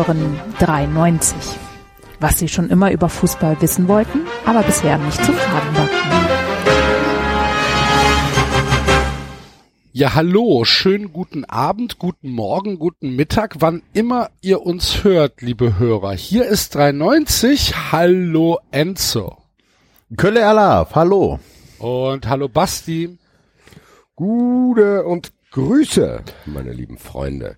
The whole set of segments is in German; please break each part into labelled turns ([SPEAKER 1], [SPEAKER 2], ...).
[SPEAKER 1] Hören 93. Was Sie schon immer über Fußball wissen wollten, aber bisher nicht zu fragen war.
[SPEAKER 2] Ja, hallo, schönen guten Abend, guten Morgen, guten Mittag, wann immer ihr uns hört, liebe Hörer. Hier ist 93. Hallo Enzo.
[SPEAKER 3] Kölle Alaf, hallo.
[SPEAKER 2] Und hallo Basti.
[SPEAKER 4] Gute und Grüße, meine lieben Freunde.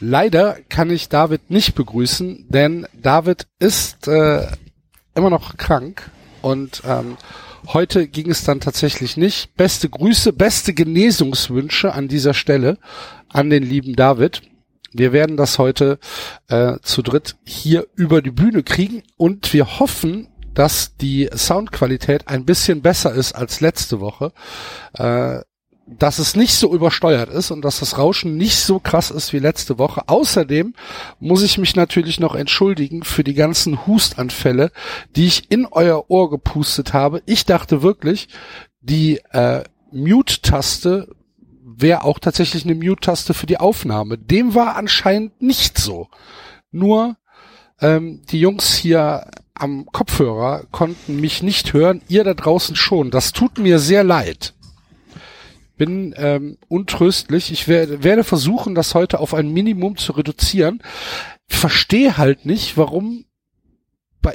[SPEAKER 2] Leider kann ich David nicht begrüßen, denn David ist äh, immer noch krank und ähm, heute ging es dann tatsächlich nicht. Beste Grüße, beste Genesungswünsche an dieser Stelle an den lieben David. Wir werden das heute äh, zu dritt hier über die Bühne kriegen und wir hoffen, dass die Soundqualität ein bisschen besser ist als letzte Woche. Äh, dass es nicht so übersteuert ist und dass das Rauschen nicht so krass ist wie letzte Woche. Außerdem muss ich mich natürlich noch entschuldigen für die ganzen Hustanfälle, die ich in euer Ohr gepustet habe. Ich dachte wirklich, die äh, Mute-Taste wäre auch tatsächlich eine Mute-Taste für die Aufnahme. Dem war anscheinend nicht so. Nur ähm, die Jungs hier am Kopfhörer konnten mich nicht hören, ihr da draußen schon. Das tut mir sehr leid bin ähm, untröstlich. Ich werde, werde versuchen, das heute auf ein Minimum zu reduzieren. Verstehe halt nicht, warum.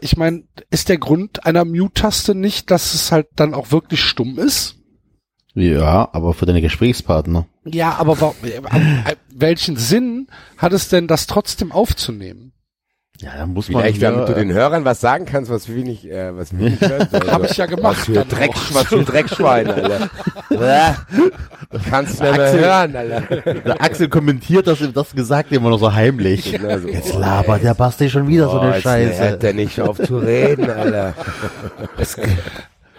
[SPEAKER 2] Ich meine, ist der Grund einer Mute-Taste nicht, dass es halt dann auch wirklich stumm ist?
[SPEAKER 3] Ja, aber für deine Gesprächspartner.
[SPEAKER 2] Ja, aber warum, äh, welchen Sinn hat es denn, das trotzdem aufzunehmen?
[SPEAKER 3] Ja, da muss man
[SPEAKER 4] Vielleicht, damit du den Hörern was sagen kannst, was wir nicht, äh, was wir nicht hören sollen.
[SPEAKER 2] Hab ich ja gemacht.
[SPEAKER 4] Was für, Dreck, was für Dreckschwein, Alter. kannst du nicht mehr hören, Alter.
[SPEAKER 3] Der Axel kommentiert das, das gesagt immer noch so heimlich.
[SPEAKER 4] Also,
[SPEAKER 3] Jetzt labert der Basti schon wieder so eine
[SPEAKER 4] jetzt
[SPEAKER 3] Scheiße.
[SPEAKER 4] hört der nicht auf zu reden, Alter.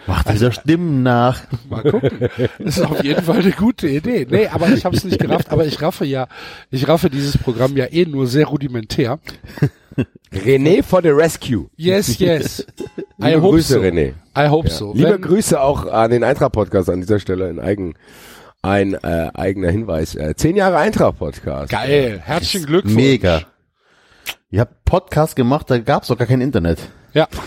[SPEAKER 3] Macht dieser Stimmen nach.
[SPEAKER 2] Mal gucken. Das ist auf jeden Fall eine gute Idee. Nee, aber ich habe es nicht gerafft. Aber ich raffe ja, ich raffe dieses Programm ja eh nur sehr rudimentär.
[SPEAKER 4] René for the rescue.
[SPEAKER 2] Yes, yes. I
[SPEAKER 4] Liebe
[SPEAKER 2] hope
[SPEAKER 4] Grüße,
[SPEAKER 2] so.
[SPEAKER 4] René.
[SPEAKER 2] I hope
[SPEAKER 4] Ja.
[SPEAKER 2] so.
[SPEAKER 4] Liebe
[SPEAKER 2] Wenn-
[SPEAKER 4] Grüße auch an den Eintracht-Podcast an dieser Stelle in eigen, ein äh, eigener Hinweis. Äh, zehn Jahre Eintracht-Podcast.
[SPEAKER 2] Geil. Herzlichen Glückwunsch.
[SPEAKER 3] Mega. Ihr habt Podcast gemacht, da gab's doch gar kein Internet.
[SPEAKER 2] Ja.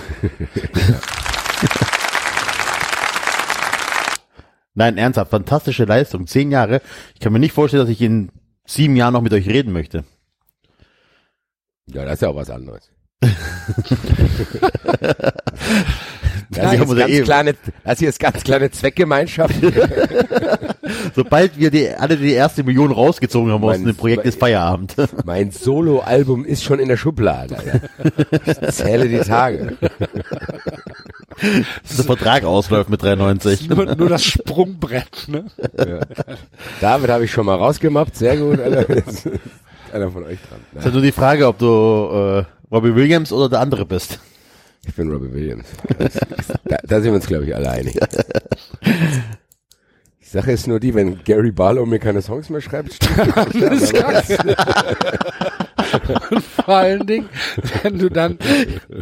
[SPEAKER 3] Nein, ernsthaft, fantastische Leistung. Zehn Jahre. Ich kann mir nicht vorstellen, dass ich in sieben Jahren noch mit euch reden möchte.
[SPEAKER 4] Ja, das ist ja auch was anderes. Das
[SPEAKER 3] Nein,
[SPEAKER 4] hier, ist kleine, das hier ist ganz kleine Zweckgemeinschaft.
[SPEAKER 3] Sobald wir die, alle die erste Million rausgezogen haben aus
[SPEAKER 4] Mein-
[SPEAKER 3] dem Projekt ist Feierabend.
[SPEAKER 4] mein Solo-Album ist schon in der Schublade. Alter. Ich zähle die Tage.
[SPEAKER 3] Der Vertrag ausläuft mit 93.
[SPEAKER 2] Nur, nur das Sprungbrett, ne?
[SPEAKER 4] Ja. David habe ich schon mal rausgemappt. Sehr gut. Alter. Einer von euch dran.
[SPEAKER 3] Es ist halt nur die Frage, ob du äh, Robbie Williams oder der andere bist.
[SPEAKER 4] ich bin Robbie Williams. Da, da sind wir uns, glaube ich, alle einig. Die Sache ist nur die, wenn Gary Barlow mir keine Songs mehr schreibt, stimmt
[SPEAKER 2] Das ist. Und vor allen Dingen, wenn du dann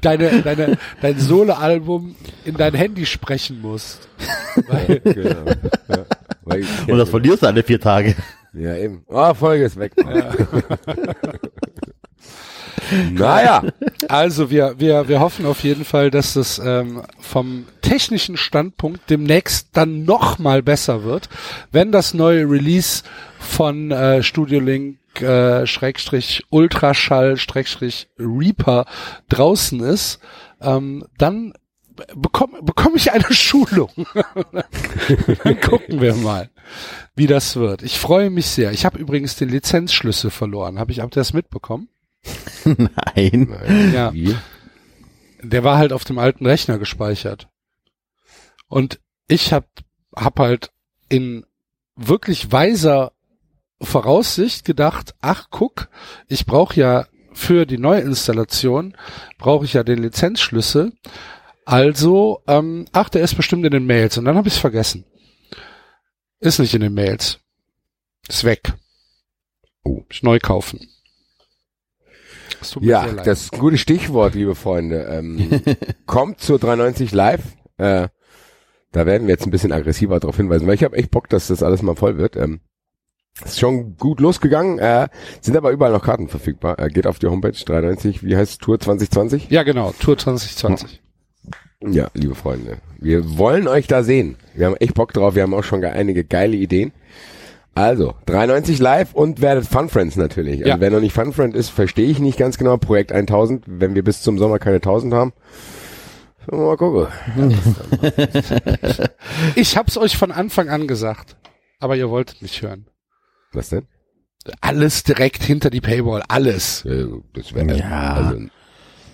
[SPEAKER 2] deine, deine, dein Solo-Album in dein Handy sprechen musst. Weil,
[SPEAKER 4] genau. ja. Weil
[SPEAKER 3] Und das verlierst du alle vier Tage.
[SPEAKER 4] Ja, eben. Oh, Folge ist weg. naja.
[SPEAKER 2] also wir, wir, wir hoffen auf jeden Fall, dass es ähm, vom technischen Standpunkt demnächst dann noch mal besser wird, wenn das neue Release von äh, Studio Link äh, Schrägstrich Ultraschall Schrägstrich Reaper draußen ist, ähm, dann bekomme bekomm ich eine Schulung. dann gucken wir mal, wie das wird. Ich freue mich sehr. Ich habe übrigens den Lizenzschlüssel verloren. Habe ich, habt ihr das mitbekommen?
[SPEAKER 3] Nein.
[SPEAKER 2] Ja.
[SPEAKER 4] Wie?
[SPEAKER 2] der war halt auf dem alten Rechner gespeichert. Und ich hab, hab halt in wirklich weiser Voraussicht gedacht, ach guck, ich brauche ja für die Neuinstallation, brauche ich ja den Lizenzschlüssel. Also, ähm, ach, der ist bestimmt in den Mails. Und dann habe ich es vergessen. Ist nicht in den Mails. Ist weg. Oh, ich neu kaufen.
[SPEAKER 4] Ja, das ist ein gutes Stichwort, liebe Freunde. Ähm, kommt zur 93 Live. Äh, da werden wir jetzt ein bisschen aggressiver darauf hinweisen, weil ich habe echt Bock, dass das alles mal voll wird. Ähm, Ist schon gut losgegangen, äh, sind aber überall noch Karten verfügbar. Äh, geht auf die Homepage 93, wie heißt Tour 2020?
[SPEAKER 2] Ja, genau, Tour 2020.
[SPEAKER 4] Ja, liebe Freunde, wir wollen euch da sehen. Wir haben echt Bock drauf, wir haben auch schon ge- einige geile Ideen. Also, 93 live und werdet Fun Friends natürlich. Also
[SPEAKER 2] Ja.
[SPEAKER 4] wer noch nicht Fun Friend ist, verstehe ich nicht ganz genau. Projekt 1000, wenn wir bis zum Sommer keine 1000 haben. Mal gucken.
[SPEAKER 2] Ich hab's euch von Anfang an gesagt, aber ihr wolltet nicht hören.
[SPEAKER 4] Was denn?
[SPEAKER 2] Alles direkt hinter die Paywall, alles.
[SPEAKER 4] Äh, Das wäre,
[SPEAKER 3] Ja.
[SPEAKER 4] also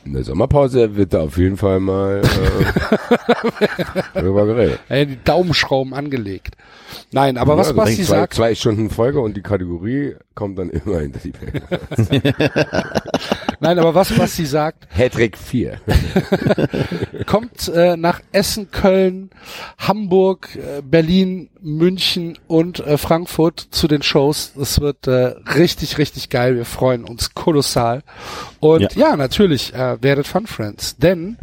[SPEAKER 4] in der Sommerpause wird da auf jeden Fall mal äh, darüber geredet.
[SPEAKER 2] Die Daumenschrauben angelegt. Nein, aber was
[SPEAKER 4] Ja,
[SPEAKER 2] Basti
[SPEAKER 4] also zwei,
[SPEAKER 2] sagt,
[SPEAKER 4] Zwei Stunden Folge und die Kategorie kommt dann immer hinter die Paywall.
[SPEAKER 2] nein, aber was Basti sagt,
[SPEAKER 4] Hattrick 4.
[SPEAKER 2] kommt äh, nach Essen, Köln, Hamburg, äh, Berlin, München und äh, Frankfurt zu den Shows. Es wird äh, richtig, richtig geil. Wir freuen uns kolossal. Und ja,
[SPEAKER 3] Ja.
[SPEAKER 2] natürlich äh, werdet Fun Friends, denn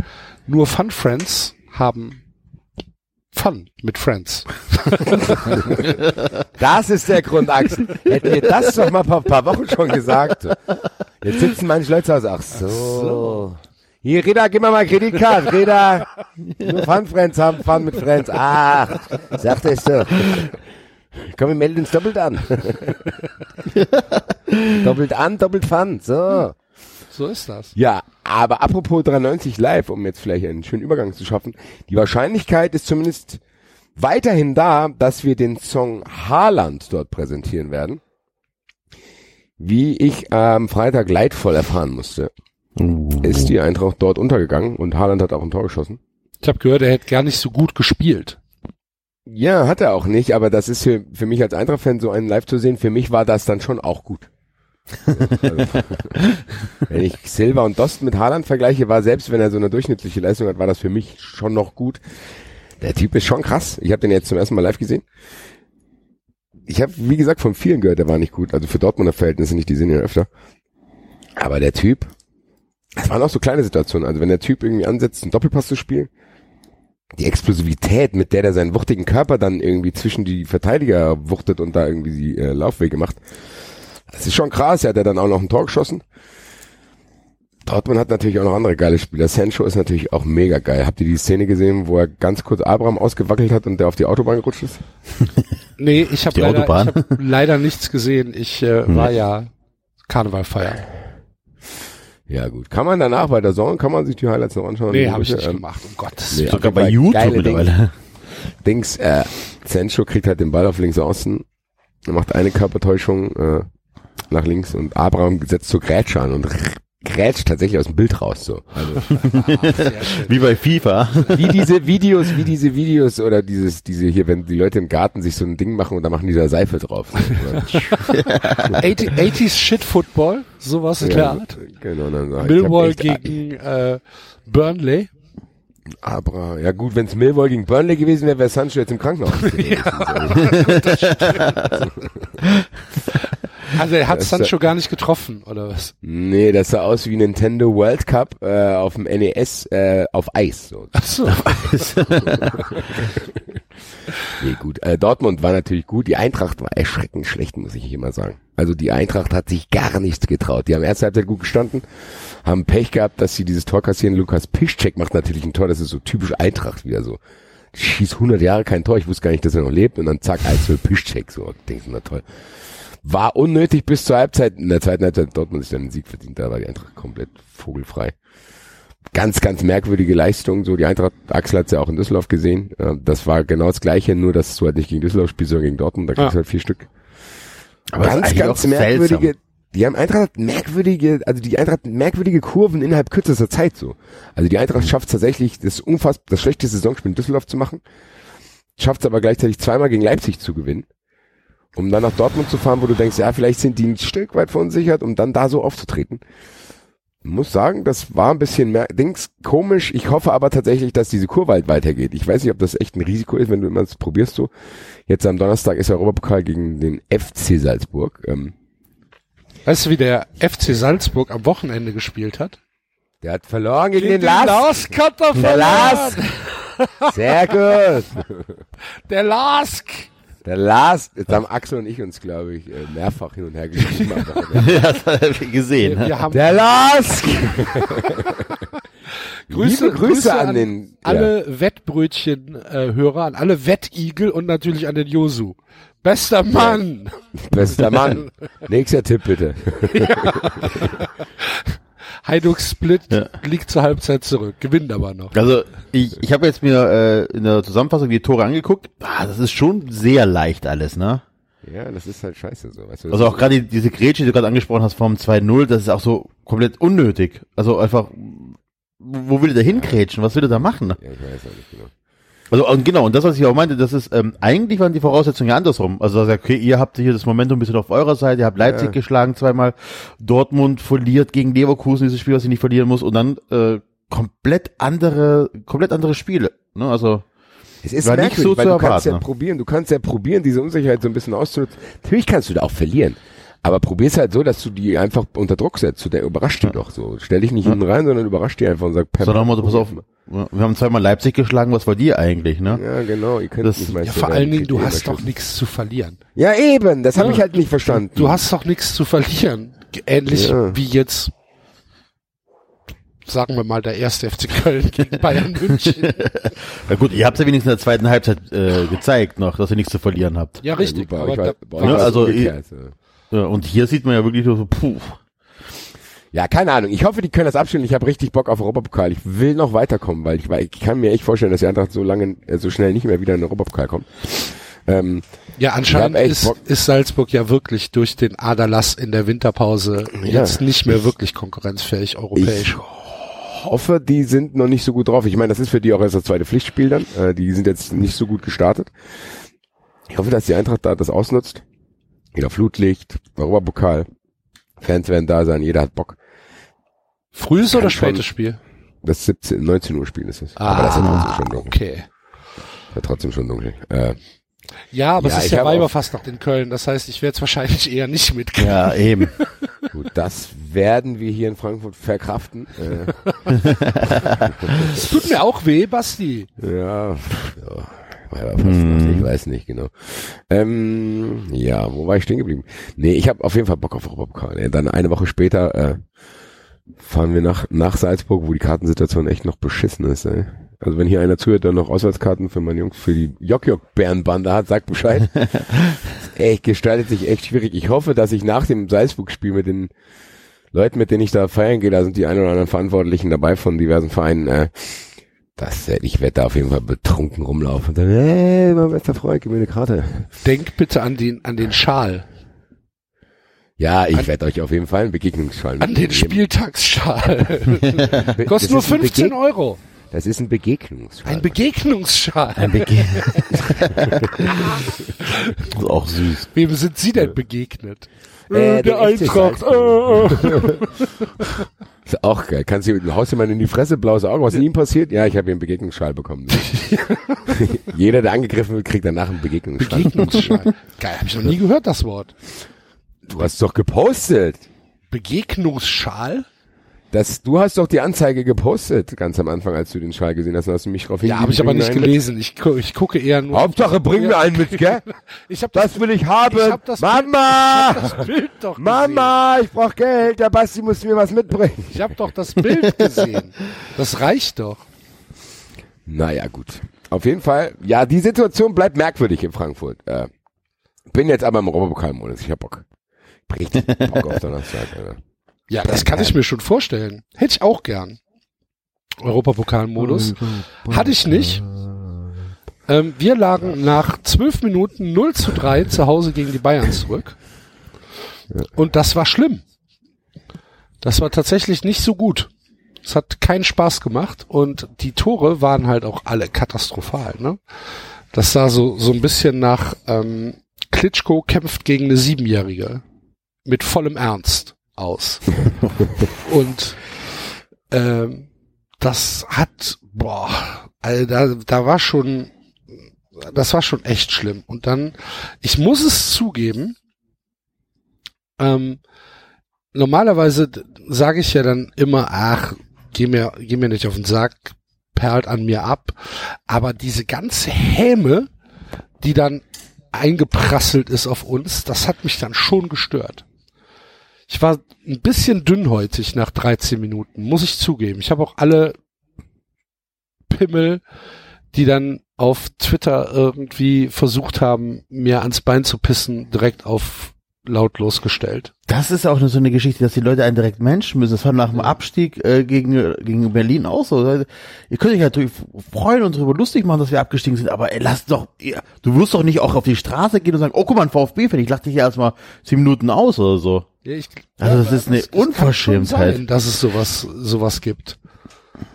[SPEAKER 2] nur Fun Friends haben Fun mit Friends.
[SPEAKER 4] Das ist der Grund, Axel. Hätten wir das doch mal vor ein paar Wochen schon gesagt. Jetzt sitzen manche Leute aus, ach so. Hier, Reda, gib mir mal Kreditkarte. Reda, nur Fun Friends haben Fun mit Friends. Ach, sagt es so. Komm, wir melden uns doppelt an. doppelt an, doppelt Fun. So.
[SPEAKER 2] So ist das.
[SPEAKER 4] Ja, aber apropos 93 live, um jetzt vielleicht einen schönen Übergang zu schaffen, die Wahrscheinlichkeit ist zumindest weiterhin da, dass wir den Song Haaland dort präsentieren werden. Wie ich am Freitag leidvoll erfahren musste, ist die Eintracht dort untergegangen und Haaland hat auch ein Tor geschossen.
[SPEAKER 2] Ich habe gehört, er hätte gar nicht so gut gespielt.
[SPEAKER 4] Ja, hat er auch nicht, aber das ist für, für mich als Eintracht-Fan so einen live zu sehen, für mich war das dann schon auch gut. Also, wenn ich Silva und Dost mit Haaland vergleiche, war selbst wenn er so eine durchschnittliche Leistung hat, war das für mich schon noch gut. Der Typ ist schon krass. Ich habe den jetzt zum ersten Mal live gesehen. Ich habe, wie gesagt, von vielen gehört, der war nicht gut. Also für Dortmunder Verhältnisse nicht, die sind ja öfter. Aber der Typ, das waren auch so kleine Situationen. Also wenn der Typ irgendwie ansetzt, einen Doppelpass zu spielen, die Explosivität, mit der der seinen wuchtigen Körper dann irgendwie zwischen die Verteidiger wuchtet und da irgendwie die äh, Laufwege macht. Das ist schon krass. Er hat ja dann auch noch ein Tor geschossen. Dortmund hat natürlich auch noch andere geile Spieler. Sancho ist natürlich auch mega geil. Habt ihr die Szene gesehen, wo er ganz kurz Abraham ausgewackelt hat und der auf die Autobahn gerutscht ist?
[SPEAKER 2] Nee, ich habe leider, ich hab leider nichts gesehen. Ich äh, war ja Karneval feiern.
[SPEAKER 4] Ja gut. Kann man danach bei der Zone, kann man sich die Highlights noch anschauen?
[SPEAKER 2] Nee, habe ich nicht
[SPEAKER 4] Ähm,
[SPEAKER 2] gemacht, um Gottes
[SPEAKER 4] nee,
[SPEAKER 2] Willen.
[SPEAKER 3] Sogar
[SPEAKER 4] auf
[SPEAKER 3] bei YouTube
[SPEAKER 4] geile
[SPEAKER 3] mittlerweile.
[SPEAKER 4] Dings, äh, Sancho kriegt halt den Ball auf links außen, er macht eine Körpertäuschung äh, nach links und Abraham setzt so Grätsche an und grätscht tatsächlich aus dem Bild raus so. Also
[SPEAKER 3] Wie bei FIFA.
[SPEAKER 4] wie diese Videos, wie diese Videos oder dieses, diese hier, wenn die Leute im Garten sich so ein Ding machen und da machen die da Seife drauf.
[SPEAKER 2] 80, 80s Shit Football, sowas in der Art.
[SPEAKER 4] Genau, dann sag
[SPEAKER 2] Millwall
[SPEAKER 4] echt-
[SPEAKER 2] gegen äh, Burnley.
[SPEAKER 4] Abra, ja gut, wenn es Millwall gegen Burnley gewesen wäre, wäre Sancho jetzt im Krankenhaus. gewesen.
[SPEAKER 2] Also er hat Sancho gar nicht getroffen, oder was?
[SPEAKER 4] nee, das sah aus wie Nintendo World Cup äh, auf dem NES äh, auf Eis. So.
[SPEAKER 2] Ach so.
[SPEAKER 4] Nee, gut. Äh, Dortmund war natürlich gut. Die Eintracht war erschreckend schlecht, muss ich immer sagen. Also die Eintracht hat sich gar nichts getraut. Die haben erste Halbzeit gut gestanden, haben Pech gehabt, dass sie dieses Tor kassieren. Lukas Piszczek macht natürlich ein Tor, das ist so typisch Eintracht wieder so. Schießt 100 Jahre kein Tor, ich wusste gar nicht, dass er noch lebt und dann zack, 1 für Piszczek, so. Denkst du, na toll. War unnötig bis zur Halbzeit. In der zweiten Halbzeit hat Dortmund sich dann den Sieg verdient, da war die Eintracht komplett vogelfrei. Ganz, ganz merkwürdige Leistung. So, die Eintracht, Axel hat's ja auch in Düsseldorf gesehen. Äh, Das war genau das Gleiche, nur dass du halt nicht gegen Düsseldorf spielst, sondern gegen Dortmund. Da kriegst
[SPEAKER 2] Ja.
[SPEAKER 4] du halt vier Stück.
[SPEAKER 3] Aber
[SPEAKER 4] ganz, ganz merkwürdige,
[SPEAKER 3] seltsam.
[SPEAKER 4] die haben Eintracht merkwürdige, also die Eintracht hat merkwürdige Kurven innerhalb kürzester Zeit so. Also die Eintracht schafft tatsächlich das unfassbar, das schlechteste Saisonspiel in Düsseldorf zu machen, schafft es aber gleichzeitig zweimal gegen Leipzig zu gewinnen, um dann nach Dortmund zu fahren, wo du denkst, ja, vielleicht sind die ein Stück weit verunsichert, um dann da so aufzutreten. Ich muss sagen, das war ein bisschen mehr, Dings komisch. Ich hoffe aber tatsächlich, dass diese Kurve halt weitergeht. Ich weiß nicht, ob das echt ein Risiko ist, wenn du immer das probierst so. Jetzt am Donnerstag ist der Europapokal gegen den FC Salzburg. Ähm,
[SPEAKER 2] Weißt du, wie der FC Salzburg am Wochenende gespielt hat?
[SPEAKER 4] der hat verloren gegen, den Lars.
[SPEAKER 2] Lask hat er
[SPEAKER 4] Der Lask.
[SPEAKER 2] verloren.
[SPEAKER 4] Sehr gut.
[SPEAKER 2] Der Lask.
[SPEAKER 4] Der Lars, jetzt haben Axel und ich uns, glaube ich, äh, mehrfach hin und her geschrieben.
[SPEAKER 3] ja, das hat er gesehen. ne?
[SPEAKER 2] Wir haben
[SPEAKER 4] Der Lars!
[SPEAKER 2] Grüße,
[SPEAKER 4] Liebe Grüße an den-
[SPEAKER 2] alle Wettbrötchen-Hörer, an alle Wettigel und natürlich an den Josu. Bester Mann!
[SPEAKER 4] Bester Mann. Nächster Tipp bitte.
[SPEAKER 2] Heiduk Split
[SPEAKER 3] Ja.
[SPEAKER 2] liegt zur Halbzeit zurück, gewinnt aber noch.
[SPEAKER 3] Also ich, ich habe jetzt mir äh, in der Zusammenfassung die Tore angeguckt. Ah, das ist schon sehr leicht alles, ne?
[SPEAKER 4] Ja, das ist halt scheiße so. Weißt du,
[SPEAKER 3] Also auch gerade die, diese Grätsche, die du gerade angesprochen hast vom 2-0, das ist auch so komplett unnötig. Also einfach, wo will er da hingrätschen? Was will er da machen?
[SPEAKER 4] Ja, ich weiß auch nicht genau.
[SPEAKER 3] Also und genau, und das, was ich auch meinte, das ist, ähm, eigentlich waren die Voraussetzungen ja andersrum. Also dass, okay, ihr habt hier das Momentum ein bisschen auf eurer Seite, ihr habt Leipzig
[SPEAKER 4] Ja.
[SPEAKER 3] geschlagen zweimal, Dortmund verliert gegen Leverkusen dieses Spiel, was sie nicht verlieren muss, und dann äh, komplett andere, komplett andere Spiele. Ne? Also
[SPEAKER 4] Es ist merkwürdig,
[SPEAKER 3] so
[SPEAKER 4] weil
[SPEAKER 3] zu
[SPEAKER 4] du kannst ja
[SPEAKER 3] erwarten, ne?
[SPEAKER 4] probieren, du kannst ja probieren, diese Unsicherheit so ein bisschen auszunutzen. Natürlich kannst du da auch verlieren. Aber probier's halt so, dass du die einfach unter Druck setzt. Du, der überrascht die doch so. Stell dich nicht hinten rein, sondern überrasch die einfach und sag,
[SPEAKER 3] so nach dem Motto, pass auf, wir haben zweimal Leipzig geschlagen, was wollt ihr eigentlich, ne?
[SPEAKER 4] Ja, genau, ihr könnt
[SPEAKER 3] Das-
[SPEAKER 4] nicht
[SPEAKER 2] Ja, vor allen Dingen, du hast doch nichts zu verlieren.
[SPEAKER 4] Ja, eben, das habe
[SPEAKER 2] Ja.
[SPEAKER 4] ich halt nicht verstanden.
[SPEAKER 2] Du hast doch nichts zu verlieren. Ähnlich
[SPEAKER 4] Ja.
[SPEAKER 2] wie jetzt, sagen wir mal, der erste FC Köln gegen Bayern München.
[SPEAKER 3] Na gut, ihr habt ja wenigstens in der zweiten Halbzeit äh, gezeigt noch, dass ihr nichts zu verlieren habt.
[SPEAKER 2] Ja, richtig.
[SPEAKER 4] Ja, gut,
[SPEAKER 2] aber
[SPEAKER 4] war- euch
[SPEAKER 3] Ja,
[SPEAKER 4] war es
[SPEAKER 3] also
[SPEAKER 4] umgekehrt, so.
[SPEAKER 3] Ja, und hier sieht man ja wirklich nur so, puh.
[SPEAKER 4] Ja, keine Ahnung. Ich hoffe, die können das abstellen. Ich habe richtig Bock auf Europapokal. Ich will noch weiterkommen, weil ich, weil ich kann mir echt vorstellen, dass die Eintracht so lange, äh, so schnell nicht mehr wieder in den Europapokal kommt. Ähm,
[SPEAKER 2] ja, anscheinend
[SPEAKER 4] Ich
[SPEAKER 2] ist, ist Salzburg ja wirklich durch den Aderlass in der Winterpause
[SPEAKER 4] Ja.
[SPEAKER 2] jetzt nicht mehr wirklich konkurrenzfähig europäisch.
[SPEAKER 4] hoffe, die sind noch nicht so gut drauf. Ich meine, das ist für die auch erst das zweite Pflichtspiel dann. Äh, die sind jetzt nicht so gut gestartet. Ich hoffe, dass die Eintracht da das ausnutzt. Wieder Flutlicht, Europapokal. Fans werden da sein, jeder hat Bock.
[SPEAKER 2] Frühes
[SPEAKER 4] Kann
[SPEAKER 2] oder spätes Spiel?
[SPEAKER 4] Das 17, 19 Uhr Spiel ist es. Aber das ist ja trotzdem schon dunkel.
[SPEAKER 2] okay.
[SPEAKER 4] Das ist ja trotzdem schon dunkel. Äh,
[SPEAKER 2] Ja, aber
[SPEAKER 4] Ja,
[SPEAKER 2] es ist ja
[SPEAKER 4] hab auch-
[SPEAKER 2] Weiberfastnacht in Köln. Das heißt, ich werde es wahrscheinlich eher nicht mitkriegen.
[SPEAKER 3] Ja, eben.
[SPEAKER 4] gut, das werden wir hier in Frankfurt verkraften. Äh,
[SPEAKER 2] Es tut mir auch weh, Basti.
[SPEAKER 4] Ja, ja fast noch, ich weiß nicht genau. Ähm, ja, wo war ich stehen geblieben? Nee, ich habe auf jeden Fall Bock auf. Ja, Dann eine Woche später äh, fahren wir nach, nach Salzburg, wo die Kartensituation echt noch beschissen ist. Ey. Also wenn hier einer zuhört, der noch Auswärtskarten für meine Jungs für die Jok-Jok-Bärenbande hat, sagt Bescheid. echt, gestaltet sich echt schwierig. Ich hoffe, dass ich nach dem Salzburg-Spiel mit den Leuten, mit denen ich da feiern gehe, da sind die ein oder anderen Verantwortlichen dabei von diversen Vereinen, äh, das, ich werde da auf jeden Fall betrunken rumlaufen und sagen, hey, mein bester Freund, gib mir eine Karte.
[SPEAKER 2] Denk bitte an den, an den Schal.
[SPEAKER 4] Ja, ich werde euch auf jeden Fall einen Begegnungsschal
[SPEAKER 2] An den. Spieltagsschal. Kostet nur
[SPEAKER 4] ist ein
[SPEAKER 2] 15
[SPEAKER 4] Begeg-
[SPEAKER 2] Euro.
[SPEAKER 4] Das ist ein Begegnungsschal.
[SPEAKER 2] Ein Begegnungsschal.
[SPEAKER 3] Das ist auch süß.
[SPEAKER 2] Wem sind Sie denn begegnet?
[SPEAKER 4] Äh,
[SPEAKER 2] Äh, der Eintracht.
[SPEAKER 4] Ist auch geil. Kannst du, du haust jemand in die Fresse, blaues Auge, was ist ihm passiert? Ja, ich habe hier einen Begegnungsschal bekommen. Jeder, der angegriffen wird, kriegt danach einen Begegnungsschal.
[SPEAKER 2] Begegnungsschal. Geil, habe ich noch nie gehört, das Wort.
[SPEAKER 4] Du hast doch gepostet.
[SPEAKER 2] Begegnungsschal?
[SPEAKER 4] Das, du hast doch die Anzeige gepostet, ganz am Anfang, als du den Schal gesehen hast, und hast du mich drauf
[SPEAKER 2] Ja, habe ich aber nicht gelesen. Ich, gu- ich gucke eher nur.
[SPEAKER 4] Hauptsache, bring mir einen mit, gell?
[SPEAKER 2] Ich habe das,
[SPEAKER 4] Das will ich haben.
[SPEAKER 2] Ich hab das
[SPEAKER 4] Mama!
[SPEAKER 2] das Bild doch gesehen.
[SPEAKER 4] Mama, ich brauch Geld. Der Basti muss mir was mitbringen.
[SPEAKER 2] Ich habe doch das Bild gesehen. Das reicht doch.
[SPEAKER 4] Naja, gut. Auf jeden Fall, ja, die Situation bleibt merkwürdig in Frankfurt. Äh, bin jetzt aber im Europapokalmodus. Ich hab Bock. Richtig Bock auf Donnerstag, Alter.
[SPEAKER 2] Ja, das kann ich mir schon vorstellen. Hätte ich auch gern. Europapokalmodus. Hatte ich nicht. Ähm, wir lagen nach zwölf Minuten 0 zu 3 zu Hause gegen die Bayern zurück. Und das war schlimm. Das war tatsächlich nicht so gut. Es hat keinen Spaß gemacht und die Tore waren halt auch alle katastrophal. Ne? Das sah so, so ein bisschen nach ähm, Klitschko kämpft gegen eine Siebenjährige mit vollem Ernst aus. und ähm, das hat, boah, also da, da war schon, das war schon echt schlimm. Und dann, ich muss es zugeben, ähm, normalerweise sage ich ja dann immer, ach, geh mir, geh mir nicht auf den Sack, perlt an mir ab. Aber diese ganze Häme, die dann eingeprasselt ist auf uns, das hat mich dann schon gestört. Ich war ein bisschen dünnhäutig nach 13 Minuten, muss ich zugeben. Ich habe auch alle Pimmel, die dann auf Twitter irgendwie versucht haben, mir ans Bein zu pissen, direkt auf lautlos gestellt.
[SPEAKER 3] Das ist auch nur so eine Geschichte, dass die Leute einen direkt Menschen müssen. Das war nach dem Abstieg äh, gegen, gegen Berlin auch so. Ihr könnt euch natürlich freuen und darüber lustig machen, dass wir abgestiegen sind, aber ey, lass doch, ihr, du wirst doch nicht auch auf die Straße gehen und sagen, oh guck mal, ein VfB-Fan, ich lach dich ja erstmal zehn Minuten aus oder so.
[SPEAKER 2] Ja, ich,
[SPEAKER 3] Also das ist eine
[SPEAKER 2] das
[SPEAKER 3] Unverschämtheit.
[SPEAKER 2] sein, dass es sowas, sowas gibt.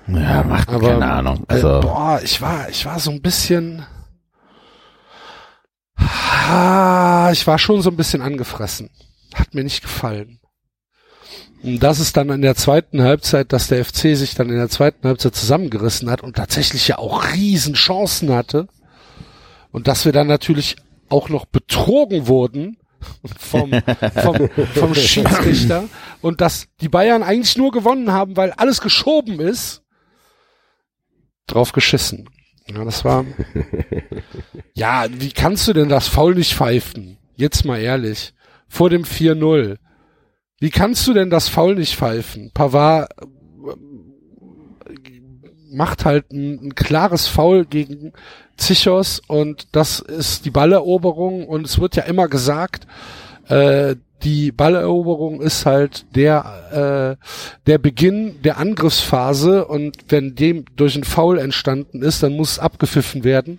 [SPEAKER 3] Ja, macht
[SPEAKER 2] Aber,
[SPEAKER 3] keine Ahnung.
[SPEAKER 2] Äh,
[SPEAKER 3] Also,
[SPEAKER 2] boah, ich war, ich war so ein bisschen, ich war schon so ein bisschen angefressen. Hat mir nicht gefallen. Und das ist dann in der zweiten Halbzeit, dass der FC sich dann in der zweiten Halbzeit zusammengerissen hat und tatsächlich ja auch riesen Chancen hatte. Und dass wir dann natürlich auch noch betrogen wurden vom, vom, vom Schiedsrichter und dass die Bayern eigentlich nur gewonnen haben, weil alles geschoben ist. Drauf geschissen. Ja, das war. Ja, wie kannst du denn das Foul nicht pfeifen? Jetzt mal ehrlich. Vor dem 4-0. Wie kannst du denn das Foul nicht pfeifen? Pavard äh, macht halt ein, ein klares Foul gegen Zichos und das ist die Balleroberung und es wird ja immer gesagt, äh, die Balleroberung ist halt der äh, der Beginn der Angriffsphase und wenn dem durch ein Foul entstanden ist, dann muss es abgepfiffen werden.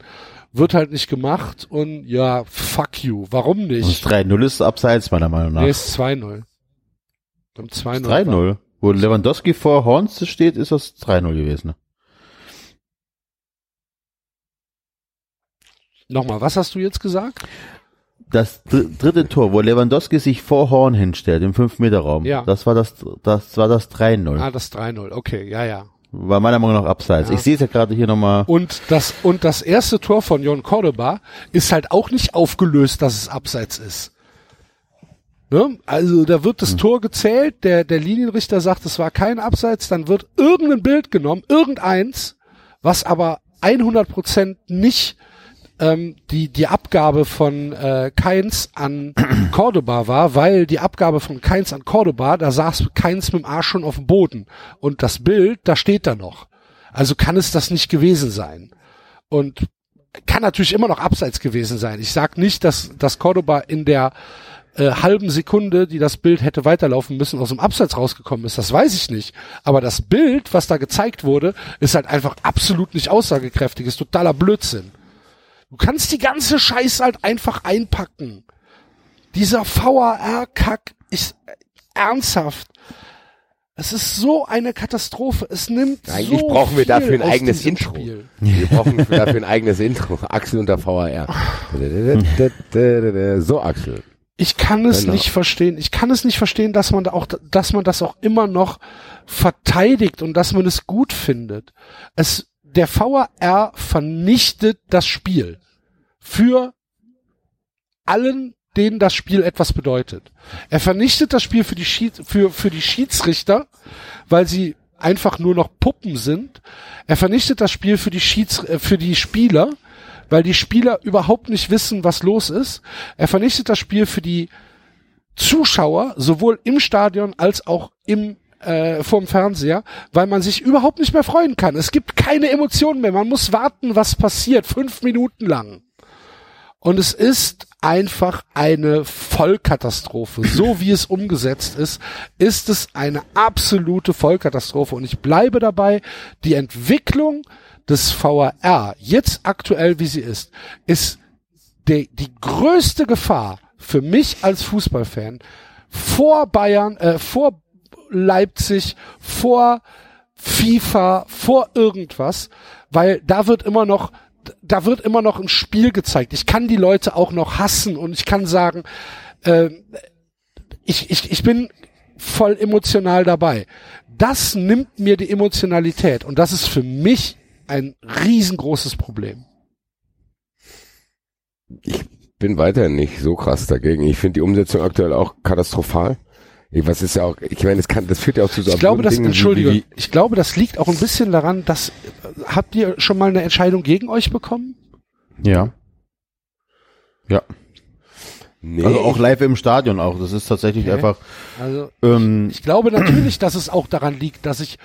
[SPEAKER 2] Wird halt nicht gemacht und ja, fuck you. Warum nicht?
[SPEAKER 3] 3-0 ist abseits, meiner Meinung nach.
[SPEAKER 2] Nee, ist 2-0. Beim 2-0.
[SPEAKER 3] 3-0. Wo Lewandowski vor Horns steht, ist das 3-0 gewesen. ne?
[SPEAKER 2] Nochmal, was hast du jetzt gesagt?
[SPEAKER 3] Das dr dritte Tor, wo Lewandowski sich vor Horn hinstellt, im 5-Meter-Raum,
[SPEAKER 2] Ja.
[SPEAKER 3] das war das, das war das 3-0.
[SPEAKER 2] Ah, das 3-0. Okay, ja, ja.
[SPEAKER 3] War meiner Meinung nach abseits.
[SPEAKER 2] Ja.
[SPEAKER 3] Ich sehe es ja gerade hier nochmal.
[SPEAKER 2] Und das, und das erste Tor von Jon Cordoba ist halt auch nicht aufgelöst, dass es abseits ist. Ne? Also da wird das Tor gezählt, der, der Linienrichter sagt, es war kein Abseits, dann wird irgendein Bild genommen, irgendeins, was aber 100% nicht ähm, die, die Abgabe von äh, Keins an Cordoba war, weil die Abgabe von Keins an Cordoba, da saß Keins mit dem Arsch schon auf dem Boden. Und das Bild, da steht da noch. Also kann es das nicht gewesen sein. Und kann natürlich immer noch abseits gewesen sein. Ich sag nicht, dass, dass Cordoba in der äh, halben Sekunde, die das Bild hätte weiterlaufen müssen, aus dem Abseits rausgekommen ist. Das weiß ich nicht. Aber das Bild, was da gezeigt wurde, ist halt einfach absolut nicht aussagekräftig, ist totaler Blödsinn. Du kannst die ganze Scheiße halt einfach einpacken. Dieser VAR-Kack ist ernsthaft. Es ist so eine Katastrophe. Es nimmt
[SPEAKER 4] Eigentlich
[SPEAKER 2] so
[SPEAKER 4] brauchen wir dafür ein eigenes Intro.
[SPEAKER 2] Spiel.
[SPEAKER 4] Wir brauchen dafür ein eigenes Intro. Axel unter VAR. So, Axel.
[SPEAKER 2] Ich kann es
[SPEAKER 4] Genau.
[SPEAKER 2] nicht verstehen. Ich kann es nicht verstehen, dass man da auch, dass man das auch immer noch verteidigt und dass man es gut findet. Es, der VAR vernichtet das Spiel für allen, denen das Spiel etwas bedeutet. Er vernichtet das Spiel für die, Schied, für, für die Schiedsrichter, weil sie einfach nur noch Puppen sind. Er vernichtet das Spiel für die Schieds, äh, für die Spieler, weil die Spieler überhaupt nicht wissen, was los ist. Er vernichtet das Spiel für die Zuschauer, sowohl im Stadion als auch im äh, vorm Fernseher, weil man sich überhaupt nicht mehr freuen kann. Es gibt keine Emotionen mehr. Man muss warten, was passiert, fünf Minuten lang. Und es ist einfach eine Vollkatastrophe. So wie es umgesetzt ist, ist es eine absolute Vollkatastrophe. Und ich bleibe dabei, die Entwicklung des VAR, jetzt aktuell wie sie ist, ist die, die größte Gefahr für mich als Fußballfan vor Bayern, äh, vor Leipzig, vor FIFA, vor irgendwas, weil da wird immer noch da wird immer noch ein Spiel gezeigt. Ich kann die Leute auch noch hassen und ich kann sagen, äh, ich, ich, ich bin voll emotional dabei. Das nimmt mir die Emotionalität und das ist für mich ein riesengroßes Problem.
[SPEAKER 4] Bin weiterhin nicht so krass dagegen. Ich finde die Umsetzung aktuell auch katastrophal. Ich, was ist ja auch, ich meine, das kann, das führt ja auch zu so
[SPEAKER 2] Ich glaube, das,
[SPEAKER 4] Dingen wie-
[SPEAKER 2] Entschuldigung,
[SPEAKER 4] wie,
[SPEAKER 2] ich glaube, das liegt auch ein bisschen daran, dass, äh, habt ihr schon mal eine Entscheidung gegen euch bekommen?
[SPEAKER 3] Ja. Ja.
[SPEAKER 4] Nee,
[SPEAKER 3] Also auch
[SPEAKER 4] ich-
[SPEAKER 3] live im Stadion auch. Das ist tatsächlich
[SPEAKER 2] Okay.
[SPEAKER 3] einfach.
[SPEAKER 2] Also
[SPEAKER 3] Ähm,
[SPEAKER 2] ich glaube natürlich, dass es auch daran liegt, dass ich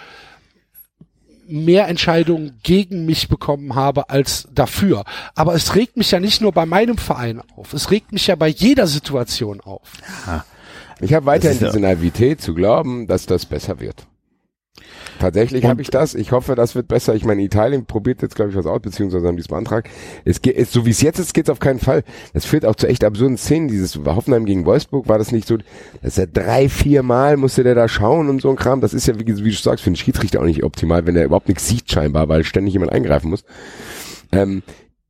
[SPEAKER 2] mehr Entscheidungen gegen mich bekommen habe als dafür. Aber es regt mich ja nicht nur bei meinem Verein auf. Es regt mich ja bei jeder Situation auf.
[SPEAKER 4] Ich habe weiterhin diese Naivität zu glauben, dass das besser wird. Tatsächlich habe ich das. Ich hoffe, das wird besser. Ich meine, Italien probiert jetzt, glaube ich, was aus, beziehungsweise haben die es beantragt. Es geht, es, so wie es jetzt ist, geht es auf keinen Fall. Das führt auch zu echt absurden Szenen. Dieses Hoffenheim gegen Wolfsburg war das nicht so, dass er drei, vier Mal musste der da schauen und so ein Kram. Das ist ja, wie, wie du sagst, für einen Schiedsrichter auch nicht optimal, wenn er überhaupt nichts sieht scheinbar, weil ständig jemand eingreifen muss. Ähm,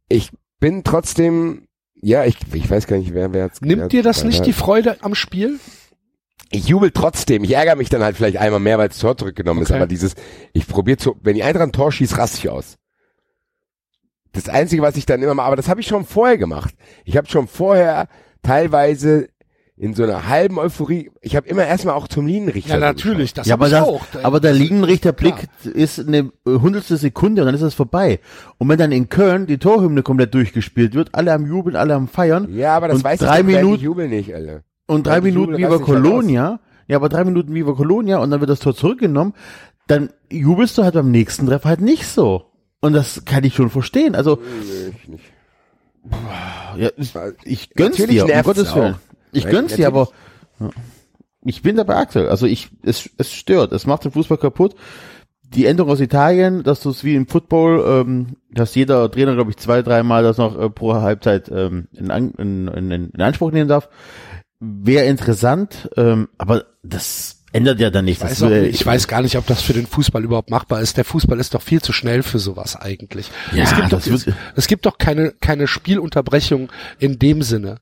[SPEAKER 4] ich bin trotzdem, ja, ich, ich weiß gar nicht, wer, wer jetzt.
[SPEAKER 2] Nimmt dir das nicht die Freude am Spiel?
[SPEAKER 4] ich jubel trotzdem. Ich ärgere mich dann halt vielleicht einmal mehr, weil das Tor zurückgenommen ist.
[SPEAKER 2] Okay.
[SPEAKER 4] Aber dieses, ich probiere zu, wenn die Eintracht ein Tor schießt, raste ich aus. Das Einzige, was ich dann immer mache, aber das habe ich schon vorher gemacht. Ich habe schon vorher teilweise in so einer halben Euphorie, ich habe immer erstmal auch zum Linienrichter.
[SPEAKER 2] Ja, natürlich. Das
[SPEAKER 3] ja, aber,
[SPEAKER 2] ich
[SPEAKER 3] das,
[SPEAKER 2] auch.
[SPEAKER 3] aber der Linienrichterblick ist eine äh, hundertstel Sekunde und dann ist es vorbei. Und wenn dann in Köln die Torhymne komplett durchgespielt wird, alle am Jubeln, alle am Feiern
[SPEAKER 4] Ja, aber das
[SPEAKER 3] und
[SPEAKER 4] weiß
[SPEAKER 3] drei
[SPEAKER 4] ich
[SPEAKER 3] Minuten
[SPEAKER 4] jubel nicht, Alter.
[SPEAKER 3] und drei Minuten
[SPEAKER 4] Jubel
[SPEAKER 3] Viva Colonia, ja, aber drei Minuten Viva Colonia und dann wird das Tor zurückgenommen, dann jubelst du halt beim nächsten Treffer halt nicht so. Und das kann ich schon verstehen. Also,
[SPEAKER 4] Nee, ich nicht.
[SPEAKER 3] ja, ich, ich gönn's
[SPEAKER 4] Natürlich
[SPEAKER 3] dir, um Gottes Willen. Ich
[SPEAKER 4] Weil
[SPEAKER 3] gönn's dir, aber ja. ich bin dabei Axel. Also ich, es, es stört, es macht den Fußball kaputt. Die Änderung aus Italien, dass du es wie im Football, ähm, dass jeder Trainer, glaube ich, zwei, dreimal das noch äh, pro Halbzeit ähm, in, An in, in, in Anspruch nehmen darf, wäre interessant, ähm, aber das ändert ja dann nichts.
[SPEAKER 2] Ich weiß, auch, ich weiß gar nicht, ob das für den Fußball überhaupt machbar ist. Der Fußball ist doch viel zu schnell für sowas eigentlich.
[SPEAKER 3] Ja,
[SPEAKER 2] es, gibt doch, es, es gibt doch keine, keine Spielunterbrechung in dem Sinne.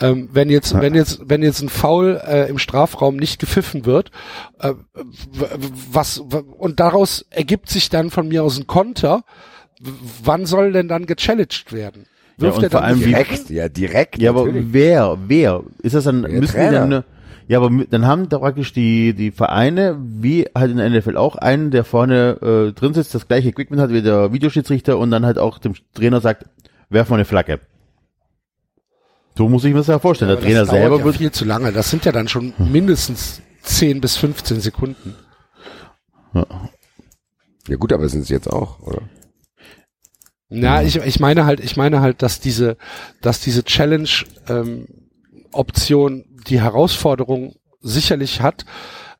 [SPEAKER 2] Ähm, wenn jetzt, wenn jetzt, wenn jetzt ein Foul äh, im Strafraum nicht gepfiffen wird, äh, w- was w- und daraus ergibt sich dann von mir aus ein Konter. Wann soll denn dann gechallenged werden?
[SPEAKER 3] Ja, und
[SPEAKER 2] er
[SPEAKER 3] vor
[SPEAKER 2] dann
[SPEAKER 3] allem
[SPEAKER 2] die?
[SPEAKER 4] Direkt, ja, direkt.
[SPEAKER 3] Ja, aber
[SPEAKER 4] natürlich.
[SPEAKER 3] wer, wer? Ist das dann,
[SPEAKER 4] Der
[SPEAKER 3] müssen die
[SPEAKER 4] Trainer.
[SPEAKER 3] dann, ne- ja, aber dann haben da praktisch die, die Vereine, wie halt in der NFL auch, einen, der vorne äh, drin sitzt, das gleiche Equipment hat wie der Videoschiedsrichter und dann halt auch dem Trainer sagt, werf mal eine Flagge. So muss ich mir das ja vorstellen.
[SPEAKER 2] Aber
[SPEAKER 3] der Trainer selber
[SPEAKER 2] ja
[SPEAKER 3] wird,
[SPEAKER 2] viel zu lange. Das sind ja dann schon mindestens 10 bis 15 Sekunden.
[SPEAKER 4] Ja gut, aber sind es jetzt auch, oder?
[SPEAKER 2] Na, ich, ich meine halt, ich meine halt, dass diese, dass diese Challenge ähm, Option die Herausforderung sicherlich hat,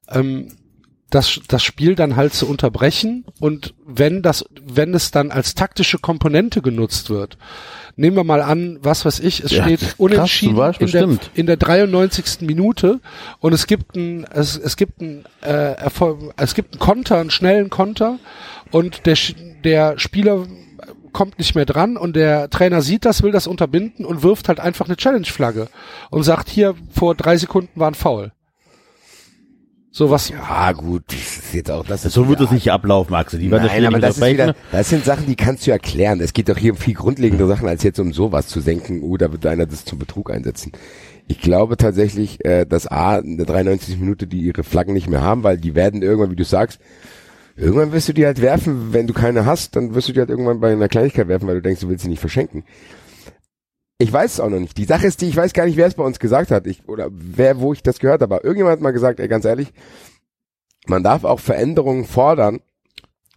[SPEAKER 2] ähm, das, das Spiel dann halt zu unterbrechen und wenn das, wenn es dann als taktische Komponente genutzt wird, nehmen wir mal an, was weiß ich, es
[SPEAKER 3] Ja,
[SPEAKER 2] steht
[SPEAKER 3] krass,
[SPEAKER 2] unentschieden
[SPEAKER 3] Beispiel,
[SPEAKER 2] in, der, in der 93. Minute und es gibt ein, es, es gibt ein, äh, Erfolg, es gibt einen Konter, einen schnellen Konter und der, der Spieler kommt nicht mehr dran und der Trainer sieht das, will das unterbinden und wirft halt einfach eine Challenge-Flagge und sagt, hier vor drei Sekunden war ein Foul. So was,
[SPEAKER 4] Ja, gut, das ist jetzt auch, das ist
[SPEAKER 3] so wird das nicht ablaufen, Axel. Die werden
[SPEAKER 4] Nein, aber
[SPEAKER 3] nicht
[SPEAKER 4] das ist wieder, das sind Sachen, die kannst du erklären. Es geht doch hier um viel grundlegende Sachen, als jetzt um sowas zu denken, oh, da wird einer das zum Betrug einsetzen. Ich glaube tatsächlich, äh, dass A, in der 93 Minute die ihre Flaggen nicht mehr haben, weil die werden irgendwann, wie du sagst, irgendwann wirst du die halt werfen, wenn du keine hast, dann wirst du die halt irgendwann bei einer Kleinigkeit werfen, weil du denkst, du willst sie nicht verschenken. Ich weiß es auch noch nicht. Die Sache ist die, ich weiß gar nicht, wer es bei uns gesagt hat, ich, oder wer, wo ich das gehört habe. Irgendjemand hat mal gesagt, ey, ganz ehrlich, man darf auch Veränderungen fordern,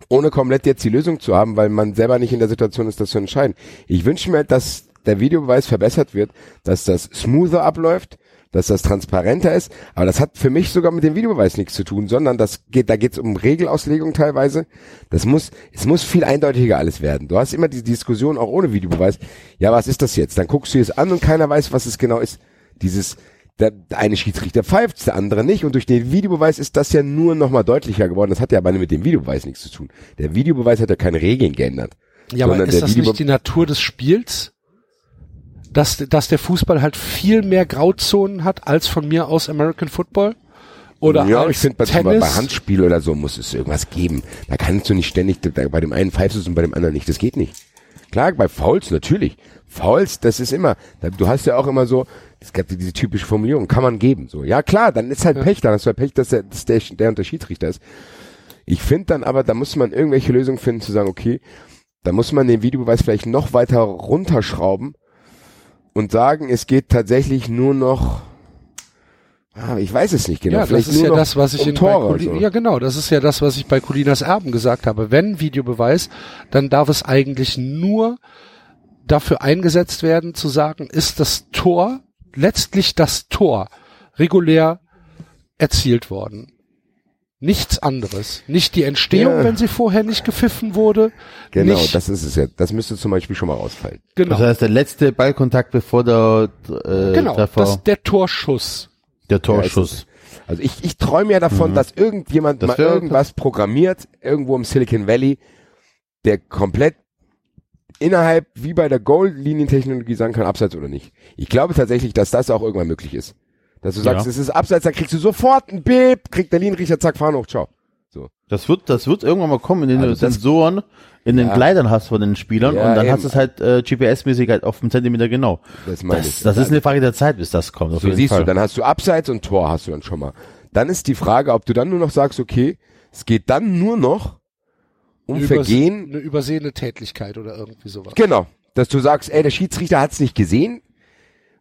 [SPEAKER 4] ohne komplett jetzt die Lösung zu haben, weil man selber nicht in der Situation ist, das zu entscheiden. Ich wünsche mir, dass der Videobeweis verbessert wird, dass das smoother abläuft, dass das transparenter ist, aber das hat für mich sogar mit dem Videobeweis nichts zu tun, sondern das geht, da geht es um Regelauslegung teilweise. Das muss, es muss viel eindeutiger alles werden. Du hast immer die Diskussion auch ohne Videobeweis. Ja, was ist das jetzt? Dann guckst du es an und keiner weiß, was es genau ist. Dieses, der, der eine Schiedsrichter pfeift, der andere nicht. Und durch den Videobeweis ist das ja nur noch mal deutlicher geworden. Das hat ja aber mit dem Videobeweis nichts zu tun. Der Videobeweis hat ja keine Regeln geändert.
[SPEAKER 2] ja, aber ist das
[SPEAKER 4] Video-
[SPEAKER 2] nicht die Natur des Spiels? Dass, dass der Fußball halt viel mehr Grauzonen hat als von mir aus American Football? Oder
[SPEAKER 4] ja,
[SPEAKER 2] als
[SPEAKER 4] ich finde bei, bei Handspiel oder so muss es irgendwas geben. Da kannst du nicht ständig, da, bei dem einen pfeifst du es und bei dem anderen nicht. Das geht nicht. Klar, bei Fouls natürlich. Fouls, das ist immer, du hast ja auch immer so, es gab diese typische Formulierung, kann man geben. So, ja klar, dann ist halt Pech, dann hast du halt Pech, dass der, dass der, der Schiedsrichter ist. Ich finde dann aber, da muss man irgendwelche Lösungen finden, zu sagen, okay, da muss man den Videobeweis vielleicht noch weiter runterschrauben, und sagen, es geht tatsächlich nur noch, ah, ich weiß es nicht genau,
[SPEAKER 2] Ja, das
[SPEAKER 4] vielleicht
[SPEAKER 2] ist
[SPEAKER 4] nur
[SPEAKER 2] ja das, was ich
[SPEAKER 4] um
[SPEAKER 2] in
[SPEAKER 4] Tore, so.
[SPEAKER 2] ja genau, das ist ja das, was ich bei Colinas Erben gesagt habe. Wenn Videobeweis, dann darf es eigentlich nur dafür eingesetzt werden, zu sagen, ist das Tor letztlich das Tor regulär erzielt worden. Nichts anderes. Nicht die Entstehung,
[SPEAKER 4] Ja.
[SPEAKER 2] wenn sie vorher nicht gepfiffen wurde.
[SPEAKER 4] Genau,
[SPEAKER 2] nicht,
[SPEAKER 4] das ist es ja. Das müsste zum Beispiel schon mal rausfallen.
[SPEAKER 2] genau,
[SPEAKER 3] Das heißt, der letzte Ballkontakt bevor der äh,
[SPEAKER 2] genau,
[SPEAKER 3] Treffer,
[SPEAKER 2] das, der Torschuss.
[SPEAKER 3] der
[SPEAKER 4] Ja,
[SPEAKER 3] Torschuss.
[SPEAKER 4] es. Also ich, ich träume ja davon, dass irgendjemand
[SPEAKER 3] Das
[SPEAKER 4] mal irgendwas programmiert, irgendwo im Silicon Valley, der komplett innerhalb, wie bei der Goal-Linientechnologie sagen kann, abseits oder nicht. Ich glaube tatsächlich, dass das auch irgendwann möglich ist. Dass du sagst,
[SPEAKER 3] Ja.
[SPEAKER 4] es ist abseits, dann kriegst du sofort ein Beep, kriegt der Linienrichter, zack, fahren hoch, ciao. So.
[SPEAKER 3] Das wird, das wird irgendwann mal kommen, indem du
[SPEAKER 4] Also das-
[SPEAKER 3] Sensoren in den
[SPEAKER 4] Ja.
[SPEAKER 3] Kleidern hast von den Spielern
[SPEAKER 4] Ja,
[SPEAKER 3] und dann
[SPEAKER 4] eben.
[SPEAKER 3] hast du es halt äh, GPS-mäßig halt auf einen Zentimeter genau.
[SPEAKER 4] Das meine
[SPEAKER 3] Das,
[SPEAKER 4] ich.
[SPEAKER 3] das ist eine Frage der Zeit, bis das kommt. Auf
[SPEAKER 4] So
[SPEAKER 3] jeden
[SPEAKER 4] siehst
[SPEAKER 3] Fall.
[SPEAKER 4] du, dann hast du Abseits und Tor hast du dann schon mal. Dann ist die Frage, ob du dann nur noch sagst, okay, es geht dann nur noch um
[SPEAKER 2] Eine
[SPEAKER 4] Vergehen,
[SPEAKER 2] überse- Eine übersehene Tätigkeit oder irgendwie sowas.
[SPEAKER 4] Genau, dass du sagst, ey, der Schiedsrichter hat's nicht gesehen.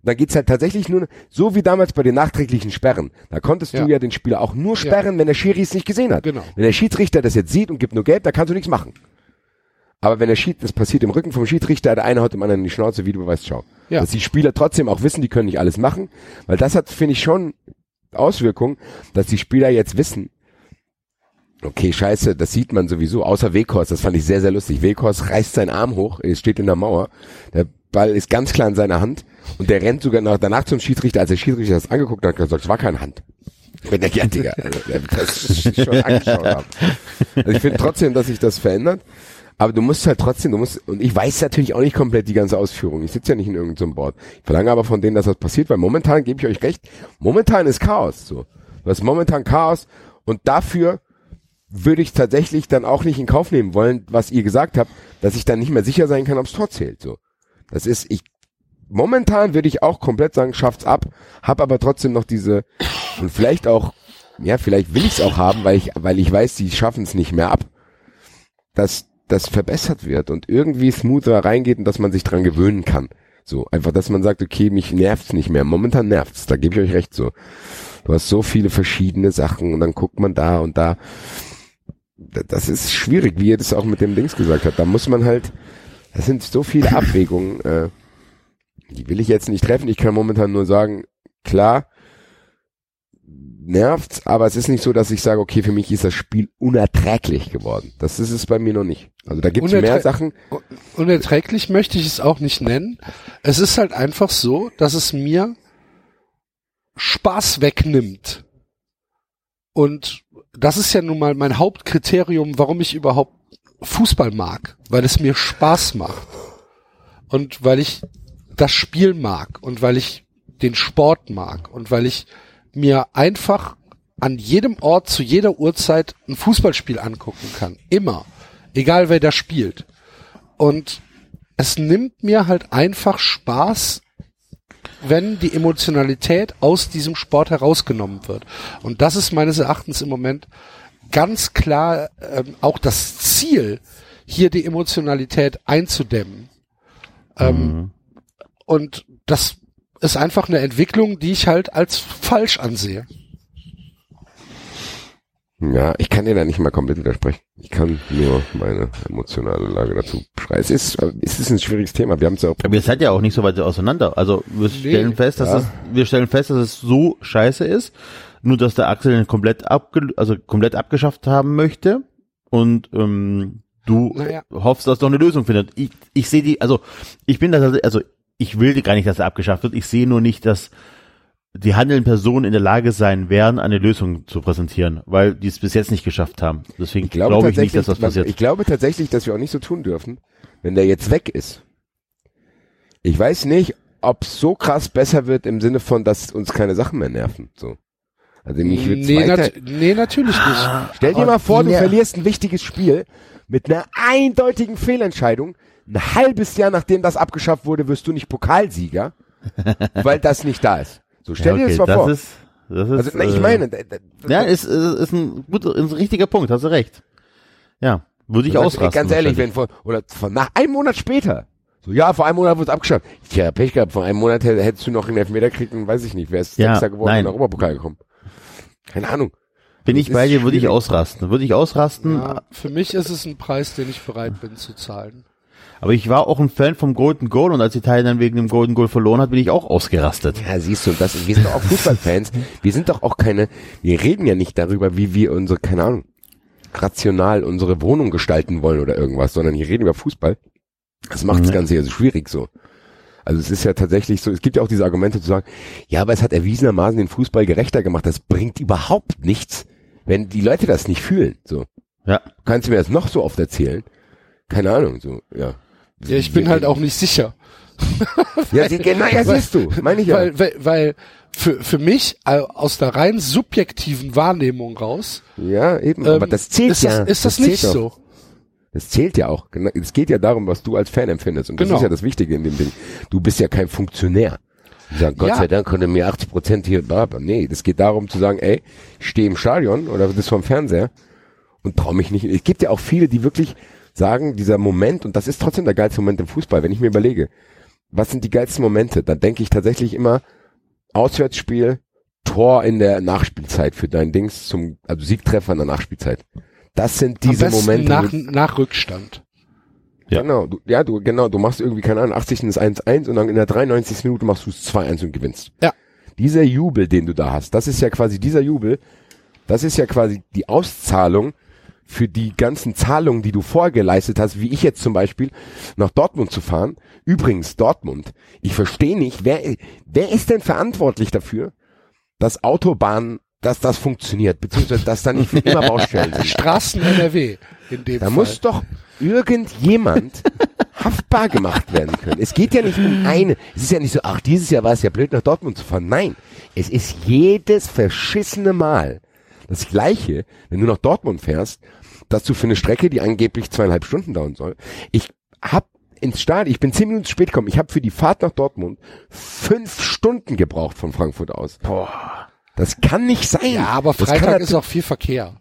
[SPEAKER 4] Da geht's halt tatsächlich nur, so wie damals bei den nachträglichen Sperren. Da konntest
[SPEAKER 2] Ja.
[SPEAKER 4] du ja den Spieler auch nur sperren, wenn der Schiri es nicht gesehen hat.
[SPEAKER 2] Genau.
[SPEAKER 4] Wenn der Schiedsrichter das jetzt sieht und gibt nur gelb, da kannst du nichts machen. Aber wenn der Schied, das passiert im Rücken vom Schiedsrichter, der eine haut dem anderen in die Schnauze, wie du weißt, schau.
[SPEAKER 2] Ja.
[SPEAKER 4] Dass die Spieler trotzdem auch wissen, die können nicht alles machen, weil das hat, finde ich, schon Auswirkungen, dass die Spieler jetzt wissen, okay, scheiße, das sieht man sowieso, außer Weghorst, das fand ich sehr, sehr lustig. Weghorst reißt seinen Arm hoch, er steht in der Mauer, der Ball ist ganz klar in seiner Hand und der rennt sogar nach, danach zum Schiedsrichter, als der Schiedsrichter das angeguckt hat, gesagt, es war keine Hand. Wenn der ja, Digga, also, das schon angeschaut. Also ich finde trotzdem, dass sich das verändert. Aber du musst halt trotzdem, du musst, und ich weiß natürlich auch nicht komplett die ganze Ausführung. Ich sitze ja nicht in irgendeinem so Board. Ich verlange aber von denen, dass das passiert, weil momentan gebe ich euch recht, momentan ist Chaos, so. Du hast momentan Chaos und dafür würde ich tatsächlich dann auch nicht in Kauf nehmen wollen, was ihr gesagt habt, dass ich dann nicht mehr sicher sein kann, ob es Tor zählt, so. Das ist, ich, momentan würde ich auch komplett sagen, schafft's ab, hab aber trotzdem noch diese, und vielleicht auch, ja, vielleicht will ich's auch haben, weil ich, weil ich weiß, die schaffen es nicht mehr ab, dass das verbessert wird und irgendwie smoother reingeht und dass man sich dran gewöhnen kann. So, einfach, dass man sagt, okay, mich nervt's nicht mehr. Momentan nervt's, da gebe ich euch recht so. Du hast so viele verschiedene Sachen und dann guckt man da und da. Da- Das ist schwierig, wie ihr das auch mit dem Dings gesagt habt. Da muss man halt, das sind so viele Abwägungen, äh, die will ich jetzt nicht treffen. Ich kann momentan nur sagen, klar, nervt's, aber es ist nicht so, dass ich sage, okay, für mich ist das Spiel unerträglich geworden. Das ist es bei mir noch nicht. Also da gibt's mehr Sachen.
[SPEAKER 2] Unerträglich möchte ich es auch nicht nennen. Es ist halt einfach so, dass es mir Spaß wegnimmt. Und das ist ja nun mal mein Hauptkriterium, warum ich überhaupt Fußball mag, weil es mir Spaß macht. Und weil ich das Spiel mag und weil ich den Sport mag und weil ich mir einfach an jedem Ort zu jeder Uhrzeit ein Fußballspiel angucken kann. Immer. Egal wer da spielt. Und es nimmt mir halt einfach Spaß, wenn die Emotionalität aus diesem Sport herausgenommen wird. Und das ist meines Erachtens im Moment ganz klar ähm, auch das Ziel, hier die Emotionalität einzudämmen. Ähm, und das ist einfach eine Entwicklung, die ich halt als falsch ansehe.
[SPEAKER 4] Ja, ich kann dir da nicht mal komplett widersprechen. Ich kann nur meine emotionale Lage dazu beschreiben. Es ist, es ist ein schwieriges Thema. Wir haben es ja auch
[SPEAKER 3] Aber ihr seid ja auch nicht so weit auseinander. Also wir stellen fest, dass
[SPEAKER 4] ja.
[SPEAKER 3] es, wir stellen fest, dass es so scheiße ist, nur dass der Axel den komplett abge, also komplett abgeschafft haben möchte und ähm, du
[SPEAKER 2] Naja.
[SPEAKER 3] hoffst, dass doch eine Lösung findet. Ich, ich sehe die, also ich bin da, also ich will gar nicht, dass er abgeschafft wird. Ich sehe nur nicht, dass die handelnden Personen in der Lage sein werden, eine Lösung zu präsentieren, weil die es bis jetzt nicht geschafft haben. Deswegen
[SPEAKER 4] glaube,
[SPEAKER 3] glaube ich nicht, dass das passiert.
[SPEAKER 4] Ich glaube tatsächlich, dass wir auch nicht so tun dürfen, wenn der jetzt weg ist. Ich weiß nicht, ob es so krass besser wird im Sinne von, dass uns keine Sachen mehr nerven. So. Also mich wird's
[SPEAKER 2] Nee,
[SPEAKER 4] weiter,
[SPEAKER 2] nat nee, natürlich nicht.
[SPEAKER 4] Stell dir mal vor, du
[SPEAKER 3] ja.
[SPEAKER 4] verlierst ein wichtiges Spiel mit einer eindeutigen Fehlentscheidung. Ein halbes Jahr nachdem das abgeschafft wurde, wirst du nicht Pokalsieger, weil das nicht da ist. So stell dir das mal vor.
[SPEAKER 3] Ist, das ist,
[SPEAKER 4] also na, ich
[SPEAKER 3] äh,
[SPEAKER 4] meine, da- da-
[SPEAKER 3] Ja, ist, ist, ist ein guter, ist ein richtiger Punkt, hast du recht. Ja, würde ich ausrasten.
[SPEAKER 4] Ganz ehrlich, wenn vor, oder von nach einem Monat später So, ja, vor einem Monat wurde es abgeschafft. Tja, Pech gehabt, vor einem Monat hätt- hättest du noch einen Elfmeter gekriegt und weiß ich nicht, wer ist
[SPEAKER 3] Ja,
[SPEAKER 4] Sechster geworden
[SPEAKER 3] nein.
[SPEAKER 4] in den Europapokal gekommen. Keine Ahnung.
[SPEAKER 3] Bin ich bei
[SPEAKER 4] ist
[SPEAKER 3] dir, würde ich ausrasten. Würde ich ausrasten.
[SPEAKER 2] Ja, für mich ist es ein Preis, den ich bereit bin zu zahlen.
[SPEAKER 3] Aber ich war auch ein Fan vom Golden Goal und als Italien dann wegen dem Golden Goal verloren hat, bin ich auch ausgerastet.
[SPEAKER 4] Ja, siehst du, das, wir sind doch auch Fußballfans. Wir sind doch auch keine, wir reden ja nicht darüber, wie wir unsere, keine Ahnung, rational unsere Wohnung gestalten wollen oder irgendwas, sondern hier reden über Fußball. Das macht das
[SPEAKER 3] Mhm.
[SPEAKER 4] Ganze ja so schwierig so. Also es ist ja tatsächlich so, es gibt ja auch diese Argumente zu sagen, ja, aber es hat erwiesenermaßen den Fußball gerechter gemacht. Das bringt überhaupt nichts, wenn die Leute das nicht fühlen. So.
[SPEAKER 3] Ja.
[SPEAKER 4] Kannst du mir das noch so oft erzählen? Keine Ahnung, so, ja.
[SPEAKER 2] Ja, ich bin halt auch nicht sicher.
[SPEAKER 4] Ja, sie, genau, ja, siehst du, meine ich ja.
[SPEAKER 2] Weil, weil, weil für, für mich äh, aus der rein subjektiven Wahrnehmung raus
[SPEAKER 4] Ja, eben,
[SPEAKER 2] ähm,
[SPEAKER 4] aber das zählt
[SPEAKER 2] ist
[SPEAKER 4] ja.
[SPEAKER 2] das, ist das,
[SPEAKER 4] zählt
[SPEAKER 2] nicht
[SPEAKER 4] doch.
[SPEAKER 2] so.
[SPEAKER 4] Das zählt ja auch. Es geht ja darum, was du als Fan empfindest. Und das
[SPEAKER 2] Genau.
[SPEAKER 4] ist ja das Wichtige in dem Ding. Du bist ja kein Funktionär. Sagen, Gott
[SPEAKER 2] Ja.
[SPEAKER 4] sei Dank konnte mir 80 Prozent hier, bla, bla. nee, das geht darum zu sagen, ey, ich stehe im Stadion oder das vom Fernseher und traue mich nicht. Es gibt ja auch viele, die wirklich sagen, dieser Moment, und das ist trotzdem der geilste Moment im Fußball, wenn ich mir überlege, was sind die geilsten Momente, dann denke ich tatsächlich immer, Auswärtsspiel, Tor in der Nachspielzeit für dein Dings zum, also Siegtreffer in der Nachspielzeit. Das sind diese
[SPEAKER 2] Am besten
[SPEAKER 4] Momente.
[SPEAKER 2] nach, nach Rückstand.
[SPEAKER 3] Ja.
[SPEAKER 4] Genau, du, ja, du, genau, du machst irgendwie, keine Ahnung, 80 ist 1-1 und dann in der 93. Minute machst du es 2-1 und gewinnst.
[SPEAKER 2] Ja.
[SPEAKER 4] Dieser Jubel, den du da hast, das ist ja quasi dieser Jubel, das ist ja quasi die Auszahlung für die ganzen Zahlungen, die du vorgeleistet hast, wie ich jetzt zum Beispiel, nach Dortmund zu fahren. Übrigens, Dortmund, ich verstehe nicht, wer, wer ist denn verantwortlich dafür, dass Autobahnen, dass das funktioniert, beziehungsweise dass da nicht für immer Baustellen sind.
[SPEAKER 2] Straßen NRW in dem
[SPEAKER 4] Da
[SPEAKER 2] Fall.
[SPEAKER 4] muss doch irgendjemand haftbar gemacht werden können. Es geht ja nicht um eine. Es ist ja nicht so, ach, dieses Jahr war es ja blöd, nach Dortmund zu fahren. Nein, es ist jedes verschissene Mal das Gleiche, wenn du nach Dortmund fährst, dass du für eine Strecke, die angeblich zweieinhalb Stunden dauern soll, ich hab ins Stadion, ich bin zehn Minuten spät gekommen, ich habe für die Fahrt nach Dortmund fünf Stunden gebraucht von Frankfurt aus. Boah. Das kann nicht sein.
[SPEAKER 2] ja, aber Freitag ist auch viel Verkehr.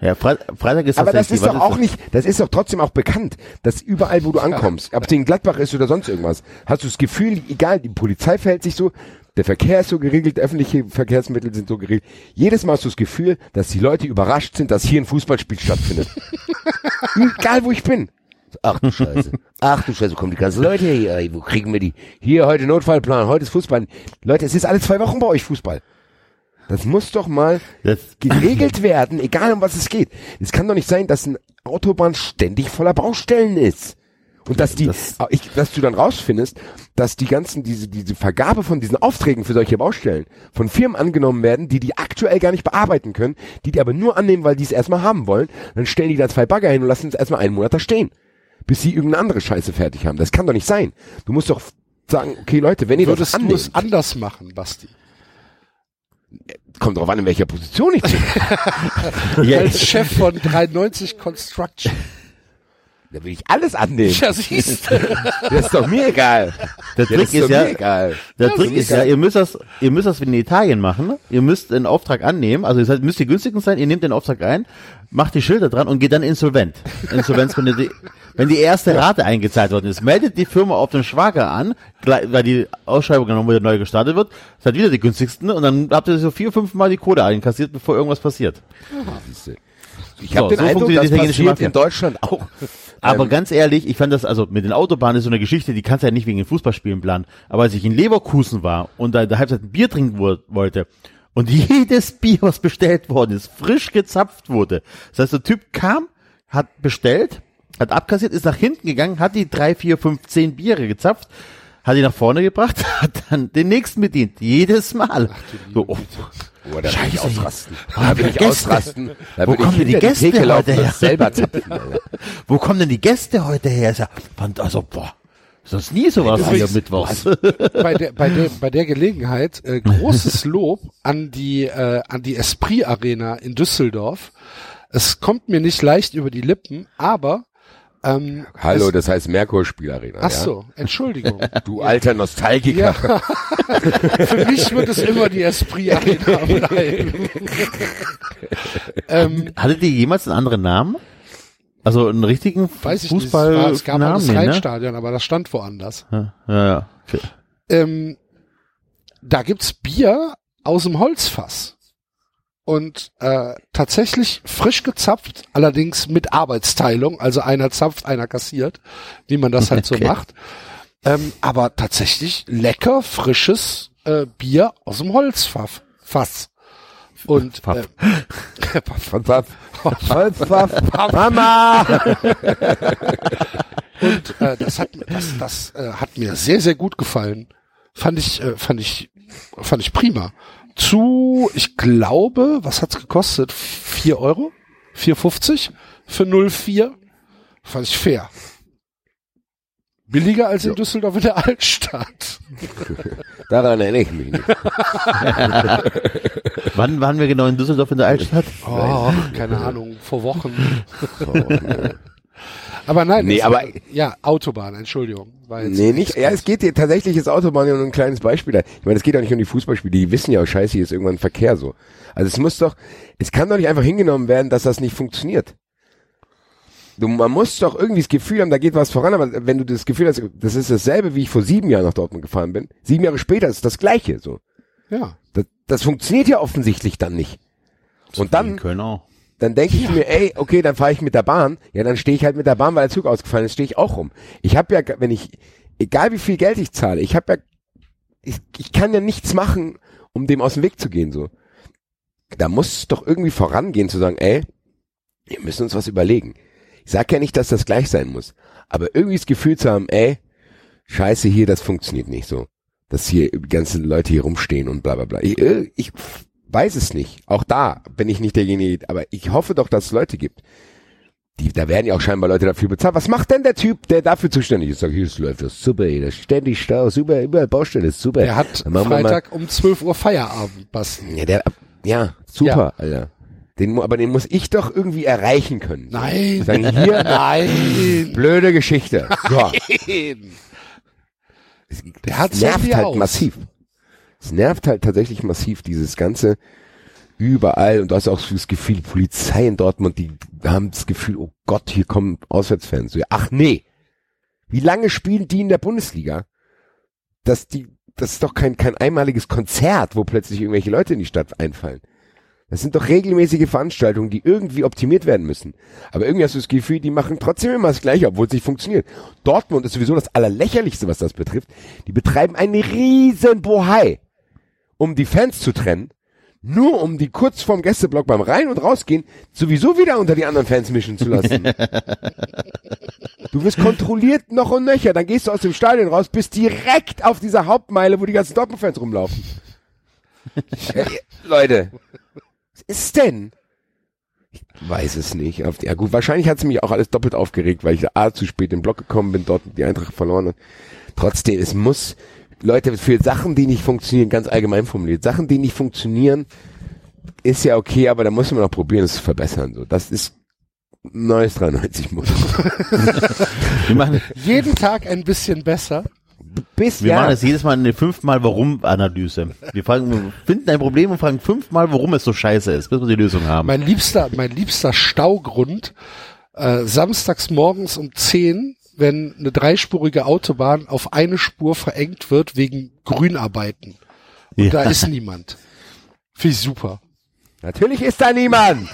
[SPEAKER 3] Ja, Fre Freitag ist
[SPEAKER 4] aber das ist doch auch nicht, das ist doch trotzdem auch bekannt, dass überall, wo du ankommst, ob es in Gladbach ist oder sonst irgendwas, hast du das Gefühl, egal, die Polizei verhält sich so, der Verkehr ist so geregelt, öffentliche Verkehrsmittel sind so geregelt. Jedes Mal hast du das Gefühl, dass die Leute überrascht sind, dass hier ein Fußballspiel stattfindet. egal, wo ich bin. Ach du Scheiße. Ach du Scheiße, kommen die ganzen Leute hier, wo kriegen wir die? Hier, heute Notfallplan, heute ist Fußball. Leute, es ist alle zwei Wochen bei euch Fußball. Das muss doch mal
[SPEAKER 3] Das,
[SPEAKER 4] geregelt werden, egal um was es geht. Es kann doch nicht sein, dass eine Autobahn ständig voller Baustellen ist. Und dass die,
[SPEAKER 3] Das-
[SPEAKER 4] ich, dass du dann rausfindest, dass die ganzen, diese, diese Vergabe von diesen Aufträgen für solche Baustellen von Firmen angenommen werden, die die aktuell gar nicht bearbeiten können, die die aber nur annehmen, weil die es erstmal haben wollen, dann stellen die da zwei Bagger hin und lassen es erstmal einen Monat da stehen. Bis sie irgendeine andere Scheiße fertig haben. Das kann doch nicht sein. Du musst doch sagen, okay Leute, wenn ihr das
[SPEAKER 2] Würdest du
[SPEAKER 4] annehmt,
[SPEAKER 2] es anders machen, Basti?
[SPEAKER 4] Kommt drauf an, in welcher Position ich bin.
[SPEAKER 2] Als Chef von 93 Construction.
[SPEAKER 4] Da will ich alles annehmen.
[SPEAKER 2] Ja, siehst du.
[SPEAKER 4] Das ist doch mir egal.
[SPEAKER 3] der Trick
[SPEAKER 4] das
[SPEAKER 3] ist
[SPEAKER 4] doch
[SPEAKER 3] ja,
[SPEAKER 4] mir egal.
[SPEAKER 3] der Trick
[SPEAKER 2] so
[SPEAKER 3] ist
[SPEAKER 2] ist
[SPEAKER 3] ja, ihr müsst das, ihr müsst das wie in Italien machen. Ihr müsst den Auftrag annehmen, also ihr seid, müsst die günstigsten sein, ihr nehmt den Auftrag ein, macht die Schilder dran und geht dann insolvent. Insolvenz, wenn die, wenn die erste Rate eingezahlt worden ist, meldet die Firma auf den Schwager an, weil die Ausschreibung dann wieder neu gestartet wird, seid wieder die günstigsten und dann habt ihr so vier, fünf Mal die Kohle einkassiert, bevor irgendwas passiert.
[SPEAKER 4] Ich
[SPEAKER 3] So,
[SPEAKER 4] habe den
[SPEAKER 3] so
[SPEAKER 4] Eindruck, das passiert in Deutschland auch.
[SPEAKER 3] Aber
[SPEAKER 4] Ähm,
[SPEAKER 3] ganz ehrlich, ich fand das, also mit den Autobahnen ist so eine Geschichte, die kannst du ja nicht wegen den Fußballspielen planen. Aber als ich in Leverkusen war und da in der Halbzeit ein Bier trinken wo- wollte und jedes Bier, was bestellt worden ist, frisch gezapft wurde. Das heißt, der Typ kam, hat bestellt, hat abkassiert, ist nach hinten gegangen, hat die drei, vier, fünf, zehn Biere gezapft, hat die nach vorne gebracht, hat dann den nächsten bedient. Jedes Mal. So, oh,
[SPEAKER 4] Oh, da will ich
[SPEAKER 3] Scheiße.
[SPEAKER 4] ausrasten. Da will
[SPEAKER 3] die
[SPEAKER 4] ich
[SPEAKER 3] Gäste.
[SPEAKER 4] ausrasten. Da
[SPEAKER 3] Wo kommen denn die Gäste
[SPEAKER 4] laufen
[SPEAKER 3] heute her?
[SPEAKER 4] selber zapfen.
[SPEAKER 3] Wo kommen denn die Gäste heute her? Fand, also, boah, ist das nie sowas
[SPEAKER 2] Du
[SPEAKER 3] hier Mittwochs.
[SPEAKER 2] bei der, bei der, bei der Gelegenheit äh, großes Lob an die, äh, an die Esprit Arena in Düsseldorf. Es kommt mir nicht leicht über die Lippen, aber ähm,
[SPEAKER 4] Hallo,
[SPEAKER 2] es,
[SPEAKER 4] das heißt Merkur-Spielarena.
[SPEAKER 2] ach
[SPEAKER 4] ja?
[SPEAKER 2] so, Entschuldigung.
[SPEAKER 4] Du alter Nostalgiker.
[SPEAKER 2] Ja, für mich wird es immer die Esprit Arena bleiben. ähm,
[SPEAKER 3] Hattet ihr jemals einen anderen Namen? Also einen richtigen
[SPEAKER 2] Weiß ich nicht. Es, war,
[SPEAKER 3] Fußball
[SPEAKER 2] es gab halt das Rheinstadion, aber das stand woanders.
[SPEAKER 3] Ja, ja, ja. Okay.
[SPEAKER 2] Ähm, da gibt's Bier aus dem Holzfass. Und äh, tatsächlich frisch gezapft, allerdings mit Arbeitsteilung, also einer zapft, einer kassiert, wie man das halt so
[SPEAKER 3] Okay.
[SPEAKER 2] macht. Ähm, aber tatsächlich lecker, frisches äh, Bier aus dem Holzfass. Fass. Und
[SPEAKER 3] Pfaff.
[SPEAKER 2] äh.
[SPEAKER 4] Von Pfaff. Holzpfaff. Mama!
[SPEAKER 2] Und äh, das hat das, das äh, hat mir sehr sehr gut gefallen. Fand ich äh, fand ich fand ich prima. Zu ich glaube, was hat's gekostet? Vier Euro? 4,50 für 04? Fand ich fair. Billiger als in Düsseldorf in der Altstadt.
[SPEAKER 4] Daran erinnere ich mich nicht.
[SPEAKER 3] Wann waren wir genau in Düsseldorf in der Altstadt?
[SPEAKER 2] Oh, keine Ahnung, vor Wochen. Aber nein,
[SPEAKER 4] Nee, aber-
[SPEAKER 2] ja, Autobahn, Entschuldigung. War
[SPEAKER 4] Nee, nicht. Ja, es geht hier tatsächlich ist Autobahn ja nur ein kleines Beispiel. da. Ich meine, es geht auch nicht um die Fußballspiele. Die wissen ja auch, scheiße, hier ist irgendwann Verkehr so. Also es muss doch, es kann doch nicht einfach hingenommen werden, dass das nicht funktioniert. Du, man muss doch irgendwie das Gefühl haben, da geht was voran, aber wenn du das Gefühl hast, das ist dasselbe, wie ich vor sieben Jahren nach Dortmund gefahren bin, sieben Jahre später ist das gleiche, so.
[SPEAKER 2] Ja.
[SPEAKER 4] Das, das funktioniert ja offensichtlich dann nicht. Und dann,
[SPEAKER 3] Köln auch.
[SPEAKER 4] Dann denke ich mir, ey, okay, dann fahre ich mit der Bahn. Ja, dann stehe ich halt mit der Bahn, weil der Zug ausgefallen ist, stehe ich auch rum. Ich habe ja, wenn ich, egal wie viel Geld ich zahle, ich habe ja, ich, ich kann ja nichts machen, um dem aus dem Weg zu gehen, so. Da muss es doch irgendwie vorangehen, zu sagen, ey, wir müssen uns was überlegen. Ich sag ja nicht, dass das gleich sein muss, aber irgendwie das Gefühl zu haben, ey, scheiße hier, das funktioniert nicht so. Dass hier die ganzen Leute hier rumstehen und bla bla bla. Ich, äh, ich weiß es nicht. Auch da bin ich nicht derjenige, aber ich hoffe doch, dass es Leute gibt. Die, da werden ja auch scheinbar Leute dafür bezahlt. Was macht denn der Typ, der dafür zuständig ist? Sag, hier ist läuft das super, ey, das ständig Stau, super, überall Baustelle, ist super.
[SPEAKER 2] Der hat Freitag um 12 Uhr Feierabend, Basti.
[SPEAKER 4] ja, der, ja, super, Alter. Den, aber den muss ich doch irgendwie erreichen können.
[SPEAKER 2] Nein.
[SPEAKER 4] Sagen hier,
[SPEAKER 2] Nein.
[SPEAKER 4] blöde Geschichte. So.
[SPEAKER 2] Der hat
[SPEAKER 4] nervt halt
[SPEAKER 2] aus.
[SPEAKER 4] massiv. Es nervt halt tatsächlich massiv, dieses ganze überall. Und du hast auch das Gefühl, die Polizei in Dortmund, die haben das Gefühl, oh Gott, hier kommen Auswärtsfans. Ach nee. Wie lange spielen die in der Bundesliga? Das, die, das ist doch kein, kein einmaliges Konzert, wo plötzlich irgendwelche Leute in die Stadt einfallen. Das sind doch regelmäßige Veranstaltungen, die irgendwie optimiert werden müssen. Aber irgendwie hast du das Gefühl, die machen trotzdem immer das Gleiche, obwohl es nicht funktioniert. Dortmund ist sowieso das Allerlächerlichste, was das betrifft. Die betreiben einen riesen Bohai, um die Fans zu trennen, nur um die kurz vorm Gästeblock beim Rein- und Rausgehen sowieso wieder unter die anderen Fans mischen zu lassen. du wirst kontrolliert noch und nöcher, dann gehst du aus dem Stadion raus, bist direkt auf dieser Hauptmeile, wo die ganzen Dortmund-Fans rumlaufen. Äh, Leute, was ist denn? Ich weiß es nicht. Ja gut, wahrscheinlich hat es mich auch alles doppelt aufgeregt, weil ich A zu spät in den Block gekommen bin, dort die Eintracht verloren hat. Trotzdem, es muss, Leute, für Sachen, die nicht funktionieren, ganz allgemein formuliert, Sachen, die nicht funktionieren, ist ja okay, aber da muss man auch probieren, es zu verbessern. So, das ist ein neues 93 Modell.
[SPEAKER 3] Wir machen,
[SPEAKER 2] Jeden Tag ein bisschen besser.
[SPEAKER 4] Bis
[SPEAKER 3] wir
[SPEAKER 4] ja,
[SPEAKER 3] machen das jedes Mal eine fünfmal Warum-Analyse. Wir fragen, wir finden ein Problem und fragen fünfmal, warum es so scheiße ist, bis wir die Lösung haben.
[SPEAKER 2] Mein liebster, mein liebster Staugrund, äh, samstags morgens um 10, wenn eine dreispurige Autobahn auf eine Spur verengt wird wegen Grünarbeiten. Und
[SPEAKER 3] Ja.
[SPEAKER 2] da ist niemand. Finde ich super.
[SPEAKER 4] Natürlich ist da niemand.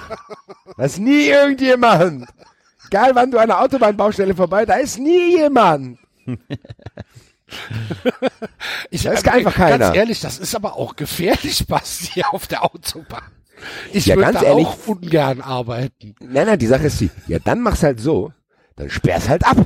[SPEAKER 4] da ist nie irgendjemand. Egal wann du an der Autobahnbaustelle vorbei, da ist nie jemand.
[SPEAKER 2] Ich,
[SPEAKER 4] Da ist
[SPEAKER 2] äh,
[SPEAKER 4] einfach keiner.
[SPEAKER 2] Ganz ehrlich, das ist aber auch gefährlich, Basti, auf der Autobahn. Ich
[SPEAKER 4] Ja,
[SPEAKER 2] würde
[SPEAKER 4] ganz
[SPEAKER 2] da
[SPEAKER 4] ehrlich.
[SPEAKER 2] auch ungern arbeiten.
[SPEAKER 4] Nein, nein, die Sache ist die, ja, dann mach's halt so, dann sperr's halt ab.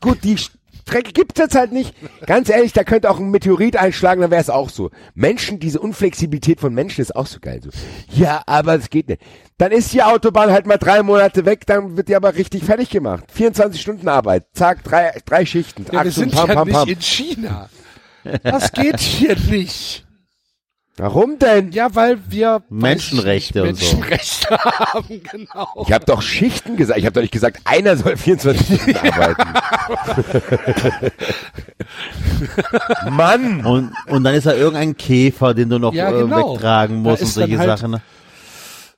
[SPEAKER 4] Gut, die Strecke gibt's jetzt halt nicht. Ganz ehrlich, da könnte auch ein Meteorit einschlagen, dann wär's auch so. Menschen, diese Unflexibilität von Menschen ist auch so geil. So. Ja, aber es geht nicht. Dann ist die Autobahn halt mal drei Monate weg, dann wird die aber richtig fertig gemacht. 24 Stunden Arbeit, zack, drei, drei Schichten.
[SPEAKER 2] Ja, wir
[SPEAKER 4] Achtung,
[SPEAKER 2] sind
[SPEAKER 4] pam,
[SPEAKER 2] ja
[SPEAKER 4] pam,
[SPEAKER 2] nicht
[SPEAKER 4] pam.
[SPEAKER 2] in China. Das geht hier nicht.
[SPEAKER 4] Warum denn?
[SPEAKER 2] Ja, weil wir
[SPEAKER 3] Menschenrechte
[SPEAKER 2] weiß
[SPEAKER 3] und
[SPEAKER 2] ich
[SPEAKER 3] so.
[SPEAKER 2] Menschenrechte haben, genau.
[SPEAKER 4] Ich habe doch Schichten gesagt. Ich habe doch nicht gesagt, einer soll 24 Stunden arbeiten. Mann!
[SPEAKER 3] Und, und dann ist da irgendein Käfer, den du noch
[SPEAKER 2] Ja,
[SPEAKER 3] äh,
[SPEAKER 2] genau.
[SPEAKER 3] wegtragen musst und solche
[SPEAKER 2] halt-
[SPEAKER 3] Sachen. ne?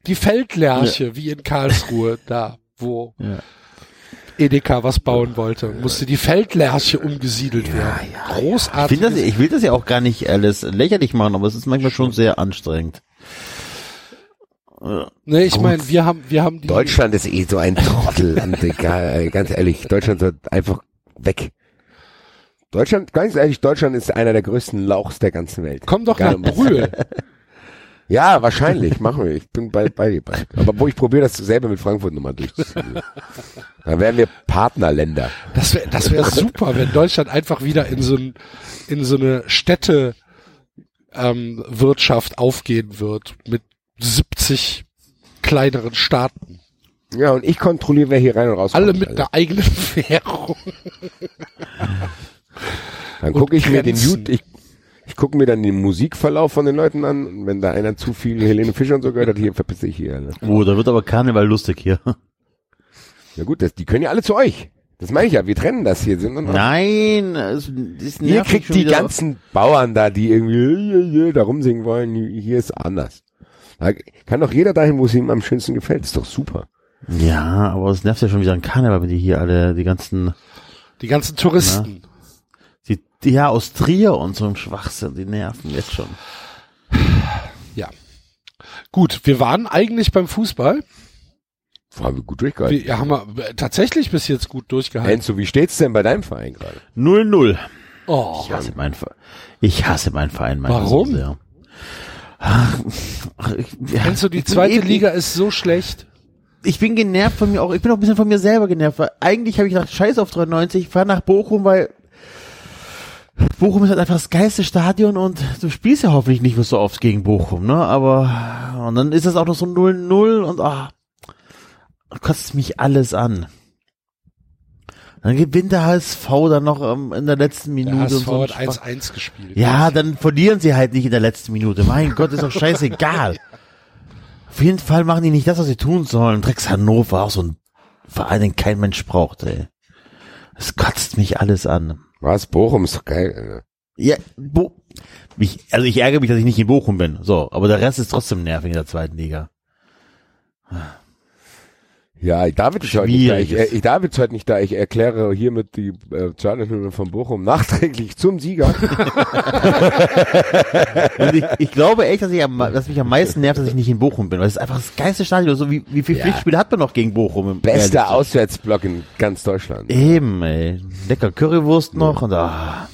[SPEAKER 2] Die Feldlerche, wie in Karlsruhe, da, wo
[SPEAKER 3] Ja.
[SPEAKER 2] Edeka was bauen wollte. Musste die Feldlerche umgesiedelt werden.
[SPEAKER 3] Ich,
[SPEAKER 2] Großartig.
[SPEAKER 3] finde das, ich will das ja auch gar nicht alles lächerlich machen, aber es ist manchmal schon sehr anstrengend.
[SPEAKER 2] nee, ich meine, wir haben, wir haben die,
[SPEAKER 4] Deutschland ist eh so ein Trottel, und egal, äh, ganz ehrlich, Deutschland soll einfach weg. Deutschland, ganz ehrlich, Deutschland ist einer der größten Lauchs der ganzen Welt.
[SPEAKER 2] komm doch
[SPEAKER 4] Gar
[SPEAKER 2] nach Brühl.
[SPEAKER 4] Ja, wahrscheinlich, machen wir. Ich bin bei, bei dir. bei. Aber wo ich probiere das selber mit Frankfurt nochmal durchzuziehen. Dann wären wir Partnerländer.
[SPEAKER 2] Das wäre das wär super, wenn Deutschland einfach wieder in so, ein, in so eine Städte ähm, Wirtschaft aufgehen wird mit 70 kleineren Staaten.
[SPEAKER 4] Ja, und ich kontrolliere, wer hier rein und raus
[SPEAKER 2] Alle mit
[SPEAKER 4] Alter.
[SPEAKER 2] einer eigenen Währung.
[SPEAKER 4] Dann gucke ich mir den ich, ich gucke mir dann den Musikverlauf von den Leuten an. Und wenn da einer zu viel Helene Fischer und so gehört hat, hier verpisse ich hier. Ne?
[SPEAKER 3] Oh, da wird aber Karneval lustig hier.
[SPEAKER 4] Ja gut, das, die können ja alle zu euch. Das meine ich ja, wir trennen das hier. Sind
[SPEAKER 3] Nein, es, es
[SPEAKER 4] Ihr kriegt die ganzen Bauern da, die irgendwie da rumsingen wollen. Hier ist anders. Da kann doch jeder dahin, wo es ihm am schönsten gefällt. Ist doch super.
[SPEAKER 3] Ja, aber es nervt ja schon wieder ein Karneval, wenn die hier alle, die ganzen,
[SPEAKER 2] Die ganzen Touristen.
[SPEAKER 3] die ja aus Trier und so ein Schwachsinn, die nerven jetzt schon.
[SPEAKER 2] Ja. Gut, wir waren eigentlich beim Fußball.
[SPEAKER 4] Haben wir gut durchgehalten.
[SPEAKER 2] Wir haben wir tatsächlich bis jetzt gut durchgehalten.
[SPEAKER 4] Enzo, wie steht's denn bei deinem Verein gerade?
[SPEAKER 3] 0-0.
[SPEAKER 2] Oh,
[SPEAKER 3] Ich hasse meinen Verein. Ich hasse meinen Verein manchmal
[SPEAKER 2] Warum?
[SPEAKER 3] so sehr. Ach, ich, ja,
[SPEAKER 2] du, die
[SPEAKER 3] ich
[SPEAKER 2] zweite
[SPEAKER 3] eben-
[SPEAKER 2] Liga ist so schlecht.
[SPEAKER 3] Ich bin genervt von mir auch. Ich bin auch ein bisschen von mir selber genervt, weil eigentlich habe ich gedacht, scheiß auf 93, fahr nach Bochum, weil Bochum ist halt einfach das geilste Stadion und du spielst ja hoffentlich nicht mehr so oft gegen Bochum, ne? Aber und dann ist das auch noch so 0-0 und ah, kotzt mich alles an. Dann gewinnt der HSV dann noch ähm, in der letzten
[SPEAKER 2] Der
[SPEAKER 3] Minute.
[SPEAKER 2] HSV
[SPEAKER 3] und so
[SPEAKER 2] hat
[SPEAKER 3] ein Schwach-
[SPEAKER 2] 1-1 gespielt.
[SPEAKER 3] ja, dann verlieren sie halt nicht in der letzten Minute. Mein Gott, ist doch scheißegal. Auf jeden Fall machen die nicht das, was sie tun sollen. Drecks Hannover, auch so ein Verein, den kein Mensch braucht, ey. Es kotzt mich alles an.
[SPEAKER 4] Was? Bochum ist doch geil.
[SPEAKER 3] Ja, Bo mich, also ich ärgere mich, dass ich nicht in Bochum bin. So, aber der Rest ist trotzdem nervig in der zweiten Liga.
[SPEAKER 4] Ja, David ist heute nicht da. Ich, äh, David ist heute nicht da. Ich erkläre hiermit die äh, Charlotte von Bochum nachträglich zum Sieger.
[SPEAKER 3] Und ich, ich glaube echt, dass, ich am, dass mich am meisten nervt, dass ich nicht in Bochum bin. Weil es ist einfach das geilste Stadion. So wie, wie viele
[SPEAKER 4] Ja.
[SPEAKER 3] Pflichtspiele hat man noch gegen Bochum? Im
[SPEAKER 4] Bester? Auswärtsblock in ganz Deutschland.
[SPEAKER 3] Eben, ey. Lecker Currywurst noch und ah.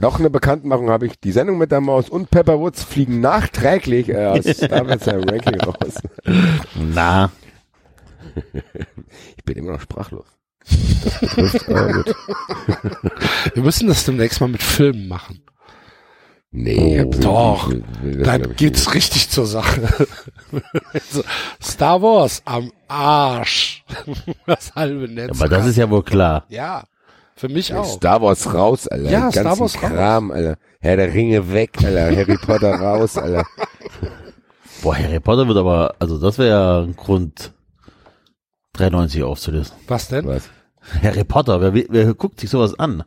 [SPEAKER 4] Noch eine Bekanntmachung habe ich. Die Sendung mit der Maus und Pepper Woods fliegen nachträglich äh, aus Davids Ranking raus.
[SPEAKER 3] Na,
[SPEAKER 4] Ich bin immer noch sprachlos. Das betrifft, aber gut.
[SPEAKER 2] Wir müssen das demnächst mal mit Filmen machen.
[SPEAKER 4] Nee,
[SPEAKER 2] Oh, doch. Dann geht's richtig zur Sache. Star Wars am Arsch. Das halbe Netz.
[SPEAKER 3] aber das ist ja wohl klar.
[SPEAKER 2] ja, für mich
[SPEAKER 4] nicht.
[SPEAKER 2] auch.
[SPEAKER 4] Star Wars raus, Alter.
[SPEAKER 2] Ja, Star Wars raus.
[SPEAKER 4] Kram, Alter. Herr der Ringe weg, Alter. Harry Potter raus, Alter.
[SPEAKER 3] Boah, Harry Potter wird aber, also das wäre ja ein Grund, 93 aufzulösen.
[SPEAKER 2] Was denn?
[SPEAKER 4] Was?
[SPEAKER 3] Harry Potter, wer, wer guckt sich sowas an?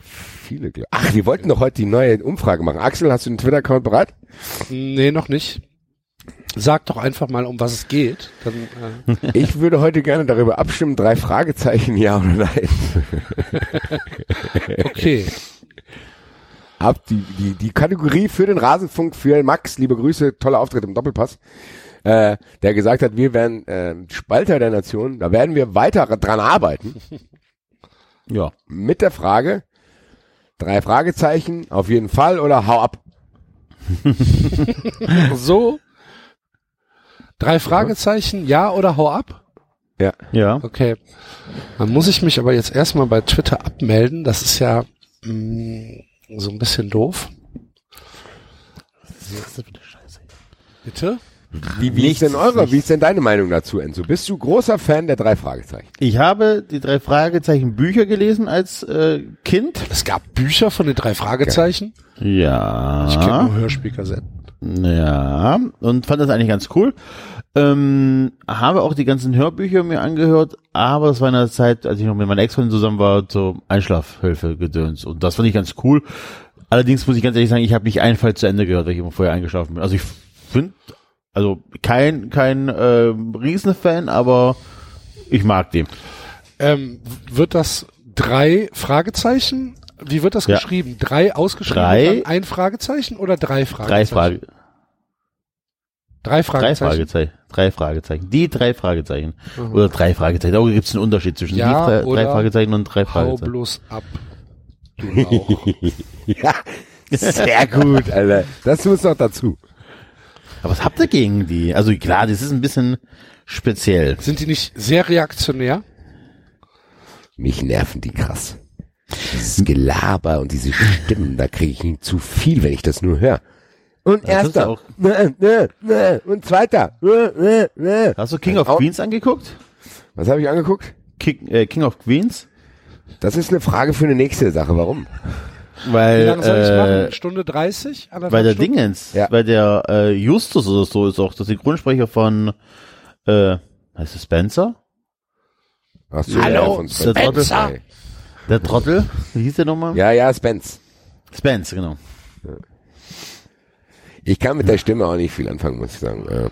[SPEAKER 4] Viele, Ach, wir wollten doch heute die neue Umfrage machen. Axel, hast du den Twitter-Account bereit?
[SPEAKER 2] Nee, noch nicht. Sag doch einfach mal, um was es geht. Dann, äh,
[SPEAKER 4] Ich würde heute gerne darüber abstimmen, drei Fragezeichen, ja oder nein.
[SPEAKER 2] okay.
[SPEAKER 4] Ab die, die, die Kategorie für den Rasenfunk für Max, liebe Grüße, toller Auftritt im Doppelpass, äh, der gesagt hat, wir wären äh, Spalter der Nation, da werden wir weiter dran arbeiten,
[SPEAKER 3] Ja.
[SPEAKER 4] mit der Frage, drei Fragezeichen, auf jeden Fall oder hau ab.
[SPEAKER 2] So. Drei Fragezeichen, ja oder hau ab?
[SPEAKER 4] Ja.
[SPEAKER 3] Ja.
[SPEAKER 2] Okay. Dann muss ich mich aber jetzt erstmal bei Twitter abmelden. Das ist ja mh, so ein bisschen doof. Bitte?
[SPEAKER 4] Wie, wie ist denn eure, wie ist denn deine Meinung dazu, Enzo? Bist du großer Fan der drei Fragezeichen?
[SPEAKER 3] Ich habe die drei Fragezeichen Bücher gelesen als äh, Kind.
[SPEAKER 2] Es gab Bücher von den drei Fragezeichen.
[SPEAKER 3] Ja.
[SPEAKER 2] Ich kenne nur Hörspielkassetten.
[SPEAKER 3] Ja, und fand das eigentlich ganz cool. Ähm, habe auch die ganzen Hörbücher mir angehört, aber das war in der Zeit, als ich noch mit meiner Ex-Freundin zusammen war, so Einschlafhilfe gedöns. Und das fand ich ganz cool. Allerdings muss ich ganz ehrlich sagen, ich habe nicht einen Fall zu Ende gehört, weil ich immer vorher eingeschlafen bin. Also ich finde, also kein kein äh, Riesenfan, aber Ich mag den.
[SPEAKER 2] Ähm, wird das drei Fragezeichen? Wie wird das
[SPEAKER 3] Ja.
[SPEAKER 2] geschrieben? Drei ausgeschrieben
[SPEAKER 3] Drei.
[SPEAKER 2] ein Fragezeichen oder drei Fragezeichen?
[SPEAKER 3] Drei, Frage,
[SPEAKER 2] Drei
[SPEAKER 3] drei
[SPEAKER 2] Fragezeichen.
[SPEAKER 3] Fragezeichen. Drei Fragezeichen. Die drei Fragezeichen.
[SPEAKER 2] Mhm.
[SPEAKER 3] Oder drei Fragezeichen. Da gibt es einen Unterschied zwischen
[SPEAKER 2] Ja,
[SPEAKER 3] die drei, drei Fragezeichen und drei
[SPEAKER 2] Hau
[SPEAKER 3] Fragezeichen.
[SPEAKER 2] bloß ab. Du.
[SPEAKER 4] Ja, sehr gut, Alter. Das muss noch dazu.
[SPEAKER 3] Aber was habt ihr gegen die? Also klar, das ist ein bisschen speziell.
[SPEAKER 2] Sind die nicht sehr reaktionär?
[SPEAKER 4] Mich nerven die krass. Dieses Gelaber und diese Stimmen, da kriege ich zu viel, wenn ich das nur höre. Und
[SPEAKER 3] Das
[SPEAKER 4] erster.
[SPEAKER 3] auch-
[SPEAKER 4] Nö, nö, nö. Und zweiter. Nö, nö, nö.
[SPEAKER 3] Hast du King of Queens angeguckt?
[SPEAKER 4] Was habe ich angeguckt?
[SPEAKER 3] King, äh, King of Queens?
[SPEAKER 4] Das ist eine Frage für eine nächste Sache. Warum?
[SPEAKER 3] Weil,
[SPEAKER 2] Wie lange soll ich
[SPEAKER 3] äh,
[SPEAKER 2] machen? Stunde 30? Anderthalb
[SPEAKER 3] Weil der
[SPEAKER 2] Stunden?
[SPEAKER 3] Dingens,
[SPEAKER 4] Ja.
[SPEAKER 3] weil der äh, Justus oder so ist auch der Synchronsprecher von äh, heißt es Spencer?
[SPEAKER 4] Ach so,
[SPEAKER 2] Hallo,
[SPEAKER 4] ja, von
[SPEAKER 3] Spencer. Der Trottel, wie hieß der nochmal?
[SPEAKER 4] Ja, ja, Spence.
[SPEAKER 3] Spence, genau.
[SPEAKER 4] Ich kann mit der Stimme auch nicht viel anfangen, muss ich sagen. Ja.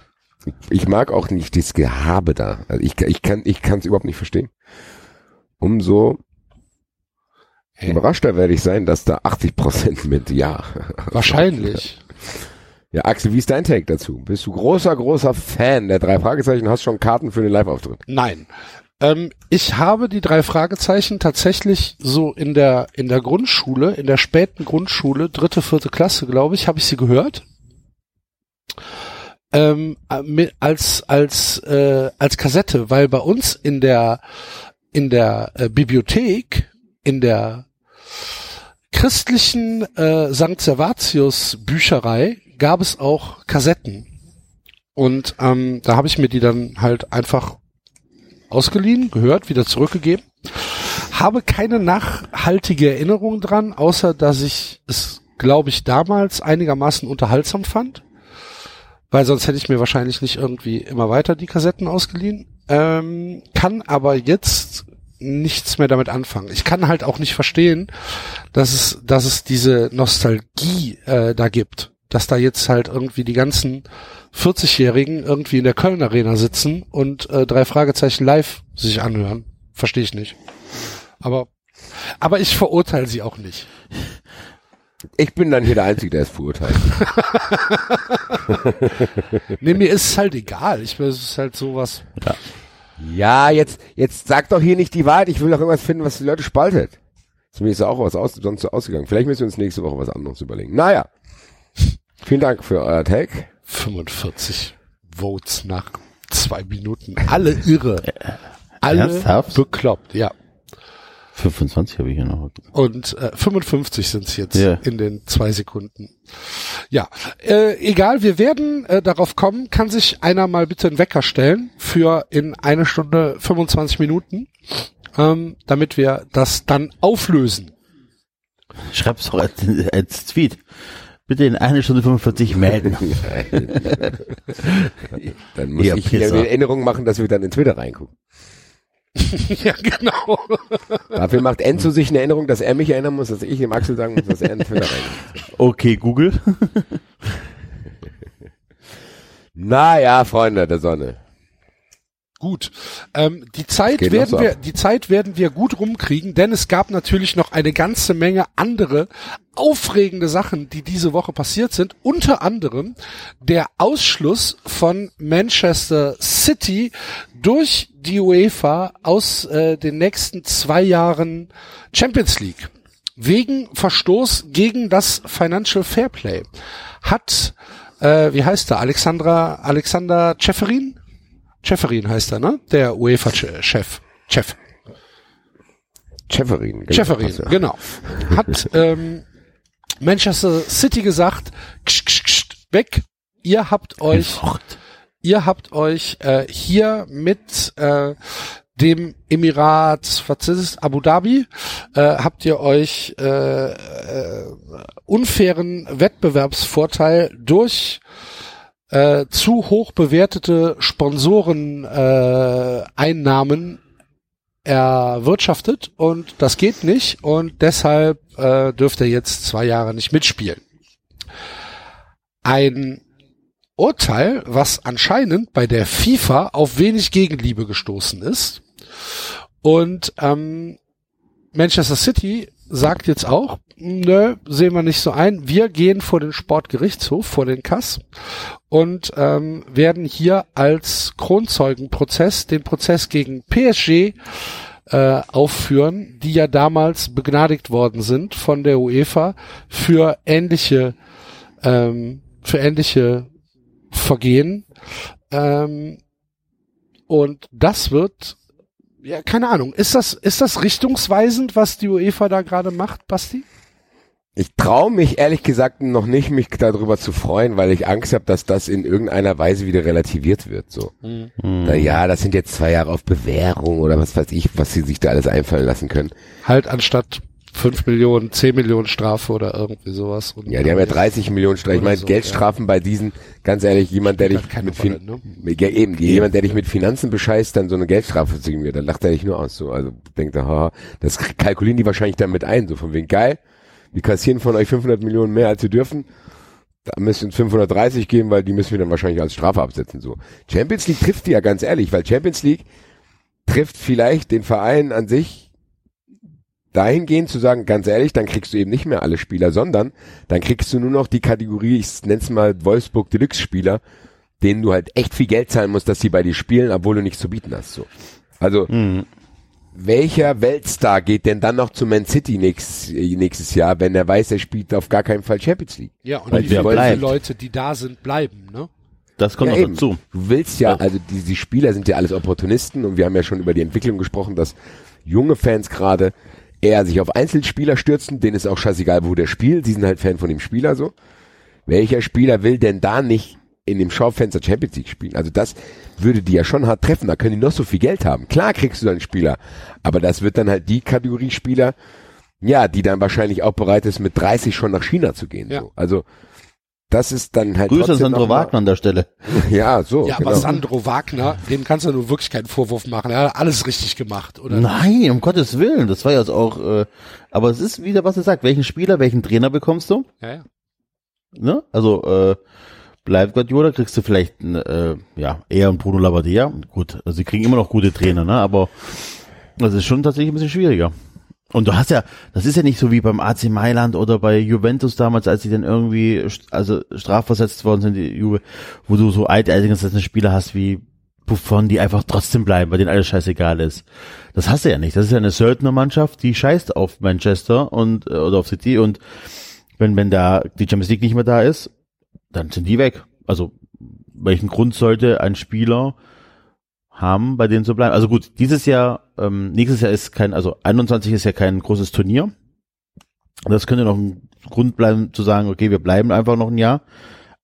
[SPEAKER 4] Ich mag auch nicht das Gehabe da. Also ich, ich kann ich kann es überhaupt nicht verstehen. Umso
[SPEAKER 2] Hey.
[SPEAKER 4] überraschter werde ich sein, dass da 80 Prozent mit Ja.
[SPEAKER 2] Wahrscheinlich.
[SPEAKER 4] Ja, Axel, wie ist dein Take dazu? Bist du großer, großer Fan der drei Fragezeichen? Hast schon Karten für den Live-Auftritt?
[SPEAKER 2] Nein. Ähm, ich habe die drei Fragezeichen tatsächlich so in der in der Grundschule, in der späten Grundschule, dritte, vierte Klasse, glaube ich, habe ich sie gehört. Ähm, äh, als als äh, als Kassette, weil bei uns in der in der äh, Bibliothek in der christlichen äh, St. Servatius Bücherei gab es auch Kassetten. Und ähm, da habe ich mir die dann halt einfach ausgeliehen, gehört, wieder zurückgegeben. Habe keine nachhaltige Erinnerung dran, außer dass ich es, glaube ich, damals einigermaßen unterhaltsam fand. Weil sonst hätte ich mir wahrscheinlich nicht irgendwie immer weiter die Kassetten ausgeliehen. Ähm, kann aber jetzt nichts mehr damit anfangen. Ich kann halt auch nicht verstehen, dass es, dass es diese Nostalgie äh, da gibt. Dass da jetzt halt irgendwie die ganzen 40-Jährigen irgendwie in der Köln Arena sitzen und äh, drei Fragezeichen live sich anhören. Verstehe ich nicht. Aber, aber ich verurteile sie auch nicht.
[SPEAKER 4] Ich bin dann hier der Einzige, der es verurteilt.
[SPEAKER 2] Nee, mir ist es halt egal. Ich es ist halt sowas.
[SPEAKER 4] ja, jetzt, jetzt sag doch hier nicht die Wahrheit. Ich will doch irgendwas finden, was die Leute spaltet. Ist mir ist auch was aus, sonst so ausgegangen. Vielleicht müssen wir uns nächste Woche was anderes überlegen. Naja. Vielen Dank für euer Take.
[SPEAKER 2] 45 Votes nach zwei Minuten. Alle irre. Alle
[SPEAKER 3] Ernsthaft?
[SPEAKER 2] bekloppt, ja.
[SPEAKER 3] 25 habe ich hier noch.
[SPEAKER 2] Und äh, 55 sind es jetzt
[SPEAKER 3] Ja.
[SPEAKER 2] in den zwei Sekunden. Ja, äh, egal, wir werden äh, darauf kommen. Kann sich einer mal bitte einen Wecker stellen für in eine Stunde 25 Minuten, ähm, damit wir das dann auflösen.
[SPEAKER 3] Schreib's doch als, als Tweet. Bitte in eine Stunde 45 melden.
[SPEAKER 4] Dann muss
[SPEAKER 3] Ihr
[SPEAKER 4] ich mir
[SPEAKER 3] Pisser.
[SPEAKER 4] eine Erinnerung machen, dass wir dann in Twitter reingucken.
[SPEAKER 2] ja, genau.
[SPEAKER 4] Dafür macht Enzo sich eine Erinnerung, dass er mich erinnern muss, dass ich dem Axel sagen muss, dass er in Twitter reinguckt.
[SPEAKER 3] Okay, Google.
[SPEAKER 4] Naja, Freunde der Sonne.
[SPEAKER 2] Gut. Ähm, die Zeit
[SPEAKER 4] Geht
[SPEAKER 2] werden wir, die Zeit werden wir gut rumkriegen, denn es gab natürlich noch eine ganze Menge andere aufregende Sachen, die diese Woche passiert sind. Unter anderem der Ausschluss von Manchester City durch die UEFA aus äh, den nächsten zwei Jahren Champions League. Wegen Verstoß gegen das Financial Fairplay hat, äh, wie heißt er, Alexandra, Alexander Ceferin? Ceferin heißt er, ne? Der UEFA-Chef. Chef.
[SPEAKER 4] Schäferin. genau. Ja.
[SPEAKER 2] genau. Hat ähm, Manchester City gesagt, ksch, ksch, ksch, weg, ihr habt euch, ihr habt euch äh, hier mit äh, dem Emirat, was ist es, Abu Dhabi, äh, habt ihr euch äh, äh, unfairen Wettbewerbsvorteil durch äh, zu hoch bewertete Sponsoren äh, erwirtschaftet und das geht nicht und deshalb äh, dürft ihr jetzt zwei Jahre nicht mitspielen. Ein Urteil, was anscheinend bei der FIFA auf wenig Gegenliebe gestoßen ist. Und ähm, Manchester City sagt jetzt auch, nö, sehen wir nicht so ein. Wir gehen vor den Sportgerichtshof, vor den Kass und ähm, werden hier als Kronzeugenprozess den Prozess gegen PSG äh, aufführen, die ja damals begnadigt worden sind von der UEFA für ähnliche ähm, für ähnliche Vergehen. Ähm, und das wird ja, keine Ahnung. Ist das, ist das richtungsweisend, was die UEFA da gerade macht, Basti?
[SPEAKER 4] Ich traue mich ehrlich gesagt noch nicht, mich darüber zu freuen, weil ich Angst habe, dass das in irgendeiner Weise wieder relativiert wird. So,
[SPEAKER 2] Mhm.
[SPEAKER 4] Na ja, das sind jetzt zwei Jahre auf Bewährung oder was weiß ich, was sie sich da alles einfallen lassen können.
[SPEAKER 2] Halt anstatt 5 Millionen, 10 Millionen Strafe oder irgendwie sowas. Und
[SPEAKER 4] Ja, die haben ja 30 Millionen Strafen. Ich meine,
[SPEAKER 2] so,
[SPEAKER 4] Geldstrafen bei diesen, ganz ehrlich, jemand, der dich
[SPEAKER 2] halt
[SPEAKER 4] mit, fin mit ja, eben, die, jemand, der dich mit Finanzen bescheißt, dann so eine Geldstrafe zu geben, dann lacht er dich nur aus. So, also denkt er, haha, das kalkulieren die wahrscheinlich damit ein, so von wegen geil. Wir kassieren von euch 500 Millionen mehr, als wir dürfen. Da müssen uns 530 geben, weil die müssen wir dann wahrscheinlich als Strafe absetzen. So Champions League trifft die ja ganz ehrlich, weil Champions League trifft vielleicht den Verein an sich dahingehend zu sagen, ganz ehrlich, dann kriegst du eben nicht mehr alle Spieler, sondern dann kriegst du nur noch die Kategorie, ich nenn's mal Wolfsburg Deluxe Spieler, denen du halt echt viel Geld zahlen musst, dass sie bei dir spielen, obwohl du nichts zu bieten hast. So. Also
[SPEAKER 3] Mhm.
[SPEAKER 4] Welcher Weltstar geht denn dann noch zu Man City nächstes, nächstes Jahr, wenn er weiß, er spielt auf gar keinen Fall Champions League?
[SPEAKER 2] Ja, und
[SPEAKER 3] Weil
[SPEAKER 2] wie viele. Leute, die da sind, bleiben, ne?
[SPEAKER 3] Das kommt
[SPEAKER 4] ja,
[SPEAKER 3] noch
[SPEAKER 4] eben.
[SPEAKER 3] dazu.
[SPEAKER 4] Du willst ja,
[SPEAKER 3] Ja.
[SPEAKER 4] also die, die Spieler sind ja alles Opportunisten und wir haben ja schon über die Entwicklung gesprochen, dass junge Fans gerade eher sich auf Einzelspieler stürzen, denen ist auch scheißegal, wo der spielt, die sind halt Fan von dem Spieler so. Welcher Spieler will denn da nicht in dem Schaufenster Champions League spielen? Also das würde die ja schon hart treffen, da können die noch so viel Geld haben. Klar kriegst du dann Spieler, aber das wird dann halt die Kategorie Spieler, ja, die dann wahrscheinlich auch bereit ist, mit 30 schon nach China zu gehen.
[SPEAKER 2] Ja.
[SPEAKER 4] So. Also das ist dann halt
[SPEAKER 3] Grüße Sandro Wagner an der Stelle.
[SPEAKER 4] Ja, so.
[SPEAKER 2] Ja,
[SPEAKER 4] genau.
[SPEAKER 2] aber Sandro Wagner, dem kannst du nur wirklich keinen Vorwurf machen. Er hat alles richtig gemacht, oder?
[SPEAKER 3] Nein, um Gottes Willen. Das war jetzt auch, äh, aber es ist wieder, was er sagt. Welchen Spieler, welchen Trainer bekommst du?
[SPEAKER 2] Ja, ja.
[SPEAKER 3] Ne? Also, äh, bleibt Guardiola, kriegst du vielleicht, äh, ja, eher einen Bruno Labbadia. Gut, also sie kriegen immer noch gute Trainer, ne? Aber das ist schon tatsächlich ein bisschen schwieriger. Und du hast ja, das ist ja nicht so wie beim AC Mailand oder bei Juventus damals, als sie dann irgendwie, also strafversetzt worden sind, die Juve, wo du so alteingesessene Spieler hast wie Buffon, die einfach trotzdem bleiben, bei denen alles scheißegal ist. Das hast du ja nicht. Das ist ja eine Söldnermannschaft, die scheißt auf Manchester und, äh, oder auf City und wenn, wenn da die Champions League nicht mehr da ist, dann sind die weg. Also, welchen Grund sollte ein Spieler haben, bei denen zu bleiben? Also gut, dieses Jahr, ähm, nächstes Jahr ist kein, also 21 ist ja kein großes Turnier. Das könnte noch ein Grund bleiben, zu sagen, okay, wir bleiben einfach noch ein Jahr.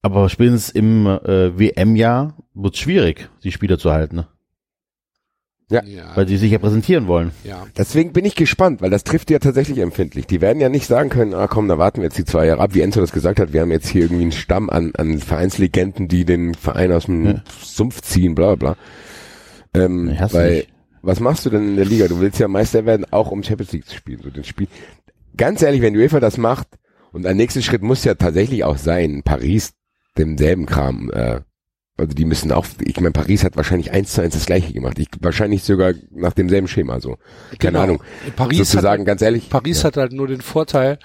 [SPEAKER 3] Aber spätestens im äh, WM-Jahr wird es schwierig, die Spieler zu halten, ne?
[SPEAKER 4] Ja.
[SPEAKER 2] Ja,
[SPEAKER 3] weil die sich ja präsentieren wollen.
[SPEAKER 2] ja.
[SPEAKER 4] Deswegen bin ich gespannt, weil das trifft ja tatsächlich empfindlich. Die werden ja nicht sagen können, ah komm, da warten wir jetzt die zwei Jahre ab, wie Enzo das gesagt hat, wir haben jetzt hier irgendwie einen Stamm an, an Vereinslegenden, die den Verein aus dem
[SPEAKER 3] Ja.
[SPEAKER 4] Sumpf ziehen, bla bla bla. Ähm,
[SPEAKER 3] Nee,
[SPEAKER 4] weil,
[SPEAKER 3] nicht.
[SPEAKER 4] was machst du denn in der Liga? Du willst ja Meister werden, auch um Champions League zu spielen. So den Spiel. Ganz ehrlich, wenn UEFA das macht, und ein nächster Schritt muss ja tatsächlich auch sein, Paris demselben Kram, äh, also die müssen auch, ich meine, Paris hat wahrscheinlich eins zu eins das gleiche gemacht. Ich, wahrscheinlich sogar nach demselben Schema so. Keine
[SPEAKER 2] Genau.
[SPEAKER 4] Ahnung.
[SPEAKER 2] Paris
[SPEAKER 4] Sozusagen,
[SPEAKER 2] hat,
[SPEAKER 4] ganz ehrlich.
[SPEAKER 2] Paris
[SPEAKER 4] ja.
[SPEAKER 2] hat halt nur den Vorteil,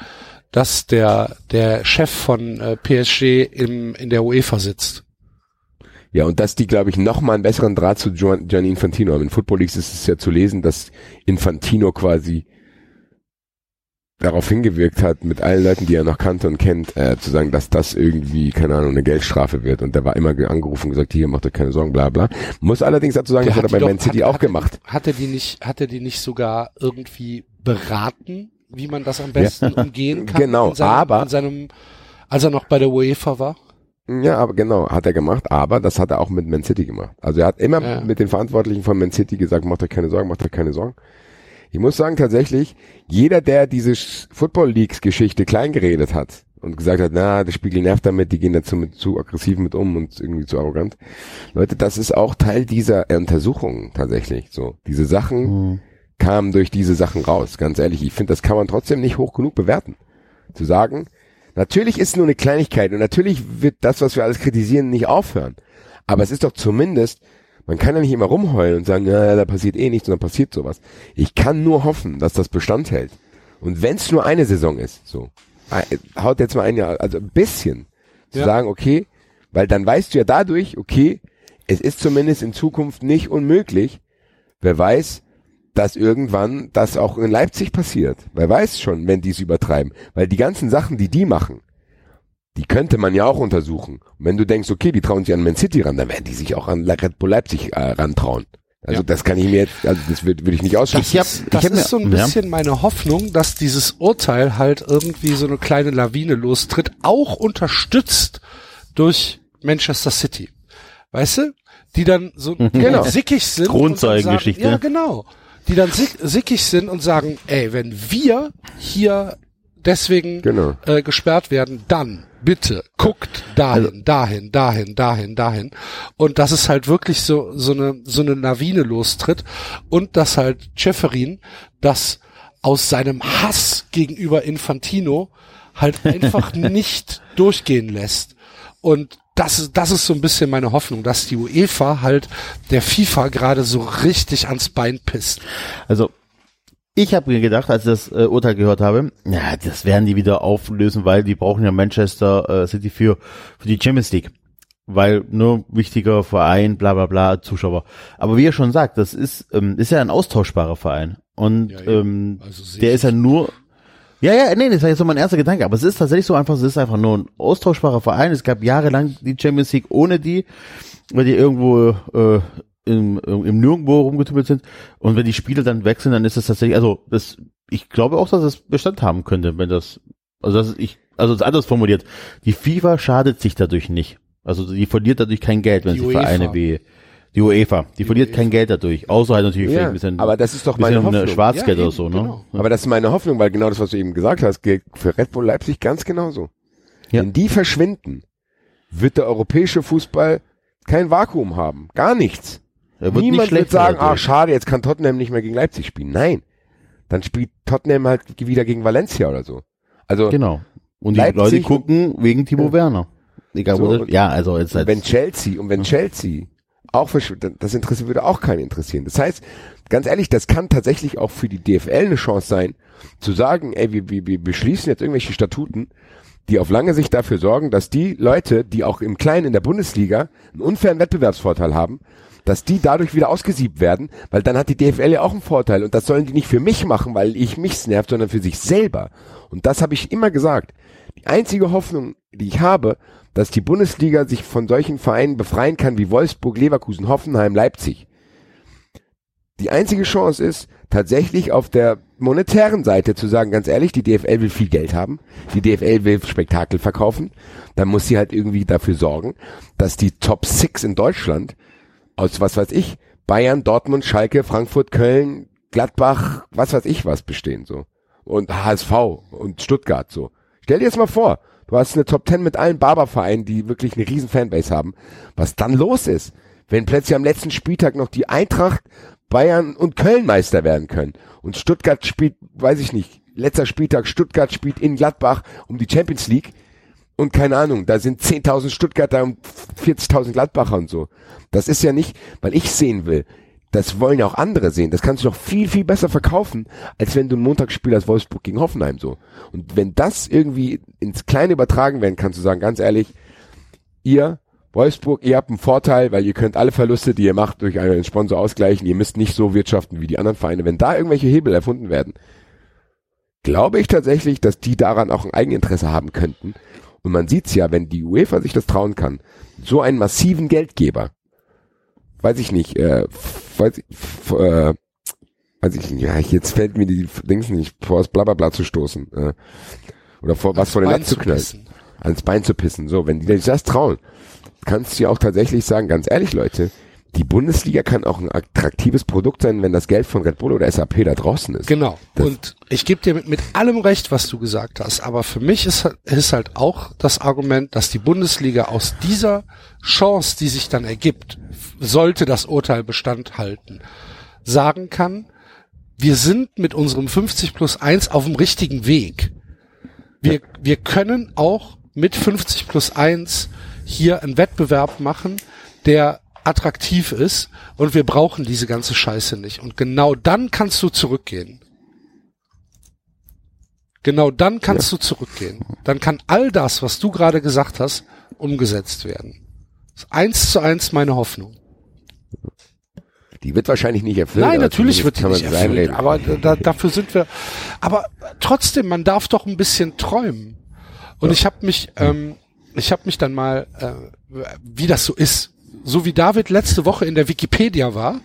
[SPEAKER 2] dass der, der Chef von äh, PSG im, in der UEFA sitzt.
[SPEAKER 4] Ja, und dass die, glaube ich, noch mal einen besseren Draht zu Gian- Gianni Infantino haben. In Football Leagues ist es ja zu lesen, dass Infantino quasi darauf hingewirkt hat, mit allen Leuten, die er noch kannte und kennt, äh, zu sagen, dass das irgendwie, keine Ahnung, eine Geldstrafe wird. Und der war immer ge- angerufen und gesagt, hier, macht euch keine Sorgen, bla bla. Muss allerdings dazu sagen,
[SPEAKER 2] Der
[SPEAKER 4] das hat er bei Man City
[SPEAKER 2] hat-
[SPEAKER 4] auch
[SPEAKER 2] hat
[SPEAKER 4] gemacht.
[SPEAKER 2] Hat er die nicht, hat er die nicht sogar irgendwie beraten, wie man das am besten umgehen kann?
[SPEAKER 4] Genau,
[SPEAKER 2] in seinem,
[SPEAKER 4] aber-
[SPEAKER 2] in seinem, als er noch bei der UEFA war?
[SPEAKER 4] Ja, aber genau, hat er gemacht, aber das hat er auch mit Man City gemacht. Also er hat immer
[SPEAKER 2] Ja.
[SPEAKER 4] mit den Verantwortlichen von Man City gesagt, macht euch keine Sorgen, macht euch keine Sorgen. Ich muss sagen, tatsächlich, jeder, der diese Football Leagues Geschichte kleingeredet hat und gesagt hat, na, der Spiegel nervt damit, die gehen dazu mit, zu aggressiv mit um und irgendwie zu arrogant. Leute, das ist auch Teil dieser Untersuchungen tatsächlich, so. Diese Sachen
[SPEAKER 3] Mhm.
[SPEAKER 4] kamen durch diese Sachen raus, ganz ehrlich. Ich finde, das kann man trotzdem nicht hoch genug bewerten. Zu sagen, Natürlich ist es nur eine Kleinigkeit und natürlich wird das, was wir alles kritisieren, nicht aufhören. Aber es ist doch zumindest, man kann ja nicht immer rumheulen und sagen, ja, da passiert eh nichts und dann passiert sowas. Ich kann nur hoffen, dass das Bestand hält. Und wenn es nur eine Saison ist, so, haut jetzt mal ein Jahr, also ein bisschen, zu
[SPEAKER 2] Ja.
[SPEAKER 4] sagen, okay, weil dann weißt du ja dadurch, okay, es ist zumindest in Zukunft nicht unmöglich. Wer weiß, dass irgendwann das auch in Leipzig passiert. Wer weiß schon, wenn die es übertreiben. Weil die ganzen Sachen, die die machen, die könnte man ja auch untersuchen. Und wenn du denkst, okay, die trauen sich an Man City ran, dann werden die sich auch an Red Bull Leipzig äh, rantrauen. Also
[SPEAKER 2] Ja.
[SPEAKER 4] das kann ich mir jetzt, also das würde würd ich nicht ausschließen.
[SPEAKER 3] Ich hab-
[SPEAKER 2] Das
[SPEAKER 3] hab mir-
[SPEAKER 2] ist so ein
[SPEAKER 3] ja.
[SPEAKER 2] bisschen meine Hoffnung, dass dieses Urteil halt irgendwie so eine kleine Lawine lostritt, auch unterstützt durch Manchester City. Weißt du? Die dann so
[SPEAKER 4] Genau.
[SPEAKER 2] sickig sind.
[SPEAKER 3] Kronzeugengeschichte.
[SPEAKER 2] und dann Sagen, ja, genau. Die dann sick, sickig sind und sagen, ey, wenn wir hier deswegen
[SPEAKER 4] Genau.
[SPEAKER 2] äh, gesperrt werden, dann bitte guckt dahin,
[SPEAKER 3] Also
[SPEAKER 2] dahin, dahin, dahin, dahin. Und dass es halt wirklich so, so eine, so eine Lawine lostritt und dass halt Schäferin das aus seinem Hass gegenüber Infantino halt einfach nicht durchgehen lässt. Und das ist, das ist so ein bisschen meine Hoffnung, dass die UEFA halt der FIFA gerade so richtig ans Bein pisst.
[SPEAKER 3] Also, ich habe mir gedacht, als ich das äh, Urteil gehört habe, ja, das werden die wieder auflösen, weil die brauchen ja Manchester äh, City für, für die Champions League. Weil nur wichtiger Verein, bla bla bla, Zuschauer. Aber wie er schon sagt, das ist, ähm, ist ja ein austauschbarer Verein. Und
[SPEAKER 2] Ja, ja.
[SPEAKER 3] ähm,
[SPEAKER 2] Also
[SPEAKER 3] der ist ja nur. Ja, ja, nee, das war jetzt so mein erster Gedanke, aber es ist tatsächlich so einfach, es ist einfach nur ein austauschbarer Verein. Es gab jahrelang die Champions League ohne die, weil die irgendwo äh, im, im Nirgendwo rumgetümmelt sind. Und wenn die Spiele dann wechseln, dann ist es tatsächlich, also das, ich glaube auch, dass es Bestand haben könnte, wenn das, also das ist, ich, also das anders formuliert. Die FIFA schadet sich dadurch nicht. Also die verliert dadurch kein Geld, wenn
[SPEAKER 2] Die
[SPEAKER 3] sie
[SPEAKER 2] UEFA.
[SPEAKER 3] Vereine wie die UEFA, die, verliert kein Geld dadurch, außer halt natürlich vielleicht
[SPEAKER 4] Ja,
[SPEAKER 3] ein bisschen,
[SPEAKER 4] aber das ist doch
[SPEAKER 3] bisschen
[SPEAKER 4] meine Hoffnung.
[SPEAKER 3] Schwarzgeld
[SPEAKER 2] Ja,
[SPEAKER 3] oder
[SPEAKER 2] eben,
[SPEAKER 3] so, ne?
[SPEAKER 2] genau.
[SPEAKER 4] Aber das ist meine Hoffnung, weil genau das, was du eben gesagt hast, gilt für Red Bull Leipzig ganz genauso.
[SPEAKER 3] Ja.
[SPEAKER 4] Wenn die verschwinden, wird der europäische Fußball kein Vakuum haben. Gar nichts.
[SPEAKER 3] Er wird
[SPEAKER 4] Niemand wird sagen, ah, schade, jetzt kann Tottenham nicht mehr gegen Leipzig spielen. Nein. Dann spielt Tottenham halt wieder gegen Valencia oder so. Also,
[SPEAKER 3] Genau. Und die
[SPEAKER 4] Leipzig
[SPEAKER 3] Leute gucken wegen Timo
[SPEAKER 4] Ja.
[SPEAKER 3] Werner. Egal
[SPEAKER 4] So,
[SPEAKER 3] der,
[SPEAKER 4] und-
[SPEAKER 3] ja, also jetzt als,
[SPEAKER 4] wenn Chelsea, und wenn Chelsea auch das interessiert, würde auch keinen interessieren. Das heißt, ganz ehrlich, das kann tatsächlich auch für die DFL eine Chance sein, zu sagen, ey, wir, wir, wir beschließen jetzt irgendwelche Statuten, die auf lange Sicht dafür sorgen, dass die Leute, die auch im Kleinen in der Bundesliga einen unfairen Wettbewerbsvorteil haben, dass die dadurch wieder ausgesiebt werden, weil dann hat die DFL ja auch einen Vorteil und das sollen die nicht für mich machen, weil ich mich nervt, sondern für sich selber. Und das habe ich immer gesagt. Die einzige Hoffnung, die ich habe, dass die Bundesliga sich von solchen Vereinen befreien kann wie Wolfsburg, Leverkusen, Hoffenheim, Leipzig. Die einzige Chance ist, tatsächlich auf der monetären Seite zu sagen, ganz ehrlich, die DFL will viel Geld haben, die DFL will Spektakel verkaufen, dann muss sie halt irgendwie dafür sorgen, dass die Top Six in Deutschland aus was weiß ich, Bayern, Dortmund, Schalke, Frankfurt, Köln, Gladbach, was weiß ich was bestehen so. Und HSV und Stuttgart so. Stell dir jetzt mal vor, du hast eine Top Ten mit allen Barbervereinen, die wirklich eine riesen Fanbase haben. Was dann los ist, wenn plötzlich am letzten Spieltag noch die Eintracht, Bayern und Köln Meister werden können. Und Stuttgart spielt, weiß ich nicht, letzter Spieltag, Stuttgart spielt in Gladbach um die Champions League. Und keine Ahnung, da sind 10.000 Stuttgarter und 40.000 Gladbacher und so. Das ist ja nicht, weil ich sehen will. Das wollen ja auch andere sehen. Das kannst du doch viel, viel besser verkaufen, als wenn du ein Montagsspiel als Wolfsburg gegen Hoffenheim so. Und wenn das irgendwie ins Kleine übertragen werden kann, zu sagen, ganz ehrlich, ihr, Wolfsburg, ihr habt einen Vorteil, weil ihr könnt alle Verluste, die ihr macht, durch einen Sponsor ausgleichen. Ihr müsst nicht so wirtschaften wie die anderen Vereine. Wenn da irgendwelche Hebel erfunden werden, glaube ich tatsächlich, dass die daran auch ein Eigeninteresse haben könnten. Und man sieht's ja, wenn die UEFA sich das trauen kann, so einen massiven Geldgeber, weiß ich nicht, äh, weiß ich, äh, weiß ich nicht, ja, jetzt fällt mir die Dings nicht vor, das Blablabla zu stoßen, äh, oder vor, was vor den Latz zu knallen, ans Bein zu pissen. So, wenn die sich das trauen, kannst du ja auch tatsächlich sagen, ganz ehrlich, Leute, die Bundesliga kann auch ein attraktives Produkt sein, wenn das Geld von Red Bull oder SAP da draußen ist.
[SPEAKER 2] Genau.
[SPEAKER 4] Das-
[SPEAKER 2] und ich gebe dir mit, mit allem recht, was du gesagt hast. Aber für mich ist, halt- ist halt auch das Argument, dass die Bundesliga aus dieser Chance, die sich dann ergibt, sollte das Urteil Bestand halten, sagen kann, wir sind mit unserem 50 plus 1 auf dem richtigen Weg. wir, wir können auch mit 50 plus 1 hier einen Wettbewerb machen, der attraktiv ist und wir brauchen diese ganze Scheiße nicht. Und genau dann kannst du zurückgehen. Genau dann kannst ja. du zurückgehen. Dann kann all das, was du gerade gesagt hast, umgesetzt werden. Das ist eins zu eins meine Hoffnung.
[SPEAKER 4] Die wird wahrscheinlich nicht erfüllt.
[SPEAKER 2] Nein, natürlich wird die nicht erfüllt, aber da, dafür sind wir. Aber trotzdem, man darf doch ein bisschen träumen. Und ja. ich habe mich, ähm, ich habe mich dann mal, äh, wie das so ist, so wie David letzte Woche in der Wikipedia war,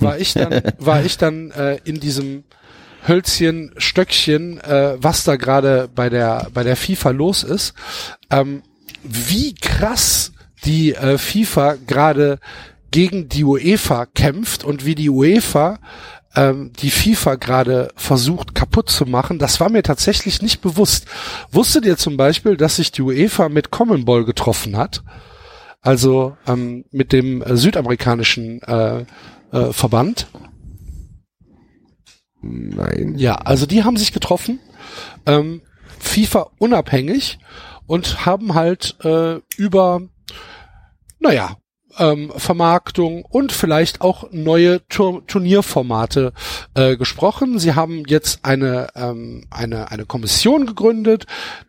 [SPEAKER 2] war ich dann, war ich dann äh, in diesem Hölzchen, Stöckchen, äh, was da gerade bei der bei der FIFA los ist. Ähm, wie krass die äh, FIFA gerade gegen die UEFA kämpft und wie die UEFA ähm, die FIFA gerade versucht kaputt zu machen, das war mir tatsächlich nicht bewusst. Wusstet ihr zum Beispiel, dass sich die UEFA mit Common Ball getroffen hat? Also ähm, mit dem äh, südamerikanischen äh, äh, Verband?
[SPEAKER 4] Nein.
[SPEAKER 2] Ja, also die haben sich getroffen, ähm, FIFA unabhängig und haben halt äh, über, naja, ähm, Vermarktung und vielleicht auch neue Tur Turnierformate äh, gesprochen. Sie haben jetzt eine, ähm, eine, eine Kommission gegründet,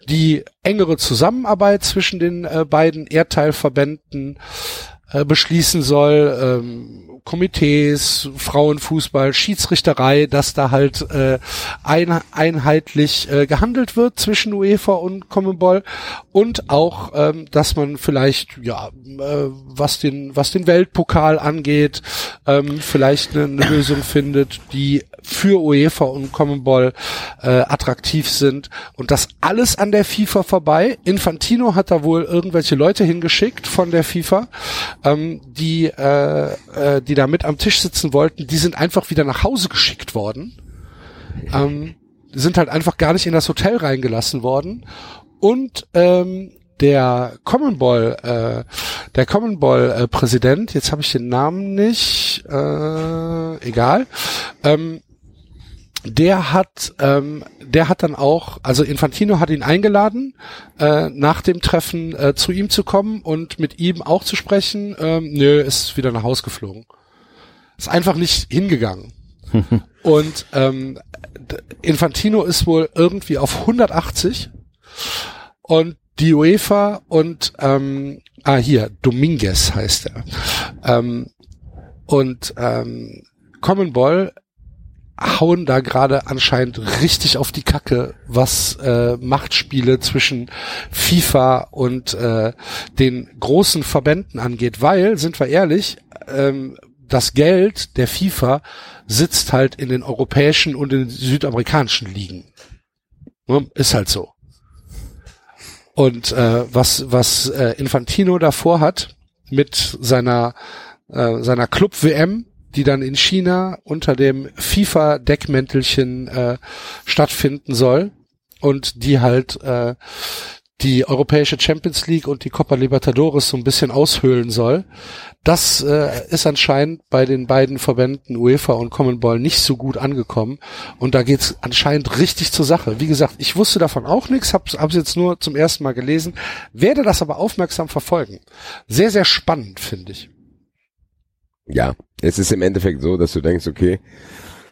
[SPEAKER 2] die engere Zusammenarbeit zwischen den äh, beiden Erdteilverbänden äh, beschließen soll, ähm, Komitees, Frauenfußball, Schiedsrichterei, dass da halt äh, ein, einheitlich äh, gehandelt wird zwischen UEFA und Commonball und auch, ähm, dass man vielleicht ja äh, was den was den Weltpokal angeht, ähm, vielleicht eine, eine Lösung findet, die für UEFA und Common Ball äh, attraktiv sind und das alles an der FIFA vorbei. Infantino hat da wohl irgendwelche Leute hingeschickt von der FIFA, ähm, die äh, äh, die da mit am Tisch sitzen wollten, die sind einfach wieder nach Hause geschickt worden. Ähm, sind halt einfach gar nicht in das Hotel reingelassen worden und ähm, der Common Ball, äh, der Common Ball äh, Präsident, jetzt habe ich den Namen nicht, äh, egal, ähm, der hat, ähm, der hat dann auch, also Infantino hat ihn eingeladen, äh, nach dem Treffen äh, zu ihm zu kommen und mit ihm auch zu sprechen. Ähm, nö, ist wieder nach Haus geflogen. Ist einfach nicht hingegangen. und ähm, Infantino ist wohl irgendwie auf 180 und die UEFA und ähm, ah hier Dominguez heißt er ähm, und ähm, Common Ball hauen da gerade anscheinend richtig auf die Kacke, was äh, Machtspiele zwischen FIFA und äh, den großen Verbänden angeht, weil, sind wir ehrlich, ähm, das Geld der FIFA sitzt halt in den europäischen und in den südamerikanischen Ligen. Ist halt so. Und äh, was, was äh, Infantino davor hat mit seiner, äh, seiner Club-WM, die dann in China unter dem FIFA-Deckmäntelchen äh, stattfinden soll und die halt äh, die europäische Champions League und die Copa Libertadores so ein bisschen aushöhlen soll. Das äh, ist anscheinend bei den beiden Verbänden UEFA und Common Ball nicht so gut angekommen und da geht's anscheinend richtig zur Sache. Wie gesagt, ich wusste davon auch nichts, habe es jetzt nur zum ersten Mal gelesen, werde das aber aufmerksam verfolgen. Sehr, sehr spannend, finde ich.
[SPEAKER 4] Ja, es ist im Endeffekt so, dass du denkst, okay,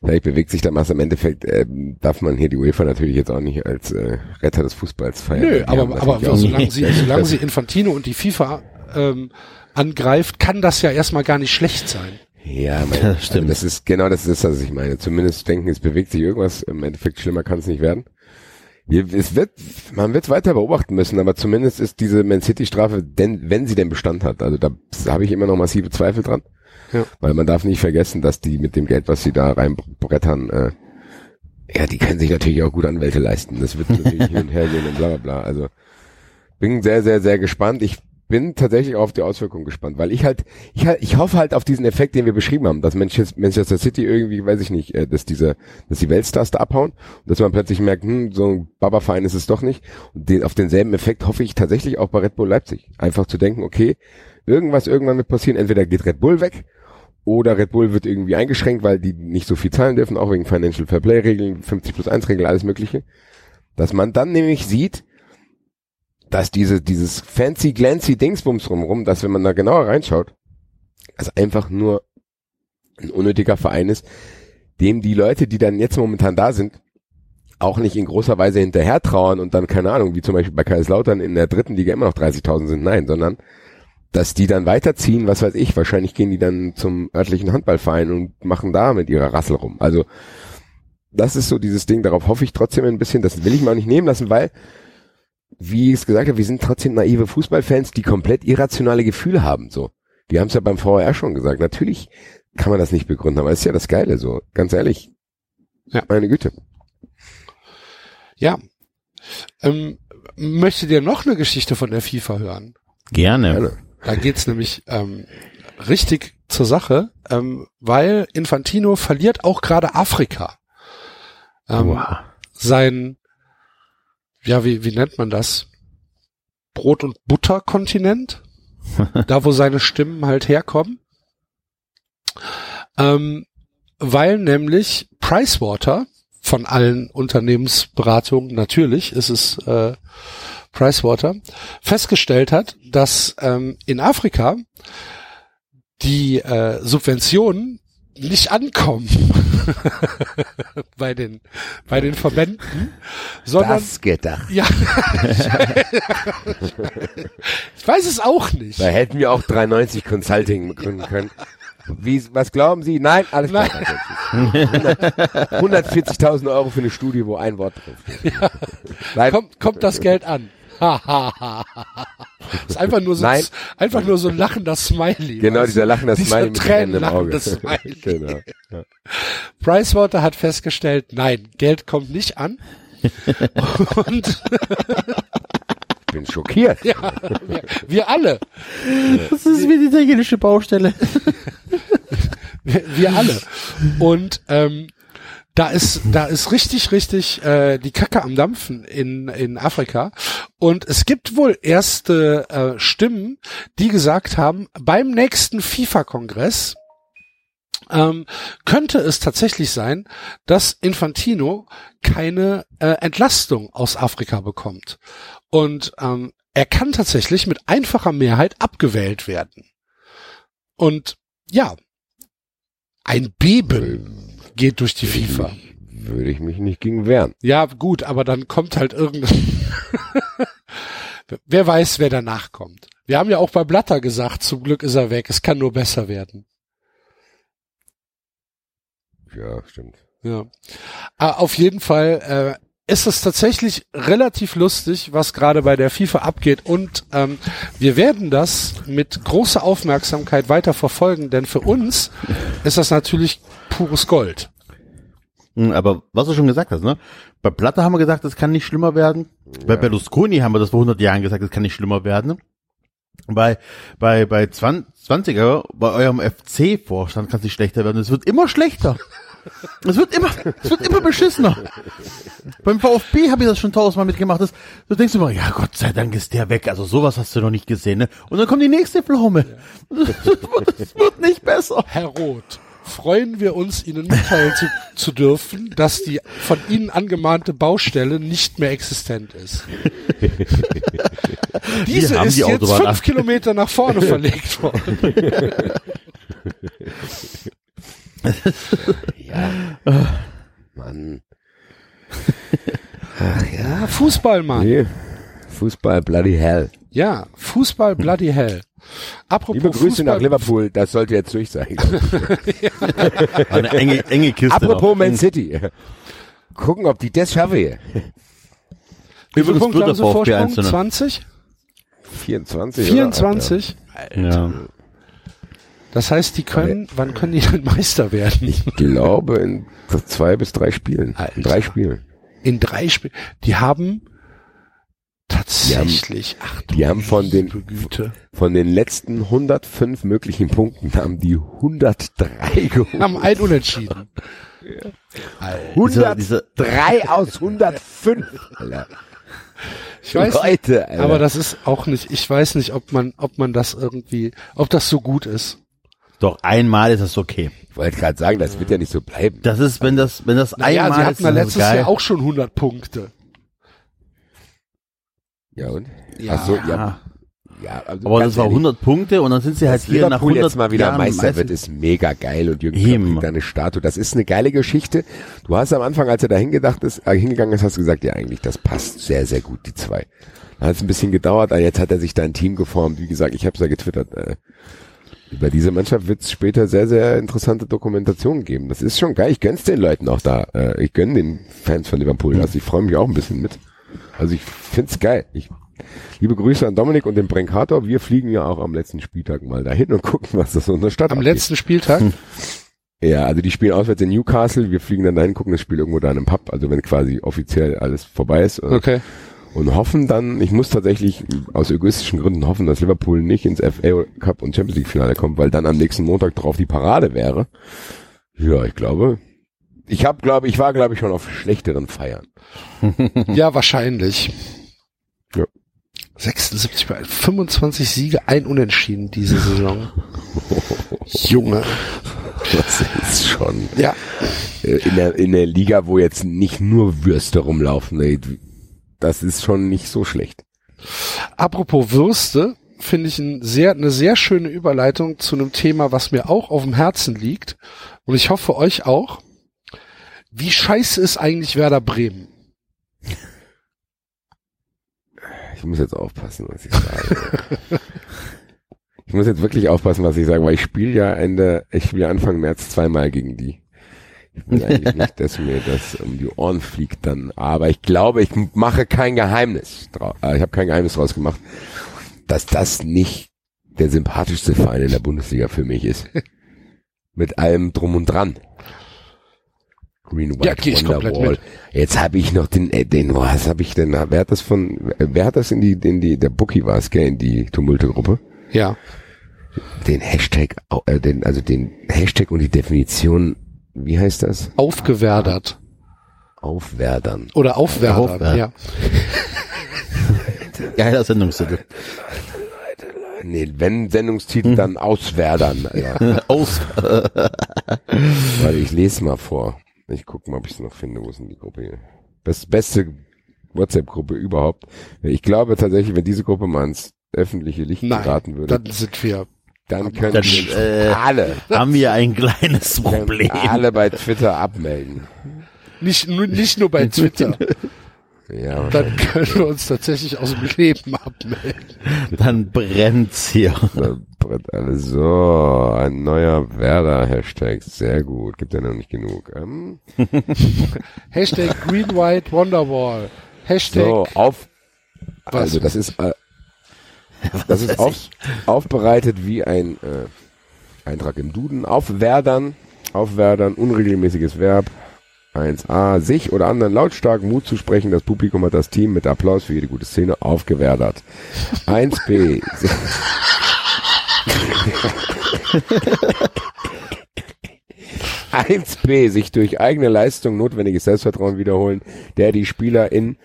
[SPEAKER 4] vielleicht bewegt sich da was. Im Endeffekt äh, darf man hier die UEFA natürlich jetzt auch nicht als äh, Retter des Fußballs feiern.
[SPEAKER 2] Nö, aber, aber, aber solange, sie, solange sie Infantino und die FIFA ähm, angreift, kann das ja erstmal gar nicht schlecht sein.
[SPEAKER 4] Ja, mein, das stimmt. Also das ist genau das ist, was ich meine. Zumindest denken, es bewegt sich irgendwas. Im Endeffekt schlimmer kann es nicht werden. Es wird, man wird weiter beobachten müssen, aber zumindest ist diese Man City Strafe, denn wenn sie denn Bestand hat, also da habe ich immer noch massive Zweifel dran. Ja. Weil man darf nicht vergessen, dass die mit dem Geld, was sie da reinbrettern, äh, ja, die können sich natürlich auch gut Anwälte leisten. Das wird natürlich hin und her gehen und bla bla bla. Also bin sehr, sehr, sehr gespannt. Ich bin tatsächlich auch auf die Auswirkungen gespannt, weil ich halt, ich halt, ich hoffe halt auf diesen Effekt, den wir beschrieben haben, dass Manchester City irgendwie, weiß ich nicht, äh, dass diese, dass die Weltstars da abhauen und dass man plötzlich merkt, hm, so ein Baba-Verein ist es doch nicht. Und den, auf denselben Effekt hoffe ich tatsächlich auch bei Red Bull Leipzig. Einfach zu denken, okay, irgendwas irgendwann wird passieren, entweder geht Red Bull weg oder Red Bull wird irgendwie eingeschränkt, weil die nicht so viel zahlen dürfen, auch wegen Financial Fair Play Regeln, 50 plus 1 Regel, alles mögliche. Dass man dann nämlich sieht, dass diese, dieses fancy glancy Dingsbums drumrum, dass wenn man da genauer reinschaut, es einfach nur ein unnötiger Verein ist, dem die Leute, die dann jetzt momentan da sind, auch nicht in großer Weise hinterher trauern und dann, keine Ahnung, wie zum Beispiel bei Kaiserslautern in der dritten Liga immer noch 30.000 sind, nein, sondern dass die dann weiterziehen, was weiß ich, wahrscheinlich gehen die dann zum örtlichen Handballverein und machen da mit ihrer Rassel rum. Also das ist so dieses Ding, darauf hoffe ich trotzdem ein bisschen, das will ich mir auch nicht nehmen lassen, weil, wie ich es gesagt habe, wir sind trotzdem naive Fußballfans, die komplett irrationale Gefühle haben, so. Die haben es ja beim VR schon gesagt. Natürlich kann man das nicht begründen, aber es ist ja das Geile, so. Ganz ehrlich.
[SPEAKER 2] Ja.
[SPEAKER 4] Meine Güte.
[SPEAKER 2] Ja. Ähm, möchtet ihr noch eine Geschichte von der FIFA hören?
[SPEAKER 3] Gerne.
[SPEAKER 4] Gerne.
[SPEAKER 2] Da geht's nämlich ähm, richtig zur Sache, ähm, weil Infantino verliert auch gerade Afrika. Ähm,
[SPEAKER 3] Wow.
[SPEAKER 2] Sein, ja, wie, wie nennt man das? Brot- und Butterkontinent? da, wo seine Stimmen halt herkommen. Ähm, weil nämlich Pricewater von allen Unternehmensberatungen, natürlich ist es äh, Pricewater, festgestellt hat, dass ähm, in Afrika die äh, Subventionen nicht ankommen bei den bei den Verbänden, sondern
[SPEAKER 4] Das gedacht.
[SPEAKER 2] ja, ich weiß es auch nicht.
[SPEAKER 4] Da hätten wir auch 390 Consulting gründen können. Wie, was glauben Sie? Nein, alles klar. 140.000 Euro für eine Studie, wo ein Wort drin steht. Nein,
[SPEAKER 2] Kommt, kommt das Geld an? ist einfach nur so,
[SPEAKER 4] Nein.
[SPEAKER 2] einfach nur so ein lachender Smiley.
[SPEAKER 4] Genau,
[SPEAKER 2] weißt
[SPEAKER 4] dieser lachende
[SPEAKER 2] Dieser
[SPEAKER 4] Smiley mit Tränen im Auge.
[SPEAKER 2] tränenlachende Smiley.
[SPEAKER 4] genau.
[SPEAKER 2] Pricewater hat festgestellt, nein, Geld kommt nicht an. Und
[SPEAKER 4] Bin schockiert.
[SPEAKER 2] ja, wir, wir alle,
[SPEAKER 3] Das ist wie die italienische Baustelle.
[SPEAKER 2] wir, wir alle. Und ähm, da ist, da ist richtig, richtig äh, die Kacke am Dampfen in, in Afrika. Und es gibt wohl erste äh, Stimmen, die gesagt haben, beim nächsten FIFA-Kongress ähm, könnte es tatsächlich sein, dass Infantino keine äh, Entlastung aus Afrika bekommt. Und ähm, er kann tatsächlich mit einfacher Mehrheit abgewählt werden. Und ja, ein Beben geht durch die FIFA.
[SPEAKER 4] Würde ich mich nicht gegen wehren.
[SPEAKER 2] Ja, gut, aber dann kommt halt irgendein. wer weiß, wer danach kommt. Wir haben ja auch bei Blatter gesagt, zum Glück ist er weg. Es kann nur besser werden.
[SPEAKER 4] Ja, stimmt.
[SPEAKER 2] Ja. Ah, auf jeden Fall äh, ist es tatsächlich relativ lustig, was gerade bei der FIFA abgeht. Und ähm, wir werden das mit großer Aufmerksamkeit weiter verfolgen, denn für uns ist das natürlich pures Gold.
[SPEAKER 3] Hm, Aber was du schon gesagt hast, ne? Bei Platte haben wir gesagt, es kann nicht schlimmer werden. Bei Berlusconi haben wir das vor 100 Jahren gesagt, es kann nicht schlimmer werden. Bei, bei, bei 20er, bei eurem FC-Vorstand kann es nicht schlechter werden. Es wird immer schlechter. Es wird immer, es wird immer beschissener. Beim VfB habe ich das schon tausendmal mitgemacht. Das, du denkst immer, ja Gott sei Dank ist der weg. Also sowas hast du noch nicht gesehen, ne? Und dann kommt die nächste Pflaume. Es wird, nicht besser.
[SPEAKER 2] Herr Roth, freuen wir uns, Ihnen mitteilen zu, zu dürfen, dass die von Ihnen angemahnte Baustelle nicht mehr existent ist. Diese ist
[SPEAKER 3] die
[SPEAKER 2] jetzt
[SPEAKER 3] Autobahn
[SPEAKER 2] fünf
[SPEAKER 3] ab-
[SPEAKER 2] Kilometer nach vorne verlegt worden.
[SPEAKER 4] Mann.
[SPEAKER 2] Ja, Fußball, Mann.
[SPEAKER 4] Nee. Fußball bloody hell.
[SPEAKER 2] Ja, Fußball bloody hell. Apropos
[SPEAKER 4] Liebe Grüße
[SPEAKER 2] Fußball,
[SPEAKER 4] nach Liverpool, das sollte jetzt durch sein.
[SPEAKER 3] Eine enge, enge Kiste.
[SPEAKER 4] Apropos
[SPEAKER 3] noch.
[SPEAKER 4] Man City. Gucken, ob die das schaffen.
[SPEAKER 2] Wie viele
[SPEAKER 3] Übrigens
[SPEAKER 2] Punkte
[SPEAKER 3] wird
[SPEAKER 2] haben sie Vorsprung?
[SPEAKER 3] 1 zu 0.
[SPEAKER 2] 20?
[SPEAKER 4] 24.
[SPEAKER 2] 24?
[SPEAKER 3] Ja.
[SPEAKER 2] Das heißt, die können, wann können die denn Meister werden?
[SPEAKER 4] Ich glaube in zwei bis drei Spielen.
[SPEAKER 2] Alter.
[SPEAKER 4] In drei Spielen.
[SPEAKER 2] In drei Spielen. Die haben tatsächlich, ach du
[SPEAKER 4] die haben von den-
[SPEAKER 2] Güte,
[SPEAKER 4] Von den letzten 105 möglichen Punkten haben die 103 geholt.
[SPEAKER 2] haben ein Unentschieden.
[SPEAKER 3] Dieser, dieser,
[SPEAKER 4] 103 aus 105. Alter.
[SPEAKER 2] Ich weiß nicht,
[SPEAKER 4] Leute, Alter.
[SPEAKER 2] aber das ist auch nicht, ich weiß nicht, ob man, ob man das irgendwie, ob das so gut ist.
[SPEAKER 3] Doch, einmal ist das okay.
[SPEAKER 4] ich wollte gerade sagen, das wird ja nicht so bleiben.
[SPEAKER 3] Das ist, wenn das, wenn das
[SPEAKER 2] Naja,
[SPEAKER 3] einmal
[SPEAKER 2] sie hatten ja
[SPEAKER 3] ist
[SPEAKER 2] letztes
[SPEAKER 3] geil.
[SPEAKER 2] Jahr auch schon 100 Punkte.
[SPEAKER 4] Ja und?
[SPEAKER 2] Ja.
[SPEAKER 4] Ach so, ja. ja also
[SPEAKER 3] Aber das war
[SPEAKER 4] ehrlich,
[SPEAKER 3] 100 Punkte und dann sind sie halt hier nach
[SPEAKER 4] Liverpool
[SPEAKER 3] 100
[SPEAKER 4] jetzt mal wieder
[SPEAKER 3] Jahren
[SPEAKER 4] Meister wird, ist mega geil und Jürgen Klopp kriegt da eine Statue. Das ist eine geile Geschichte. Du hast am Anfang, als er da hingedacht ist, äh, hingegangen ist, hast du gesagt, ja eigentlich, das passt sehr, sehr gut, die zwei. Dann hat es ein bisschen gedauert, aber jetzt hat er sich da ein Team geformt. Wie gesagt, ich habe es ja getwittert. Äh, über diese Mannschaft wird es später sehr, sehr interessante Dokumentationen geben. Das ist schon geil. Ich gönn's den Leuten auch da. Äh, ich gönn den Fans von Liverpool das. Ich freue mich auch ein bisschen mit. Also ich find's geil. Ich, liebe Grüße an Dominik und den Brenkator. Wir fliegen ja auch am letzten Spieltag mal dahin und gucken, was das so in der Stadt
[SPEAKER 2] Am
[SPEAKER 4] abgeht.
[SPEAKER 2] letzten Spieltag?
[SPEAKER 4] Ja, also die spielen auswärts in Newcastle. Wir fliegen dann dahin, gucken das Spiel irgendwo da in einem Pub. Also wenn quasi offiziell alles vorbei ist. Äh,
[SPEAKER 2] Okay.
[SPEAKER 4] Und hoffen dann, ich muss tatsächlich aus egoistischen Gründen hoffen, dass Liverpool nicht ins FA Cup und Champions League Finale kommt, weil dann am nächsten Montag drauf die Parade wäre. Ja, ich glaube, ich habe, glaube ich, war, glaube ich, schon auf schlechteren Feiern.
[SPEAKER 2] Ja, wahrscheinlich.
[SPEAKER 4] Ja.
[SPEAKER 2] 76 bei 25 Siege, ein Unentschieden diese Saison. Junge.
[SPEAKER 4] Das ist schon
[SPEAKER 2] Ja.
[SPEAKER 4] äh, in der, in der Liga, wo jetzt nicht nur Würste rumlaufen. Das ist schon nicht so schlecht.
[SPEAKER 2] Apropos Würste, finde ich ein sehr, eine sehr schöne Überleitung zu einem Thema, was mir auch auf dem Herzen liegt. Und ich hoffe euch auch. Wie scheiße ist eigentlich Werder Bremen?
[SPEAKER 4] Ich muss jetzt aufpassen, was ich sage. ich muss jetzt wirklich aufpassen, was ich sage, weil ich spiele ja Ende, ich spiele Anfang März zweimal gegen die. Ich will eigentlich nicht, dass mir das um die Ohren fliegt dann, aber ich glaube, ich mache kein Geheimnis draus. Äh, ich habe kein Geheimnis draus gemacht, dass das nicht der sympathischste Verein in der Bundesliga für mich ist. Mit allem drum und dran. Green White
[SPEAKER 2] Ja,
[SPEAKER 4] Wonderwall. Jetzt habe ich noch den, äh, den, was habe ich denn? Wer hat das von? Wer hat das in die, in die, der Bookie war es, gell, in die Tumulte-Gruppe?
[SPEAKER 2] Ja.
[SPEAKER 4] Den Hashtag, äh, den, also den Hashtag und die Definition, wie heißt das?
[SPEAKER 2] Aufgewerdert.
[SPEAKER 4] Aufwerdern.
[SPEAKER 2] Oder aufwerdern,
[SPEAKER 3] Aufwärter.
[SPEAKER 2] ja.
[SPEAKER 3] Geiler Sendungstitel.
[SPEAKER 4] Nee, wenn Sendungstitel, dann Auswerdern. Ja.
[SPEAKER 3] Aus.
[SPEAKER 4] Weil ich lese mal vor. Ich gucke mal, ob ich es noch finde. Wo ist denn die Gruppe hier? Best, beste WhatsApp-Gruppe überhaupt. Ich glaube tatsächlich, wenn diese Gruppe mal ins öffentliche Licht geraten
[SPEAKER 2] Nein,
[SPEAKER 4] würde,
[SPEAKER 2] dann sind wir.
[SPEAKER 4] Dann können
[SPEAKER 3] Dann,
[SPEAKER 4] wir uns
[SPEAKER 3] äh,
[SPEAKER 4] alle,
[SPEAKER 3] Haben wir ein kleines Problem.
[SPEAKER 4] alle bei Twitter abmelden.
[SPEAKER 2] Nicht, nur- nicht nur bei Twitter.
[SPEAKER 4] Ja,
[SPEAKER 2] Dann können wir uns tatsächlich aus dem Leben abmelden.
[SPEAKER 3] Dann brennt's hier.
[SPEAKER 4] da brennt alles so. Ein neuer Werder-Hashtag. Sehr gut. Gibt ja noch nicht genug. Ähm,
[SPEAKER 2] Hashtag Green White Wonderwall. Hashtag
[SPEAKER 4] so, auf.
[SPEAKER 2] Was?
[SPEAKER 4] Also, das ist, äh, das ist auf, aufbereitet wie ein äh, Eintrag im Duden. Aufwerdern, aufwerdern, unregelmäßiges Verb. 1a, sich oder anderen lautstark Mut zu sprechen. Das Publikum hat das Team mit Applaus für jede gute Szene aufgewerdert. 1b. 1b, sich durch eigene Leistung notwendiges Selbstvertrauen wiederholen, der die Spieler in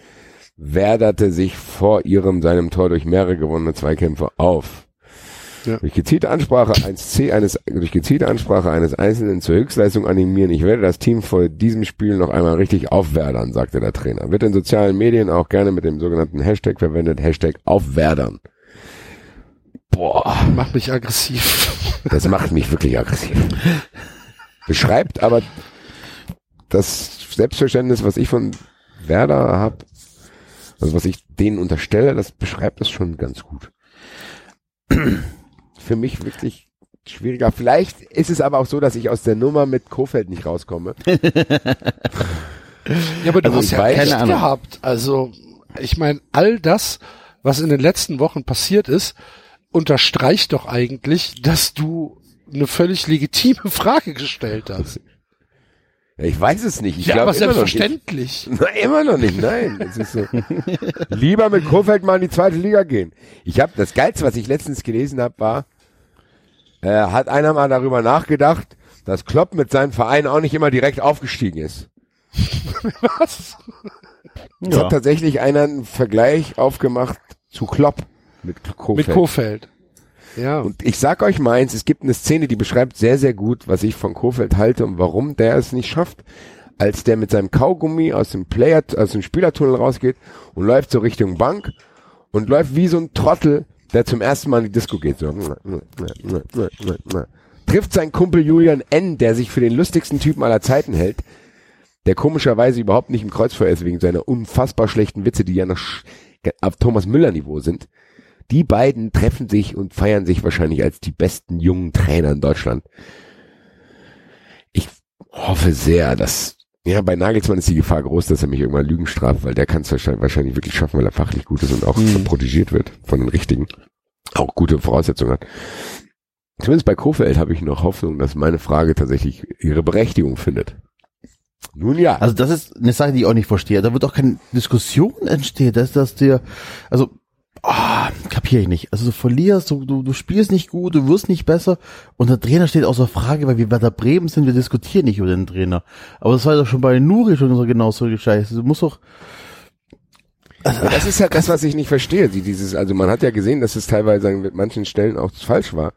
[SPEAKER 4] werderte sich vor ihrem seinem Tor durch mehrere gewonnene Zweikämpfe auf.
[SPEAKER 2] Ja.
[SPEAKER 4] Durch gezielte Ansprache 1C eines, durch gezielte Ansprache eines Einzelnen zur Höchstleistung animieren. Ich werde das Team vor diesem Spiel noch einmal richtig aufwerdern, sagte der Trainer. Wird in sozialen Medien auch gerne mit dem sogenannten Hashtag verwendet, Hashtag aufwerdern. Boah,
[SPEAKER 2] macht mich aggressiv.
[SPEAKER 4] das macht mich wirklich aggressiv. Beschreibt aber das Selbstverständnis, was ich von Werder habe, also was ich denen unterstelle, das beschreibt es schon ganz gut. Für mich wirklich schwieriger. Vielleicht ist es aber auch so, dass ich aus der Nummer mit Kofeld nicht rauskomme.
[SPEAKER 2] Ja, aber du
[SPEAKER 3] Also
[SPEAKER 2] hast
[SPEAKER 3] ich
[SPEAKER 2] ja
[SPEAKER 3] weiß-
[SPEAKER 2] recht
[SPEAKER 3] keine Ahnung.
[SPEAKER 2] gehabt. Also, ich meine, all das, was in den letzten Wochen passiert ist, unterstreicht doch eigentlich, dass du eine völlig legitime Frage gestellt hast.
[SPEAKER 4] Ich weiß es nicht. Ich
[SPEAKER 2] ja,
[SPEAKER 4] glaube immer noch nicht.
[SPEAKER 2] selbstverständlich.
[SPEAKER 4] Na, immer noch nicht, nein. So. Lieber mit Kofeld mal in die zweite Liga gehen. Ich habe das Geilste, was ich letztens gelesen habe, war, äh, hat einer mal darüber nachgedacht, dass Klopp mit seinem Verein auch nicht immer direkt aufgestiegen ist.
[SPEAKER 2] Was?
[SPEAKER 4] Es hat
[SPEAKER 3] Ja.
[SPEAKER 4] tatsächlich einer einen Vergleich aufgemacht zu Klopp mit Kofeld.
[SPEAKER 2] Mit Kofeld. Ja.
[SPEAKER 4] Und ich sag euch mal eins, es gibt eine Szene, die beschreibt sehr, sehr gut, was ich von Kofeld halte und warum der es nicht schafft, als der mit seinem Kaugummi aus dem Player, aus dem Spielertunnel rausgeht und läuft so Richtung Bank und läuft wie so ein Trottel, der zum ersten Mal in die Disco geht. So. Trifft sein Kumpel Julian N., der sich für den lustigsten Typen aller Zeiten hält, der komischerweise überhaupt nicht im Kreuzfeuer ist wegen seiner unfassbar schlechten Witze, die ja noch auf Thomas Müller Niveau sind. Die beiden treffen sich und feiern sich wahrscheinlich als die besten jungen Trainer in Deutschland. Ich hoffe sehr, dass ja, bei Nagelsmann ist die Gefahr groß, dass er mich irgendwann Lügen straft, weil der kann es wahrscheinlich, wahrscheinlich wirklich schaffen, weil er fachlich gut ist und auch
[SPEAKER 3] Mhm.
[SPEAKER 4] protegiert wird von den Richtigen. Auch gute Voraussetzungen hat. Zumindest bei Kofeld habe ich noch Hoffnung, dass meine Frage tatsächlich ihre Berechtigung findet. Nun ja.
[SPEAKER 3] Also das ist eine Sache, die ich auch nicht verstehe. Da wird auch keine Diskussion entstehen, dass das dir, also ah, kapiere ich nicht. Also du verlierst, du, du, du spielst nicht gut, du wirst nicht besser und der Trainer steht außer Frage, weil wir bei der Bremen sind, wir diskutieren nicht über den Trainer. Aber das war doch schon bei Nuri schon so genau so gescheiße. Du musst doch,
[SPEAKER 4] Ja, das ist halt das, was ich nicht verstehe. Die, dieses, also man hat ja gesehen, dass es teilweise an manchen Stellen auch falsch war.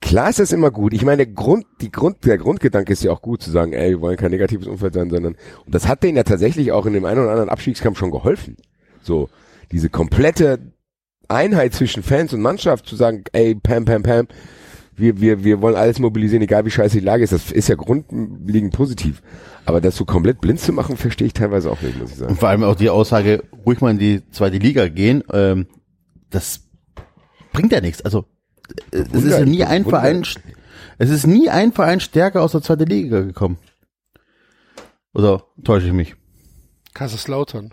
[SPEAKER 4] Klar ist das immer gut. Ich meine, der Grund, die Grund, der Grundgedanke ist ja auch gut zu sagen, ey, wir wollen kein negatives Umfeld sein, sondern, und das hat denen ja tatsächlich auch in dem einen oder anderen Abstiegskampf schon geholfen. So, diese komplette Einheit zwischen Fans und Mannschaft zu sagen, ey, Pam, Pam, Pam, wir, wir, wir wollen alles mobilisieren, egal wie scheiße die Lage ist. Das ist ja grundlegend positiv. Aber das so komplett blind zu machen, verstehe ich teilweise auch nicht, muss ich sagen.
[SPEAKER 3] und vor allem auch die Aussage, ruhig mal in die zweite Liga gehen, ähm, das bringt ja nichts. Also äh, es ist ja nie ein
[SPEAKER 4] Wunder.
[SPEAKER 3] Verein, es ist nie ein Verein stärker aus der zweiten Liga gekommen. Oder täusche ich mich?
[SPEAKER 2] Kaiserslautern.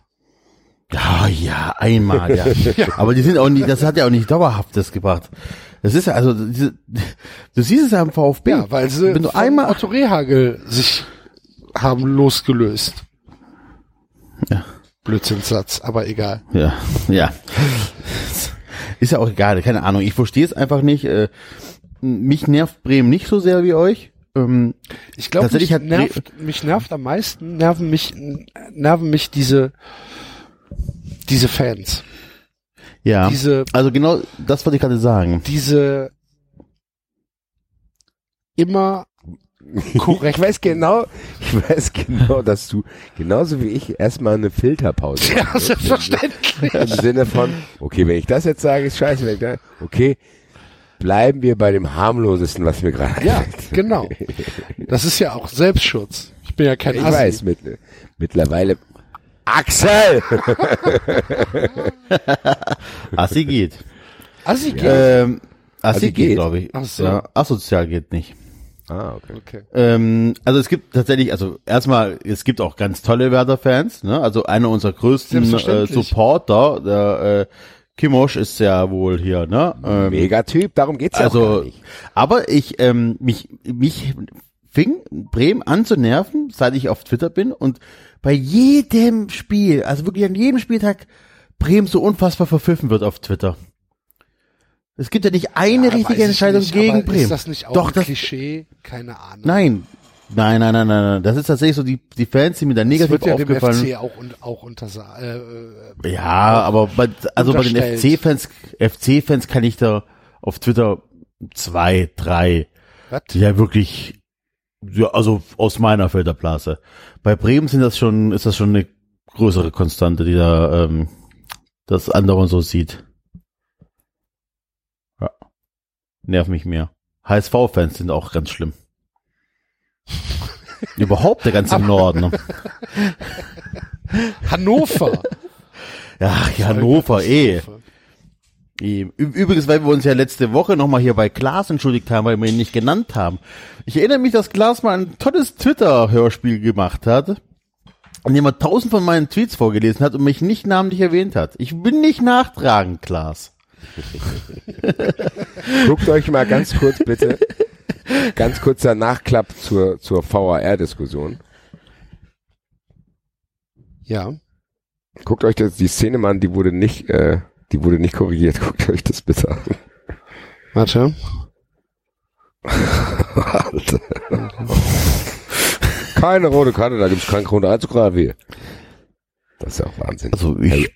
[SPEAKER 3] Ja, ja, einmal, ja. Aber die sind auch nicht, das hat ja auch nicht dauerhaftes gebracht. Das ist ja, also, diese, du siehst es ja am VfB.
[SPEAKER 2] Ja, weil sie
[SPEAKER 3] Wenn du einmal,
[SPEAKER 2] Otto Rehagel sich haben losgelöst.
[SPEAKER 3] Ja.
[SPEAKER 2] Blödsinnssatz, aber egal.
[SPEAKER 3] ja, ja. Ist ja auch egal, keine Ahnung. Ich verstehe es einfach nicht. Äh, mich nervt Bremen nicht so sehr wie euch. Ähm,
[SPEAKER 2] Ich glaube, mich nervt, mich nervt am meisten, nerven mich, nerven mich diese, diese Fans.
[SPEAKER 3] ja.
[SPEAKER 2] Diese,
[SPEAKER 3] Also genau das wollte ich gerade sagen.
[SPEAKER 2] diese immer korrekt.
[SPEAKER 4] Ich weiß genau, ich weiß genau, dass du genauso wie ich erstmal eine Filterpause
[SPEAKER 2] Ja, selbstverständlich.
[SPEAKER 4] Im Sinne von, okay, wenn ich das jetzt sage, ist scheiße, wenn ich da, okay, bleiben wir bei dem harmlosesten, was mir gerade
[SPEAKER 2] Ja, genau. Das ist ja auch Selbstschutz. Ich bin ja kein
[SPEAKER 4] Ich
[SPEAKER 2] Assi.
[SPEAKER 4] weiß, mit, mittlerweile Axel!
[SPEAKER 3] Assi geht.
[SPEAKER 2] Assi geht.
[SPEAKER 3] Ähm, Assi
[SPEAKER 4] Assi
[SPEAKER 3] geht,
[SPEAKER 4] geht?
[SPEAKER 3] glaube ich.
[SPEAKER 2] Ach so.
[SPEAKER 3] Ja, asozial geht nicht.
[SPEAKER 4] ah, okay.
[SPEAKER 2] Okay.
[SPEAKER 3] Ähm, also es gibt tatsächlich, also erstmal, es gibt auch ganz tolle Werder-Fans, ne? Also einer unserer größten äh. Supporter, der äh, Kimosch ist ja wohl hier, ne? Ähm,
[SPEAKER 4] Megatyp, darum geht's ja auch
[SPEAKER 3] also,
[SPEAKER 4] gar nicht.
[SPEAKER 3] aber ich, ähm, mich, mich fing Bremen an zu nerven, seit ich auf Twitter bin und bei jedem Spiel, also wirklich an jedem Spieltag, Bremen so unfassbar verpfiffen wird auf Twitter. Es gibt ja nicht eine
[SPEAKER 2] Ja,
[SPEAKER 3] richtige Entscheidung
[SPEAKER 2] nicht,
[SPEAKER 3] gegen Bremen.
[SPEAKER 2] Ist das nicht auch
[SPEAKER 3] Doch,
[SPEAKER 2] ein
[SPEAKER 3] das,
[SPEAKER 2] Klischee? Keine Ahnung.
[SPEAKER 3] nein. Nein, nein, nein, nein, nein. Das ist tatsächlich so die, die Fans, die mir da
[SPEAKER 2] Das
[SPEAKER 3] negativ
[SPEAKER 2] wird ja dem
[SPEAKER 3] aufgefallen
[SPEAKER 2] FC auch, auch untersa äh, äh,
[SPEAKER 3] Ja, aber bei, also bei den. FC-Fans, FC-Fans kann ich da auf Twitter zwei, drei,
[SPEAKER 2] was?
[SPEAKER 3] die ja wirklich, ja, also aus meiner Filterblase. Bei Bremen sind das schon, ist das schon eine größere Konstante, die da ähm, das andere so sieht. Ja. Nerv mich mehr. HSV-Fans sind auch ganz schlimm. Überhaupt der ganze Norden. Ne?
[SPEAKER 2] Hannover.
[SPEAKER 3] Ja, ja, Hannover, eh. Übrigens, weil wir uns ja letzte Woche nochmal hier bei Klaas entschuldigt haben, weil wir ihn nicht genannt haben. Ich erinnere mich, dass Klaas mal ein tolles Twitter-Hörspiel gemacht hat, in dem er tausend von meinen Tweets vorgelesen hat und mich nicht namentlich erwähnt hat. Ich bin nicht nachtragend, Klaas.
[SPEAKER 4] Guckt euch mal ganz kurz bitte, ganz kurzer Nachklapp zur, zur VAR-Diskussion.
[SPEAKER 2] Ja.
[SPEAKER 4] Guckt euch das, die Szene mal an, die wurde nicht, äh, die wurde nicht korrigiert. Guckt euch das bitte an.
[SPEAKER 2] Warte.
[SPEAKER 4] Alter. Keine rote Karte, da gibt's keinen Grund einzugreifen. Das ist ja auch Wahnsinn.
[SPEAKER 3] Also ich,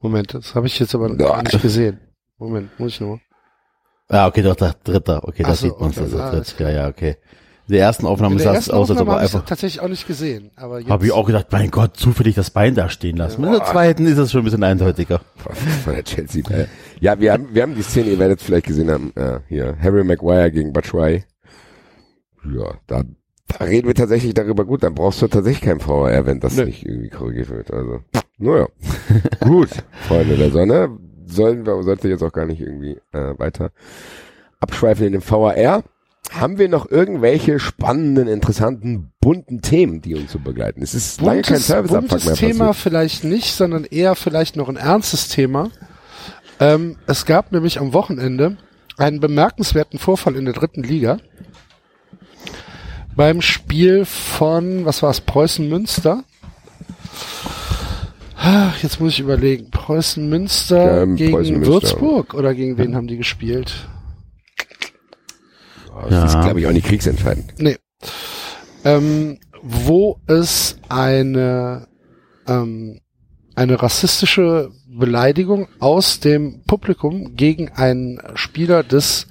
[SPEAKER 2] Moment, das habe ich jetzt aber gar nicht gesehen. Moment, muss ich nur.
[SPEAKER 3] ah, okay, doch, der Dritter. Okay,
[SPEAKER 2] Ach
[SPEAKER 3] da
[SPEAKER 2] so,
[SPEAKER 3] sieht man
[SPEAKER 2] okay,
[SPEAKER 3] Also,
[SPEAKER 2] ah,
[SPEAKER 3] das, ja, ja, okay. Der ersten Aufnahme sah
[SPEAKER 2] der
[SPEAKER 3] es
[SPEAKER 2] ersten
[SPEAKER 3] aus, als ob
[SPEAKER 2] Aufnahme
[SPEAKER 3] er
[SPEAKER 2] habe ich
[SPEAKER 3] einfach.
[SPEAKER 2] tatsächlich auch nicht gesehen. Aber jetzt,
[SPEAKER 3] Habe ich auch gedacht, mein Gott, zufällig das Bein da stehen lassen. In der zweiten ist es schon ein bisschen eindeutiger.
[SPEAKER 4] Von der Chelsea. Ja, wir haben, wir haben die Szene, ihr werdet es vielleicht gesehen haben, äh, hier, Harry Maguire gegen Batshuayi. Ja, da, da reden wir tatsächlich darüber. Gut, dann brauchst du tatsächlich kein VR, wenn das nicht irgendwie korrigiert wird. Also, naja. Gut, Freunde der Sonne. Sollen wir, sollte jetzt auch gar nicht irgendwie äh, weiter abschweifen in dem VAR. Haben wir noch irgendwelche spannenden, interessanten, bunten Themen, die uns so begleiten? Es ist lange kein
[SPEAKER 2] buntes,
[SPEAKER 4] Serviceabfuck
[SPEAKER 2] buntes
[SPEAKER 4] mehr
[SPEAKER 2] Thema
[SPEAKER 4] passiert.
[SPEAKER 2] vielleicht nicht, sondern eher vielleicht noch ein ernstes Thema. Ähm, es gab nämlich am Wochenende einen bemerkenswerten Vorfall in der dritten Liga. Beim Spiel von, was war es, Preußen Münster. Ah, Jetzt muss ich überlegen. Preußen Münster
[SPEAKER 4] Ähm,
[SPEAKER 2] gegen
[SPEAKER 4] Preußen Münster.
[SPEAKER 2] Würzburg oder gegen wen haben die gespielt?
[SPEAKER 4] Das ist,
[SPEAKER 3] Ja.
[SPEAKER 4] glaube ich, auch nicht kriegsentscheidend.
[SPEAKER 2] Nee. Ähm, wo es eine, ähm, eine rassistische Beleidigung aus dem Publikum gegen einen Spieler des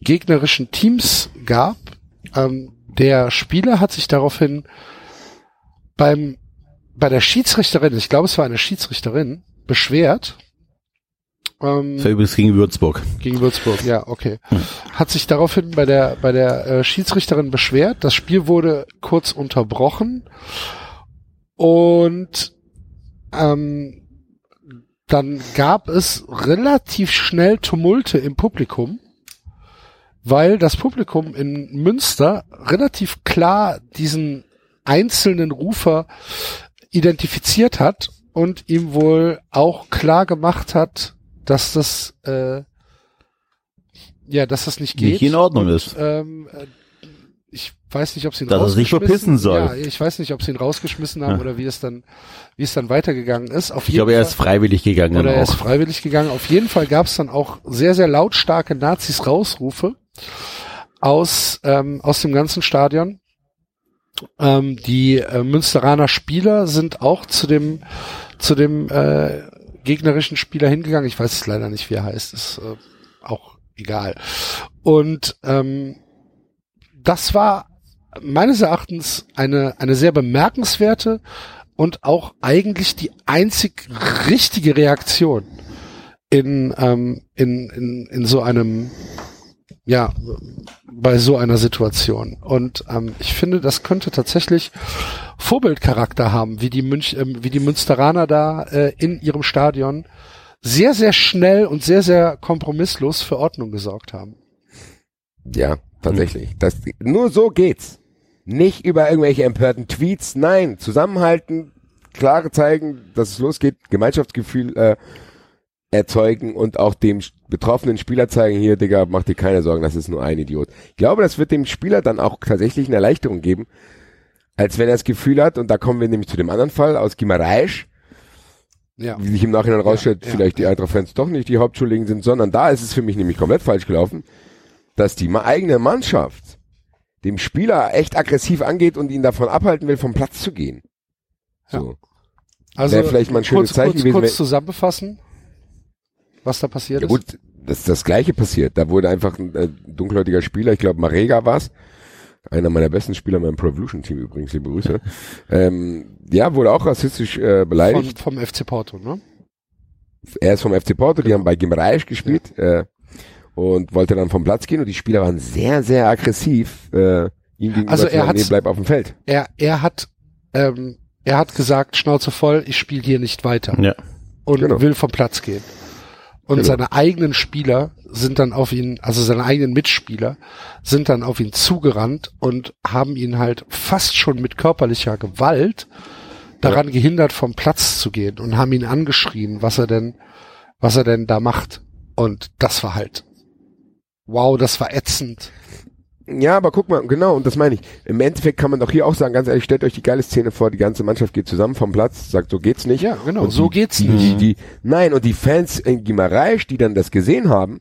[SPEAKER 2] gegnerischen Teams gab. Ähm, der Spieler hat sich daraufhin beim, bei der Schiedsrichterin, ich glaube es war eine Schiedsrichterin, beschwert. Ähm,
[SPEAKER 3] Das war übrigens gegen Würzburg.
[SPEAKER 2] gegen Würzburg, ja, okay. Hat sich daraufhin bei der bei der äh, Schiedsrichterin beschwert. Das Spiel wurde kurz unterbrochen und ähm, dann gab es relativ schnell Tumulte im Publikum, weil das Publikum in Münster relativ klar diesen einzelnen Rufer identifiziert hat und ihm wohl auch klar gemacht hat, dass das äh, ja, dass das nicht geht.
[SPEAKER 3] Nicht in Ordnung
[SPEAKER 2] und,
[SPEAKER 3] ist.
[SPEAKER 2] Ähm, äh, ich weiß nicht, ob sie ihn
[SPEAKER 3] Dass er sich
[SPEAKER 2] rausgeschmissen-
[SPEAKER 3] verpissen soll.
[SPEAKER 2] Ja, ich weiß nicht, ob sie ihn rausgeschmissen haben
[SPEAKER 3] Ja.
[SPEAKER 2] oder wie es dann, wie es dann weitergegangen ist. Auf
[SPEAKER 3] Ich glaube, er ist freiwillig gegangen.
[SPEAKER 2] oder er
[SPEAKER 3] auch.
[SPEAKER 2] ist freiwillig gegangen. Auf jeden Fall gab es dann auch sehr, sehr lautstarke Nazis-Rausrufe aus, ähm, aus dem ganzen Stadion. Ähm, die äh, Münsteraner Spieler sind auch zu dem, zu dem äh, gegnerischen Spieler hingegangen. Ich weiß es leider nicht, wie er heißt. Ist äh, auch egal. Und ähm, das war meines Erachtens eine, eine sehr bemerkenswerte und auch eigentlich die einzig richtige Reaktion in, ähm, in, in, in so einem, ja, bei so einer Situation. Und ähm, ich finde, das könnte tatsächlich Vorbildcharakter haben, wie die Münch, ähm, wie die Münsteraner da äh, in ihrem Stadion sehr, sehr schnell und sehr, sehr kompromisslos für Ordnung gesorgt haben.
[SPEAKER 4] Ja, tatsächlich. Das, nur so geht's. Nicht über irgendwelche empörten Tweets, nein, zusammenhalten, klare zeigen, dass es losgeht, Gemeinschaftsgefühl äh, erzeugen und auch dem betroffenen Spieler zeigen, hier, Digga, mach dir keine Sorgen, das ist nur ein Idiot. Ich glaube, das wird dem Spieler dann auch tatsächlich eine Erleichterung geben, als wenn er das Gefühl hat, und da kommen wir nämlich zu dem anderen Fall aus Gimareisch,
[SPEAKER 2] Ja.
[SPEAKER 4] wie sich im Nachhinein rausstellt,
[SPEAKER 2] ja,
[SPEAKER 4] vielleicht die Eintracht-Fans doch nicht die Hauptschuldigen sind, sondern da ist es für mich nämlich komplett falsch gelaufen, dass die eigene Mannschaft dem Spieler echt aggressiv angeht und ihn davon abhalten will, vom Platz zu gehen. So.
[SPEAKER 2] Also
[SPEAKER 4] Wäre vielleicht mal ein schönes
[SPEAKER 2] kurz,
[SPEAKER 4] Zeichen
[SPEAKER 2] kurz,
[SPEAKER 4] gewesen,
[SPEAKER 2] kurz zusammenfassen, was da passiert
[SPEAKER 4] Ja
[SPEAKER 2] ist.
[SPEAKER 4] gut, das ist das gleiche passiert. Da wurde einfach ein äh, dunkelhäutiger Spieler, ich glaube Marega war's, einer meiner besten Spieler in meinem Pro Evolution Team übrigens, liebe Grüße. ähm, ja, wurde auch rassistisch äh,
[SPEAKER 2] Von,
[SPEAKER 4] beleidigt.
[SPEAKER 2] vom FC Porto, ne?
[SPEAKER 4] er ist vom FC Porto, die haben bei Gimreisch gespielt äh, und wollte dann vom Platz gehen und die Spieler waren sehr, sehr aggressiv äh, ihm gegenüber
[SPEAKER 2] Also
[SPEAKER 4] zu
[SPEAKER 2] er
[SPEAKER 4] sagen,
[SPEAKER 2] hat's-
[SPEAKER 4] nee, bleib auf dem Feld.
[SPEAKER 2] Er, er hat, ähm, er hat gesagt, Schnauze voll, ich spiele hier nicht weiter
[SPEAKER 3] Ja.
[SPEAKER 2] und
[SPEAKER 4] Genau.
[SPEAKER 2] will vom Platz gehen. Und
[SPEAKER 4] Genau.
[SPEAKER 2] seine eigenen Spieler sind dann auf ihn, also seine eigenen Mitspieler sind dann auf ihn zugerannt und haben ihn halt fast schon mit körperlicher Gewalt daran gehindert, vom Platz zu gehen und haben ihn angeschrien, was er denn, was er denn da macht. Und das war halt, wow, das war ätzend.
[SPEAKER 4] Ja, aber guck mal, genau, und das meine ich. Im Endeffekt kann man doch hier auch sagen, ganz ehrlich, stellt euch die geile Szene vor, die ganze Mannschaft geht zusammen vom Platz, sagt, so geht's nicht.
[SPEAKER 2] Ja, genau,
[SPEAKER 4] Und
[SPEAKER 2] so
[SPEAKER 4] die,
[SPEAKER 2] geht's nicht.
[SPEAKER 4] Die, die, nein, und die Fans in Gimareisch, die dann das gesehen haben,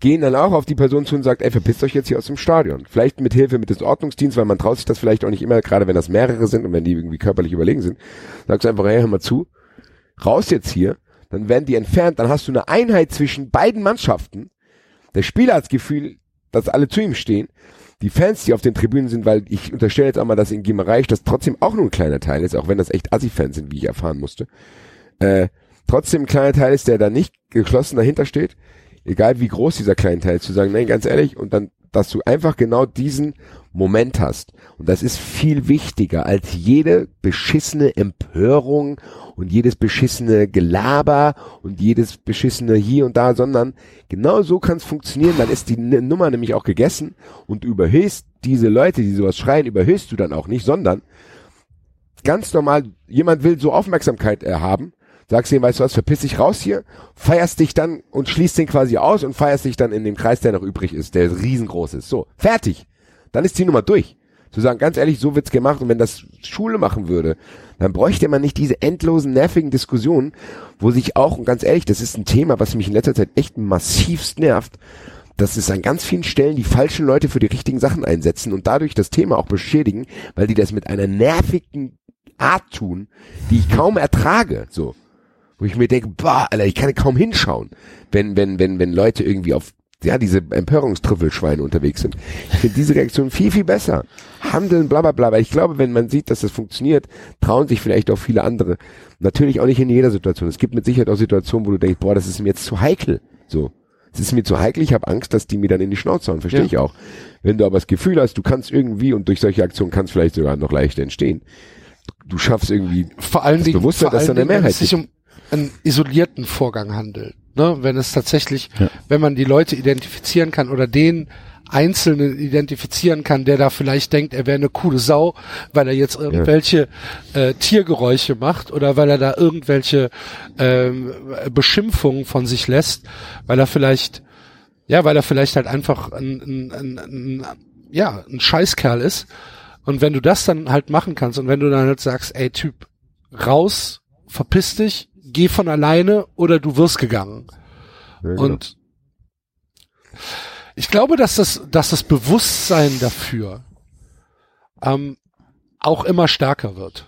[SPEAKER 4] gehen dann auch auf die Person zu und sagt, ey, verpisst euch jetzt hier aus dem Stadion. Vielleicht mit Hilfe mit des Ordnungsdienstes, weil man traut sich das vielleicht auch nicht immer, gerade wenn das mehrere sind und wenn die irgendwie körperlich überlegen sind. Sagst du einfach, hey, hör mal zu, raus jetzt hier, dann werden die entfernt, dann hast du eine Einheit zwischen beiden Mannschaften. Der Spieler hat das Gefühl, dass alle zu ihm stehen. Die Fans, die auf den Tribünen sind, weil ich unterstelle jetzt einmal, dass in Gimareich das trotzdem auch nur ein kleiner Teil ist, auch wenn das echt Assi-Fans sind, wie ich erfahren musste. Äh, trotzdem ein kleiner Teil ist, der da nicht geschlossen dahinter steht, egal wie groß dieser kleine Teil ist, zu sagen, nein, ganz ehrlich, und dann, dass du einfach genau diesen Moment hast. Und das ist viel wichtiger als jede beschissene Empörung und jedes beschissene Gelaber und jedes beschissene hier und da, sondern genau so kann es funktionieren, dann ist die Nummer nämlich auch gegessen und überhöhst diese Leute, die sowas schreien, überhöhst du dann auch nicht, sondern ganz normal, jemand will so Aufmerksamkeit äh, haben, sagst ihm, weißt du was, verpiss dich raus hier, feierst dich dann und schließt den quasi aus und feierst dich dann in dem Kreis, der noch übrig ist, der riesengroß ist. So, fertig. Dann ist die Nummer durch. Zu sagen, ganz ehrlich, so wird's gemacht und wenn das Schule machen würde, dann bräuchte man nicht diese endlosen, nervigen Diskussionen, wo sich auch, und ganz ehrlich, das ist ein Thema, was mich in letzter Zeit echt massivst nervt, dass es an ganz vielen Stellen die falschen Leute für die richtigen Sachen einsetzen und dadurch das Thema auch beschädigen, weil die das mit einer nervigen Art tun, die ich kaum ertrage, so. Wo ich mir denke, boah, Alter, ich kann kaum hinschauen, wenn, wenn, wenn, wenn Leute irgendwie auf, ja, diese Empörungstrüffelschweine unterwegs sind. Ich finde diese Reaktion viel, viel besser. Handeln, bla, bla, bla, weil ich glaube, wenn man sieht, dass das funktioniert, trauen sich vielleicht auch viele andere. Natürlich auch nicht in jeder Situation. Es gibt mit Sicherheit auch Situationen, wo du denkst, boah, das ist mir jetzt zu heikel, so. Es ist mir zu heikel, ich habe Angst, dass die mir dann in die Schnauze hauen, verstehe
[SPEAKER 2] Ja.
[SPEAKER 4] ich auch. Wenn du aber das Gefühl hast, du kannst irgendwie und durch solche Aktionen kann es vielleicht sogar noch leichter entstehen. Du schaffst irgendwie
[SPEAKER 2] vor allen
[SPEAKER 4] das
[SPEAKER 2] Dingen,
[SPEAKER 4] Bewusstsein, dass da eine Mehrheit
[SPEAKER 2] sich um einen isolierten Vorgang handelt. Ne? Wenn es tatsächlich,
[SPEAKER 3] Ja.
[SPEAKER 2] wenn man die Leute identifizieren kann oder den Einzelnen identifizieren kann, der da vielleicht denkt, er wäre eine coole Sau, weil er jetzt irgendwelche äh, Tiergeräusche macht oder weil er da irgendwelche ähm, Beschimpfungen von sich lässt, weil er vielleicht, ja, weil er vielleicht halt einfach ein, ein, ein, ein, ja, ein Scheißkerl ist. Und wenn du das dann halt machen kannst und wenn du dann halt sagst, ey Typ, raus, verpiss dich, geh von alleine oder du wirst gegangen.
[SPEAKER 4] Ja, genau.
[SPEAKER 2] Und ich glaube, dass das, dass das Bewusstsein dafür ähm, auch immer stärker wird.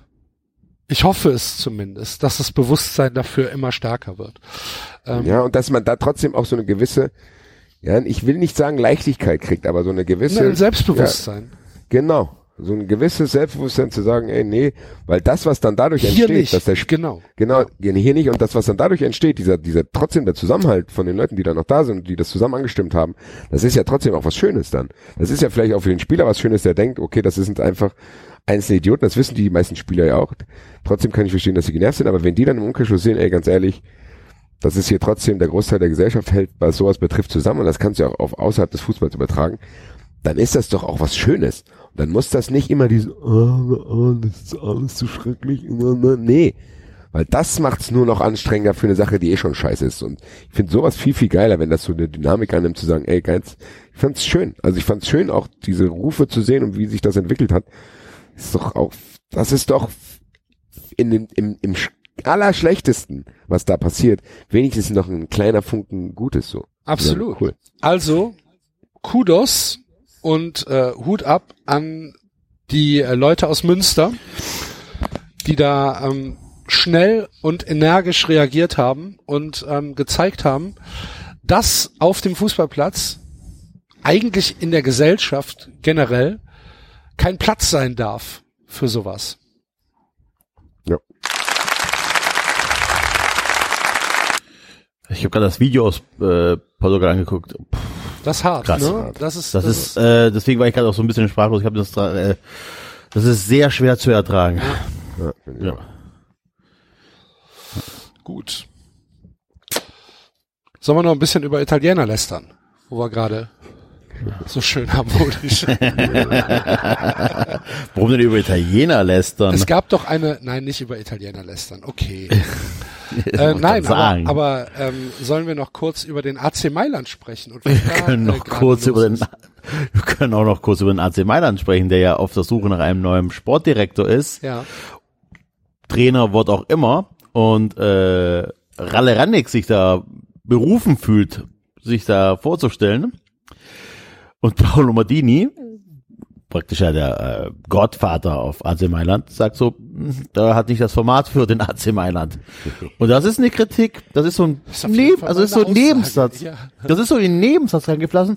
[SPEAKER 2] Ich hoffe es zumindest, dass das Bewusstsein dafür immer stärker wird. Ähm,
[SPEAKER 4] Ja, und dass man da trotzdem auch so eine gewisse, ja, ich will nicht sagen Leichtigkeit kriegt, aber so eine gewisse,
[SPEAKER 2] ein Selbstbewusstsein.
[SPEAKER 4] genau, so ein gewisses Selbstbewusstsein zu sagen, ey, nee, weil das, was dann dadurch
[SPEAKER 2] Hier
[SPEAKER 4] entsteht,
[SPEAKER 2] nicht.
[SPEAKER 4] dass der, Sp-
[SPEAKER 2] genau.
[SPEAKER 4] genau, ja, hier nicht, und das, was dann dadurch entsteht, dieser, dieser, trotzdem der Zusammenhalt von den Leuten, die da noch da sind, die das zusammen angestimmt haben, das ist ja trotzdem auch was Schönes dann. Das ist ja vielleicht auch für den Spieler was Schönes, der denkt, okay, das sind einfach einzelne Idioten, das wissen die meisten Spieler ja auch. Trotzdem kann ich verstehen, dass sie genervt sind, aber wenn die dann im Umkehrschluss sehen, ey, ganz ehrlich, das ist hier trotzdem der Großteil der Gesellschaft hält, was sowas betrifft, zusammen und das kannst du ja auch auf außerhalb des Fußballs übertragen, dann ist das doch auch was Schönes. Dann muss das nicht immer diese, oh, oh, das ist alles zu schrecklich, nee. Weil das macht's nur noch anstrengender für eine Sache, die eh schon scheiße ist. Und ich finde sowas viel, viel geiler, wenn das so eine Dynamik annimmt, zu sagen, ey, ganz, ich fand's schön. Also ich fand's schön, auch diese Rufe zu sehen und wie sich das entwickelt hat. Ist doch auch, das ist doch in dem, im, im sch- allerschlechtesten, was da passiert, wenigstens noch ein kleiner Funken Gutes so.
[SPEAKER 2] Absolut.
[SPEAKER 4] Cool.
[SPEAKER 2] Also, Kudos und äh, Hut ab an die äh, Leute aus Münster, die da ähm, schnell und energisch reagiert haben und ähm, gezeigt haben, dass auf dem Fußballplatz eigentlich in der Gesellschaft generell kein Platz sein darf für sowas.
[SPEAKER 4] Ja.
[SPEAKER 3] Ich habe gerade das Video aus äh, Portugal angeguckt. Puh,
[SPEAKER 2] Das ist hart,
[SPEAKER 3] Krass.
[SPEAKER 2] ne? Das ist,
[SPEAKER 3] Das, ist, äh, deswegen war ich gerade auch so ein bisschen sprachlos. Ich habe das, äh, das ist sehr schwer zu ertragen.
[SPEAKER 4] Ja,
[SPEAKER 3] Ja.
[SPEAKER 4] auch.
[SPEAKER 2] Gut. Sollen wir noch ein bisschen über Italiener lästern? Wo wir gerade so schön harmonisch.
[SPEAKER 3] Warum denn über Italiener lästern?
[SPEAKER 2] es gab doch eine, nein, nicht über Italiener lästern, okay. Äh, nein, aber, aber ähm, sollen wir noch kurz über den AC Mailand sprechen? Und
[SPEAKER 3] wir können
[SPEAKER 2] äh,
[SPEAKER 3] noch kurz über den, wir können auch noch kurz über den AC Mailand sprechen, der ja auf der Suche nach einem neuen Sportdirektor ist.
[SPEAKER 2] Ja,
[SPEAKER 3] Trainer wird auch immer und äh, Ralle Rannig sich da berufen fühlt, sich da vorzustellen. Und Paolo Maldini, praktisch ja der äh, Gottvater auf AC Mailand, sagt so, hm, da hat nicht das Format für den AC Mailand. Und das ist eine Kritik, das ist so ein,
[SPEAKER 2] ist jeden
[SPEAKER 3] Neben,
[SPEAKER 2] Fall
[SPEAKER 3] also ist so ein Nebensatz.
[SPEAKER 2] ja.
[SPEAKER 3] Das ist so in den Nebensatz reingeflossen.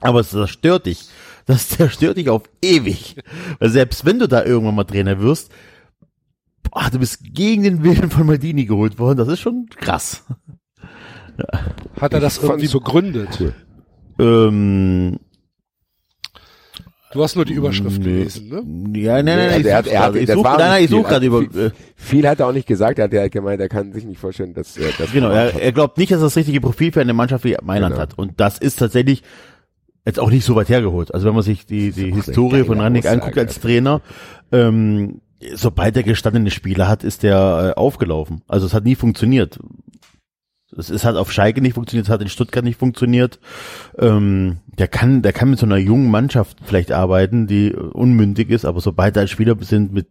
[SPEAKER 3] Aber es zerstört dich. Das zerstört dich auf ewig. Weil selbst wenn du da irgendwann mal Trainer wirst, boah, du bist gegen den Willen von Maldini geholt worden. Das ist schon krass.
[SPEAKER 2] Hat er das irgendwie begründet?
[SPEAKER 3] Ähm,
[SPEAKER 2] Du hast nur die Überschrift
[SPEAKER 3] Nee.
[SPEAKER 2] gelesen, ne?
[SPEAKER 3] ja, nein, nein, nein,
[SPEAKER 4] der hat-
[SPEAKER 3] ich
[SPEAKER 4] er hat-
[SPEAKER 3] suche, ich suche,
[SPEAKER 4] war
[SPEAKER 3] nein, nein, ich suche gerade
[SPEAKER 4] viel.
[SPEAKER 3] über, äh,
[SPEAKER 4] Viel hat er auch nicht gesagt, er hat ja halt gemeint, er kann sich nicht vorstellen, dass er das
[SPEAKER 3] Genau, er, er glaubt nicht, dass er das richtige Profil für eine Mannschaft wie Mailand
[SPEAKER 4] Genau.
[SPEAKER 3] hat. Und das ist tatsächlich jetzt auch nicht so weit hergeholt. Also wenn man sich die, die Historie von
[SPEAKER 4] Aussage,
[SPEAKER 3] anguckt als Trainer, ähm, sobald er gestandene Spieler hat, ist der äh, aufgelaufen. Also es hat nie funktioniert. Es, es hat auf Schalke nicht funktioniert, es hat in Stuttgart nicht funktioniert. Ähm, der kann, der kann mit so einer jungen Mannschaft vielleicht arbeiten, die unmündig ist, aber sobald da Spieler sind, mit,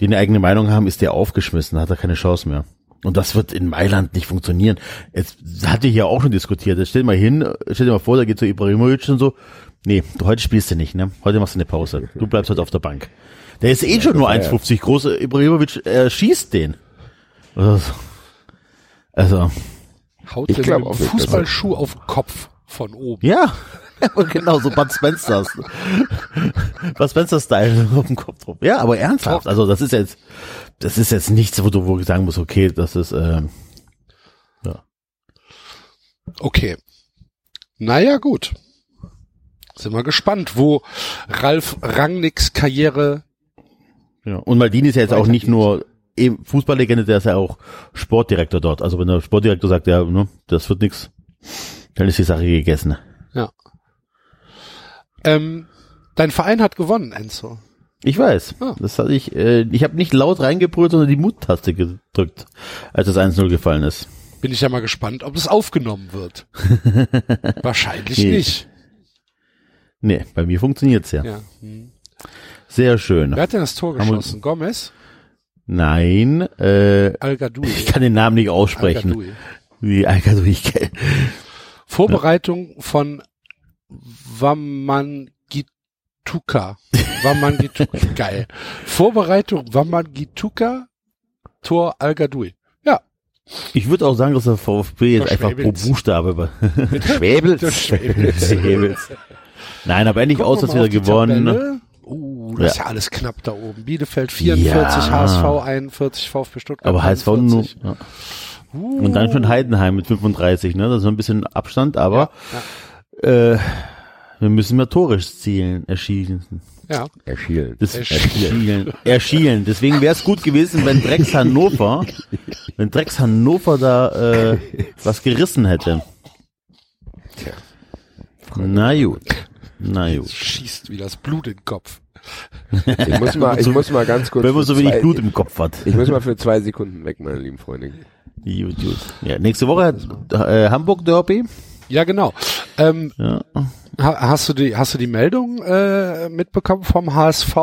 [SPEAKER 3] die eine eigene Meinung haben, ist der aufgeschmissen, hat er keine Chance mehr. Und das wird in Mailand nicht funktionieren. Jetzt hatte ich ja auch schon diskutiert. Jetzt stell dir mal hin, stell dir mal vor, da geht so Ibrahimovic und so. Nee, du, heute spielst du nicht, ne? Heute machst du eine Pause. Du bleibst heute auf der Bank. Der ist eh schon nur
[SPEAKER 4] das war ja-
[SPEAKER 3] 1,50 groß. Ibrahimovic äh, schießt den. Also, also
[SPEAKER 2] Haut
[SPEAKER 4] Ich
[SPEAKER 2] dir
[SPEAKER 4] glaub
[SPEAKER 2] so
[SPEAKER 4] auch
[SPEAKER 2] Fußballschuh auf den Kopf von oben.
[SPEAKER 3] ja. genau, so Bud Spencer's. Bud Spencer-Style auf dem Kopf drauf. Ja, aber ernsthaft. Also das ist jetzt, das ist jetzt nichts, wo du wo du sagen musst, okay, das ist, äh,
[SPEAKER 2] Okay. Naja, gut. Sind wir gespannt, wo Ralf Rangnicks Karriere
[SPEAKER 3] Ja. Und Maldini ist ja jetzt auch nicht nur eben Fußballlegende, der ist ja auch Sportdirektor dort. Also wenn der Sportdirektor sagt, ja, ne, das wird nix, dann ist die Sache gegessen.
[SPEAKER 2] Ähm, dein Verein hat gewonnen, Enzo.
[SPEAKER 3] Ich weiß.
[SPEAKER 2] Ah.
[SPEAKER 3] Das hatte ich, äh, ich habe nicht laut reingebrüllt, sondern die Mut-Taste gedrückt, als das 1-0 gefallen ist.
[SPEAKER 2] Bin ich ja mal gespannt, ob es aufgenommen wird. Wahrscheinlich
[SPEAKER 3] Nee.
[SPEAKER 2] nicht.
[SPEAKER 3] Nee, bei mir funktioniert's ja.
[SPEAKER 2] Ja. Hm.
[SPEAKER 3] Sehr schön.
[SPEAKER 2] Wer hat denn das Tor geschossen? Gomez?
[SPEAKER 3] Nein, äh,
[SPEAKER 2] al -Gadoui.
[SPEAKER 3] ich kann den Namen nicht aussprechen.
[SPEAKER 2] Al-Gadoui.
[SPEAKER 3] Wie Alcadu, ich kenn-
[SPEAKER 2] Vorbereitung von Wamangituka. Wamangituka. Geil. Vorbereitung Wamangituka, Tor Al-Gadoui. Ja.
[SPEAKER 3] Ich würde auch sagen, dass der VfB jetzt
[SPEAKER 2] Der
[SPEAKER 3] einfach pro. Buchstabe.
[SPEAKER 4] Schwäbels.
[SPEAKER 2] Schwäbels.
[SPEAKER 3] Schwäbels. Nein, aber endlich
[SPEAKER 2] Gucken
[SPEAKER 3] aus,
[SPEAKER 2] wir
[SPEAKER 3] dass
[SPEAKER 2] auf die
[SPEAKER 3] gewonnen.
[SPEAKER 2] Tabelle. Uh, das ist ja alles knapp da oben. Bielefeld 44,
[SPEAKER 3] Ja.
[SPEAKER 2] HSV 41, VfB Stuttgart
[SPEAKER 3] Aber HSV nur.
[SPEAKER 2] 41.
[SPEAKER 3] Ja.
[SPEAKER 2] Uh.
[SPEAKER 3] Und dann schon Heidenheim mit 35, ne? Das ist ein bisschen Abstand, aber äh, wir müssen mehr Tore zielen, erschießen.
[SPEAKER 2] Ja.
[SPEAKER 4] Erschielen.
[SPEAKER 3] Das
[SPEAKER 2] Erschielen.
[SPEAKER 3] Erschielen. Erschielen. Deswegen wäre es gut gewesen, wenn Drecks Hannover, wenn Drecks Hannover da äh, was gerissen hätte. Na gut. Na gut.
[SPEAKER 2] Schießt wie das Blut in den Kopf.
[SPEAKER 4] Ich muss mal, ich muss mal ganz kurz.
[SPEAKER 3] Wenn man so wenig
[SPEAKER 4] zwei-
[SPEAKER 3] Blut im Kopf hat.
[SPEAKER 4] Ich muss mal für zwei Sekunden weg, meine lieben Freunde.
[SPEAKER 3] Gut, gut. Ja, nächste Woche hat äh, Hamburg Derby.
[SPEAKER 2] Ja, genau. Ähm,
[SPEAKER 3] Ja.
[SPEAKER 2] ha- hast du die, hast du die Meldung äh, mitbekommen vom HSV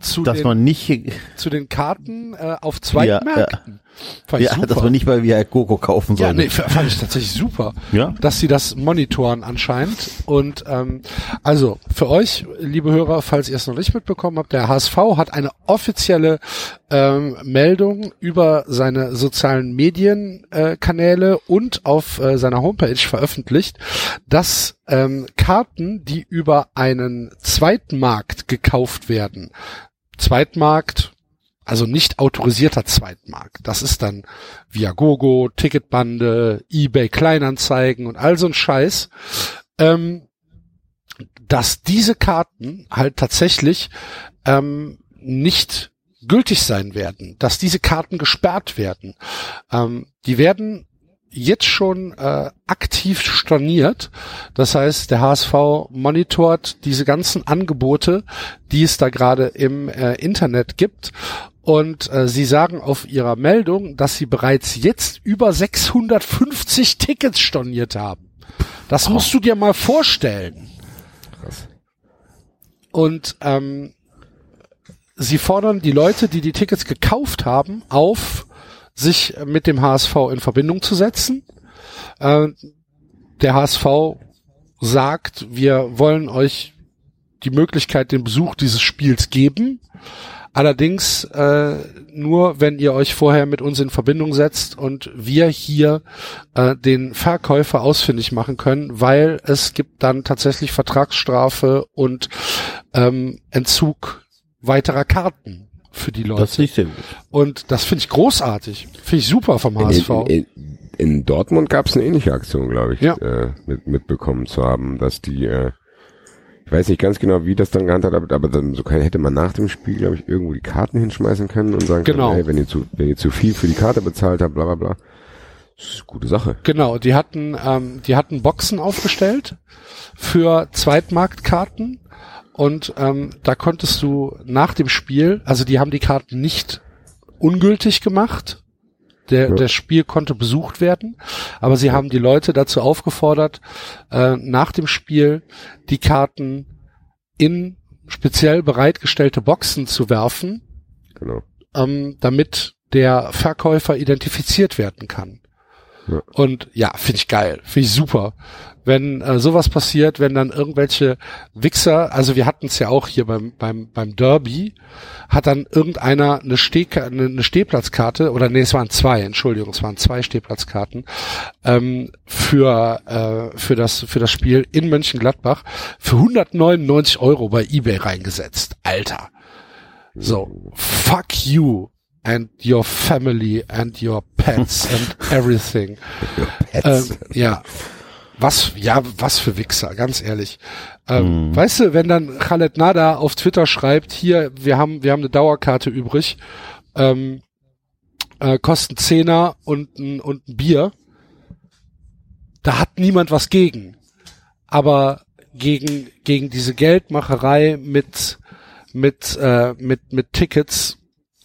[SPEAKER 2] zu
[SPEAKER 3] Dass
[SPEAKER 2] den,
[SPEAKER 3] man nicht,
[SPEAKER 2] zu den Karten äh, auf Zweitmärkten? Fand ich
[SPEAKER 3] ja,
[SPEAKER 2] super.
[SPEAKER 3] dass man nicht mal wie Coco kaufen soll.
[SPEAKER 2] Ja, nee, fand ich tatsächlich super,
[SPEAKER 3] Ja?
[SPEAKER 2] dass sie das monitoren anscheinend. Und ähm, also für euch, liebe Hörer, falls ihr es noch nicht mitbekommen habt, der HSV hat eine offizielle ähm, Meldung über seine sozialen Medienkanäle äh, und auf äh, seiner Homepage veröffentlicht, dass ähm, Karten, die über einen Zweitmarkt gekauft werden, Zweitmarkt, also nicht autorisierter Zweitmarkt. Das ist dann Viagogo, Ticketbande, eBay Kleinanzeigen und all so ein Scheiß. Ähm, dass diese Karten halt tatsächlich ähm, nicht gültig sein werden, dass diese Karten gesperrt werden. Ähm, die werden jetzt schon äh, aktiv storniert. Das heißt, der HSV monitort diese ganzen Angebote, die es da gerade im äh, Internet gibt. Und äh, sie sagen auf ihrer Meldung, dass sie bereits jetzt über 650 Tickets storniert haben. Das musst du dir mal vorstellen. Und ähm, sie fordern die Leute, die die Tickets gekauft haben, auf, sich mit dem HSV in Verbindung zu setzen. Äh, der HSV sagt, wir wollen euch die Möglichkeit, den Besuch dieses Spiels geben, Allerdings äh, nur, wenn ihr euch vorher mit uns in Verbindung setzt und wir hier äh, den Verkäufer ausfindig machen können, weil es gibt dann tatsächlich Vertragsstrafe und ähm, Entzug weiterer Karten für die Leute.
[SPEAKER 3] Das ist nicht.
[SPEAKER 2] Und das finde ich großartig. Finde ich super vom
[SPEAKER 4] In,
[SPEAKER 2] HSV.
[SPEAKER 4] in, in, in Dortmund gab es eine ähnliche Aktion, glaube ich,
[SPEAKER 2] Ja.
[SPEAKER 4] äh, mit, mitbekommen zu haben, dass die, äh, ich weiß nicht ganz genau, wie das dann gehandhabt hat, aber dann so kann, hätte man nach dem Spiel, glaube ich, irgendwo die Karten hinschmeißen können und sagen
[SPEAKER 2] Genau.
[SPEAKER 4] können, hey, wenn ihr zu, wenn ihr zu viel für die Karte bezahlt habt, bla bla bla. Das ist eine gute Sache.
[SPEAKER 2] Genau, die hatten, ähm, die hatten Boxen aufgestellt für Zweitmarktkarten und ähm, da konntest du nach dem Spiel, also die haben die Karten nicht ungültig gemacht. Der,
[SPEAKER 4] Ja.
[SPEAKER 2] Das Spiel konnte besucht werden, aber sie haben die Leute dazu aufgefordert, äh, nach dem Spiel die Karten in speziell bereitgestellte Boxen zu werfen,
[SPEAKER 4] Genau.
[SPEAKER 2] ähm, damit der Verkäufer identifiziert werden kann. Und ja, finde ich geil, finde ich super. Wenn äh, sowas passiert, wenn dann irgendwelche Wichser, also wir hatten es ja auch hier beim beim beim Derby, hat dann irgendeiner eine, Steh eine, eine Stehplatzkarte oder nee, es waren zwei, Entschuldigung, es waren zwei Stehplatzkarten ähm, für äh, für das für das Spiel in Mönchengladbach für 199 Euro bei eBay reingesetzt, Alter. So, fuck you and your family and your pets and everything. Ähm, ja. Was, ja, was für Wichser, ganz ehrlich. Ähm, Weißt du, wenn dann Khaled Nada auf Twitter schreibt, hier, wir haben, wir haben eine Dauerkarte übrig, ähm, äh, kosten Zehner und ein, und ein Bier, da hat niemand was gegen. Aber gegen, gegen diese Geldmacherei mit, mit, äh, mit, mit Tickets,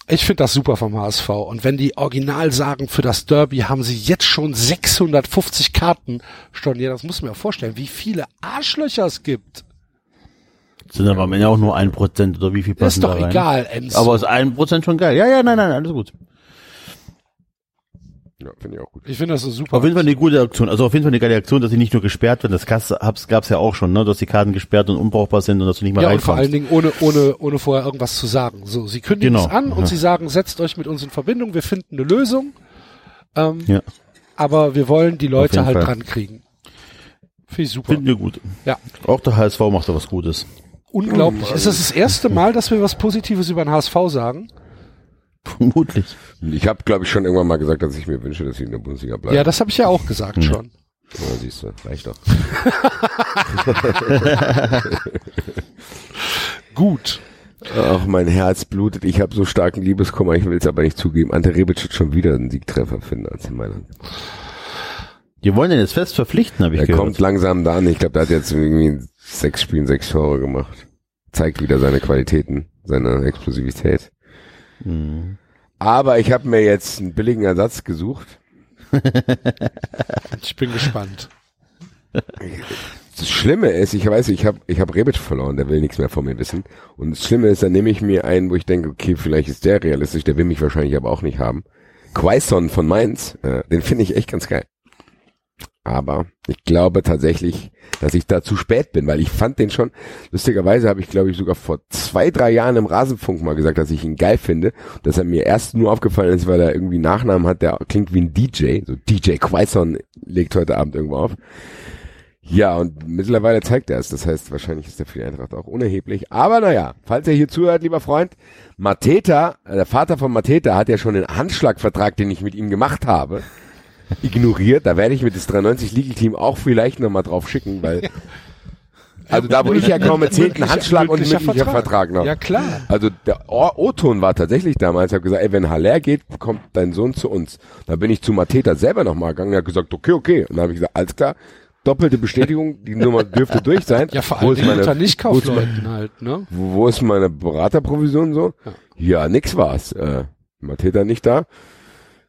[SPEAKER 2] ich finde das super vom HSV. Und wenn die original sagen, für das Derby haben sie jetzt schon 650 Karten storniert, das muss man ja vorstellen, wie viele Arschlöcher es gibt.
[SPEAKER 3] Sind aber am Ende auch nur ein Prozent oder wie viel passen
[SPEAKER 2] Ist doch
[SPEAKER 3] da rein?
[SPEAKER 2] egal, Enzo.
[SPEAKER 3] Aber ist ein Prozent schon geil. Ja, ja, nein, nein, alles gut.
[SPEAKER 4] Ja, finde ich auch gut.
[SPEAKER 2] ich finde das so super.
[SPEAKER 3] Auf jeden Fall eine gute Aktion. Also auf jeden Fall eine geile Aktion, dass sie nicht nur gesperrt werden. Das gab's, hab's- gab's ja auch schon, ne? Dass die Karten gesperrt und unbrauchbar sind und dass du nicht mehr
[SPEAKER 2] ja, und vor allen
[SPEAKER 3] reinkommst.
[SPEAKER 2] Dingen ohne, ohne, ohne vorher irgendwas zu sagen. So, sie kündigen
[SPEAKER 3] Genau.
[SPEAKER 2] es an und
[SPEAKER 3] Ja.
[SPEAKER 2] sie sagen, setzt euch mit uns in Verbindung, wir finden eine Lösung. Ähm,
[SPEAKER 3] Ja.
[SPEAKER 2] Aber wir wollen die Leute halt
[SPEAKER 3] Fall.
[SPEAKER 2] dran kriegen. Finde ich super.
[SPEAKER 3] Finden wir gut.
[SPEAKER 2] Ja.
[SPEAKER 3] Auch der HSV macht da was Gutes.
[SPEAKER 2] Unglaublich. Ist das das erste Mal, dass wir was Positives über den HSV sagen?
[SPEAKER 3] Vermutlich.
[SPEAKER 4] Ich habe, glaube ich, schon irgendwann mal gesagt, dass ich mir wünsche, dass sie in der Bundesliga bleiben.
[SPEAKER 2] Ja, das habe ich ja auch gesagt schon.
[SPEAKER 4] Ja, siehst du, reicht doch.
[SPEAKER 2] Gut.
[SPEAKER 4] Ach, mein Herz blutet. Ich habe so starken Liebeskummer, ich will es aber nicht zugeben. Ante Rebic hat schon wieder einen Siegtreffer finden als in Mailand.
[SPEAKER 3] Die wollen den jetzt fest verpflichten, habe ich
[SPEAKER 4] Er
[SPEAKER 3] gehört.
[SPEAKER 4] kommt langsam da an. Ich glaube, der hat jetzt irgendwie in sechs Spielen sechs Tore gemacht. Zeigt wieder seine Qualitäten, seine Explosivität.
[SPEAKER 3] Mhm.
[SPEAKER 4] Aber ich habe mir jetzt einen billigen Ersatz gesucht.
[SPEAKER 2] Ich bin gespannt.
[SPEAKER 4] Das Schlimme ist, ich weiß, ich habe ich hab Rebic verloren, der will nichts mehr von mir wissen. Und das Schlimme ist, dann nehme ich mir einen, wo ich denke, okay, vielleicht ist der realistisch, der will mich wahrscheinlich aber auch nicht haben. Quaison von Mainz, äh, den finde ich echt ganz geil. Aber ich glaube tatsächlich, dass ich da zu spät bin, weil ich fand den schon, lustigerweise habe ich, glaube ich, sogar vor zwei, drei Jahren im Rasenfunk mal gesagt, dass ich ihn geil finde, dass er mir erst nur aufgefallen ist, weil er irgendwie Nachnamen hat, der klingt wie ein DJ, so DJ Quaison legt heute Abend irgendwo auf. Ja, und mittlerweile zeigt er es. Das heißt, wahrscheinlich ist er für die Eintracht auch unerheblich. Aber naja, falls er hier zuhört, lieber Freund, Mateta, äh, der Vater von Mateta hat ja schon den Handschlagvertrag, den ich mit ihm gemacht habe, ignoriert. Da werde ich mit das 93 League-Team auch vielleicht nochmal drauf schicken, weil also da, wo ich herkomme, zählt ein Handschlag und ein mündlicher Vertrag noch.
[SPEAKER 2] Ja, klar.
[SPEAKER 4] Also der O-Ton war tatsächlich damals, ich habe gesagt, ey, wenn Haller geht, kommt dein Sohn zu uns. Da bin ich zu Mateta selber nochmal gegangen, er hat gesagt, okay, okay. Und dann habe ich gesagt, alles klar, doppelte Bestätigung, die Nummer dürfte durch sein.
[SPEAKER 2] Ja, vor
[SPEAKER 4] Wo
[SPEAKER 2] allem
[SPEAKER 4] ist
[SPEAKER 2] Dingen
[SPEAKER 4] meine-
[SPEAKER 2] unter
[SPEAKER 4] wo ist
[SPEAKER 2] Nichtkaufleuten halt, ne?
[SPEAKER 4] Wo, wo ist meine Beraterprovision so? Ja, nix war's. Äh, Mateta nicht da.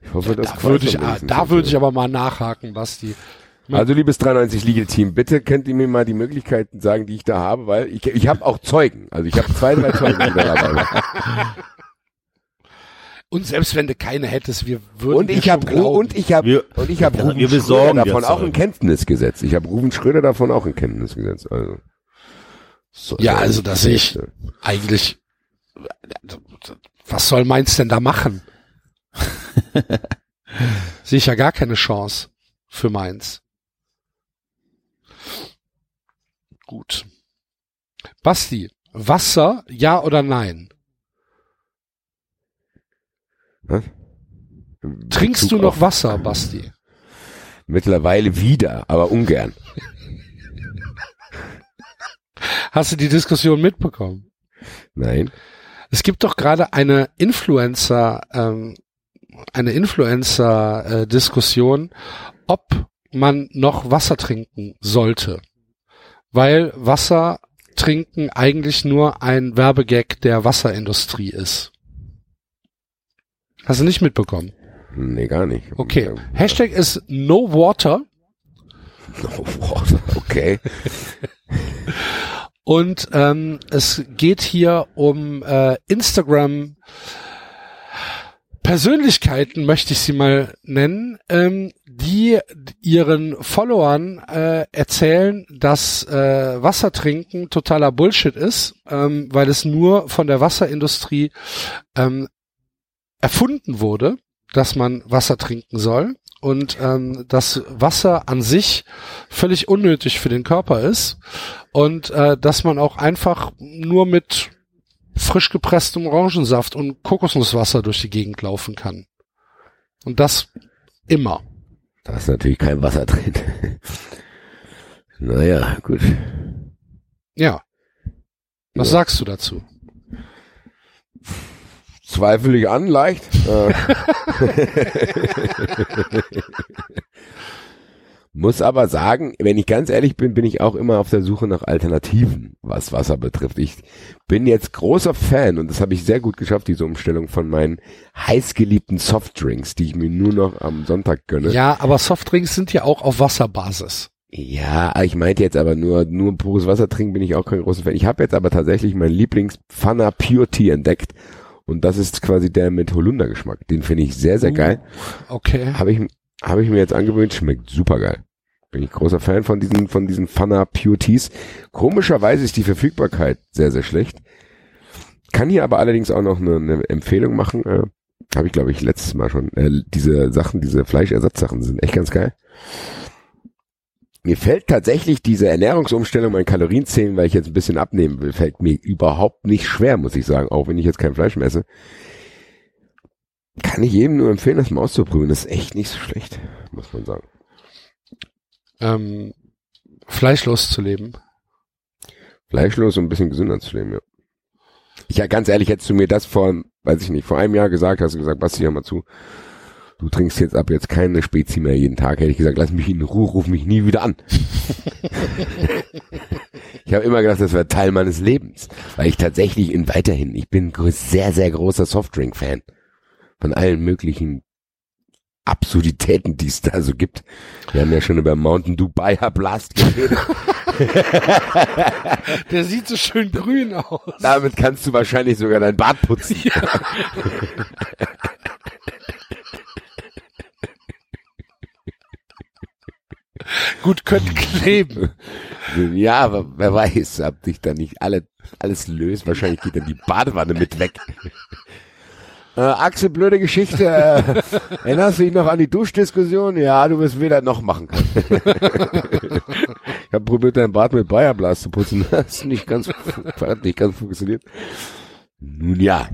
[SPEAKER 4] Ich hoffe, das
[SPEAKER 2] Da würde ich, da würde ich aber mal nachhaken, Basti.
[SPEAKER 4] Also liebes 93 Legal Team, bitte könnt ihr mir mal die Möglichkeiten sagen, die ich da habe, weil ich, ich habe auch Zeugen. Also ich habe zwei, drei Zeugen, die da dabei waren.
[SPEAKER 2] Und selbst wenn du keine hättest, wir würden
[SPEAKER 4] Und ich habe und ich habe und ich habe
[SPEAKER 3] Ja,
[SPEAKER 4] Ruben
[SPEAKER 3] wir
[SPEAKER 4] Schröder davon auch in. Kenntnis gesetzt. Ich habe Ruben Schröder davon auch in Kenntnis gesetzt. Also so,
[SPEAKER 2] Ja,
[SPEAKER 4] so
[SPEAKER 2] also das sehe ich eigentlich was soll Mainz denn da machen? Sehe ich ja gar keine Chance für Mainz. Gut. Basti, Wasser, ja oder nein?
[SPEAKER 4] Was?
[SPEAKER 2] Trinkst
[SPEAKER 4] Bezug
[SPEAKER 2] du noch Wasser, Basti?
[SPEAKER 4] Mittlerweile wieder, aber ungern.
[SPEAKER 2] Hast du die Diskussion mitbekommen?
[SPEAKER 4] Nein.
[SPEAKER 2] Es gibt doch gerade eine Influencer, ähm, eine Influencer-Diskussion, ob man noch Wasser trinken sollte. Weil Wasser trinken eigentlich nur ein Werbegag der Wasserindustrie ist. Hast du nicht mitbekommen?
[SPEAKER 4] Nee, gar nicht.
[SPEAKER 2] Okay. Hashtag ist No Water
[SPEAKER 4] Oh, wow. Okay.
[SPEAKER 2] und ähm, es geht hier um äh, Instagram Persönlichkeiten, möchte ich sie mal nennen, ähm, die ihren Followern äh, erzählen, dass äh, Wasser trinken totaler Bullshit ist, ähm, weil es nur von der Wasserindustrie ähm, erfunden wurde, dass man Wasser trinken soll und ähm, dass Wasser an sich völlig unnötig für den Körper ist und äh, dass man auch einfach nur mit frisch gepresstem Orangensaft und Kokosnusswasser durch die Gegend laufen kann. Und das immer.
[SPEAKER 4] Da ist natürlich kein Wasser drin. naja, gut.
[SPEAKER 2] Ja. Was
[SPEAKER 4] Ja.
[SPEAKER 2] sagst du dazu?
[SPEAKER 4] Zweifel ich an, leicht. Muss aber sagen, wenn ich ganz ehrlich bin, bin ich auch immer auf der Suche nach Alternativen, was Wasser betrifft. Ich bin jetzt großer Fan und das habe ich sehr gut geschafft, diese Umstellung von meinen heißgeliebten Softdrinks, die ich mir nur noch am Sonntag gönne.
[SPEAKER 2] Ja, aber Softdrinks sind ja auch auf Wasserbasis.
[SPEAKER 4] Ja, ich meinte jetzt aber nur, nur pures Wasser trinken bin ich auch kein großer Fan. Ich habe jetzt aber tatsächlich meinen Lieblings Pfanner Pure Tea entdeckt. Und das ist quasi der mit Holundergeschmack. Den finde ich sehr, sehr
[SPEAKER 2] Uh.
[SPEAKER 4] geil.
[SPEAKER 2] Okay.
[SPEAKER 4] Habe ich, habe ich mir jetzt angewöhnt, schmeckt super geil. Bin ich großer Fan von diesen, von diesen Pfanner Pure Teas. Komischerweise ist die Verfügbarkeit sehr, sehr schlecht. Kann hier aber allerdings auch noch eine, eine Empfehlung machen. Äh, habe ich, glaube ich, letztes Mal schon. Äh, diese Sachen, diese Fleischersatzsachen sind echt ganz geil. Mir fällt tatsächlich diese Ernährungsumstellung, mein Kalorienzählen, weil ich jetzt ein bisschen abnehmen will, fällt mir überhaupt nicht schwer, muss ich sagen, auch wenn ich jetzt kein Fleisch mehr esse. Kann ich jedem nur empfehlen, das mal auszuprobieren. Das ist echt nicht so schlecht, muss man sagen.
[SPEAKER 2] Ähm, fleischlos zu leben.
[SPEAKER 4] Fleischlos und ein bisschen gesünder zu leben, ja. Ich ja ganz ehrlich, hättest du mir das vor, weiß ich nicht, vor einem Jahr gesagt, hast du gesagt, Basti, hör mal zu. Du trinkst jetzt ab jetzt keine Spezi mehr jeden Tag. Hätte ich gesagt, lass mich in Ruhe, ruf mich nie wieder an. ich habe immer gedacht, das wäre Teil meines Lebens. Weil ich tatsächlich in weiterhin, ich bin sehr, sehr großer Softdrink-Fan. Von allen möglichen Absurditäten, die es da so gibt. Wir haben ja schon über Mountain Bayer Blast geredet.
[SPEAKER 2] Der sieht so schön grün aus.
[SPEAKER 4] Damit kannst du wahrscheinlich sogar dein Bart putzen.
[SPEAKER 2] Gut, könnte kleben.
[SPEAKER 4] Ja, aber wer weiß, ob dich da nicht alle, alles löst. Wahrscheinlich geht dann die Badewanne mit weg. Äh, Axel, blöde Geschichte. Äh, erinnerst du dich noch an die Duschdiskussion? Ja, du wirst weder noch machen können. ich habe probiert, dein Bad mit Bayerblast zu putzen. Das ist nicht ganz, hat nicht ganz funktioniert. Nun ja.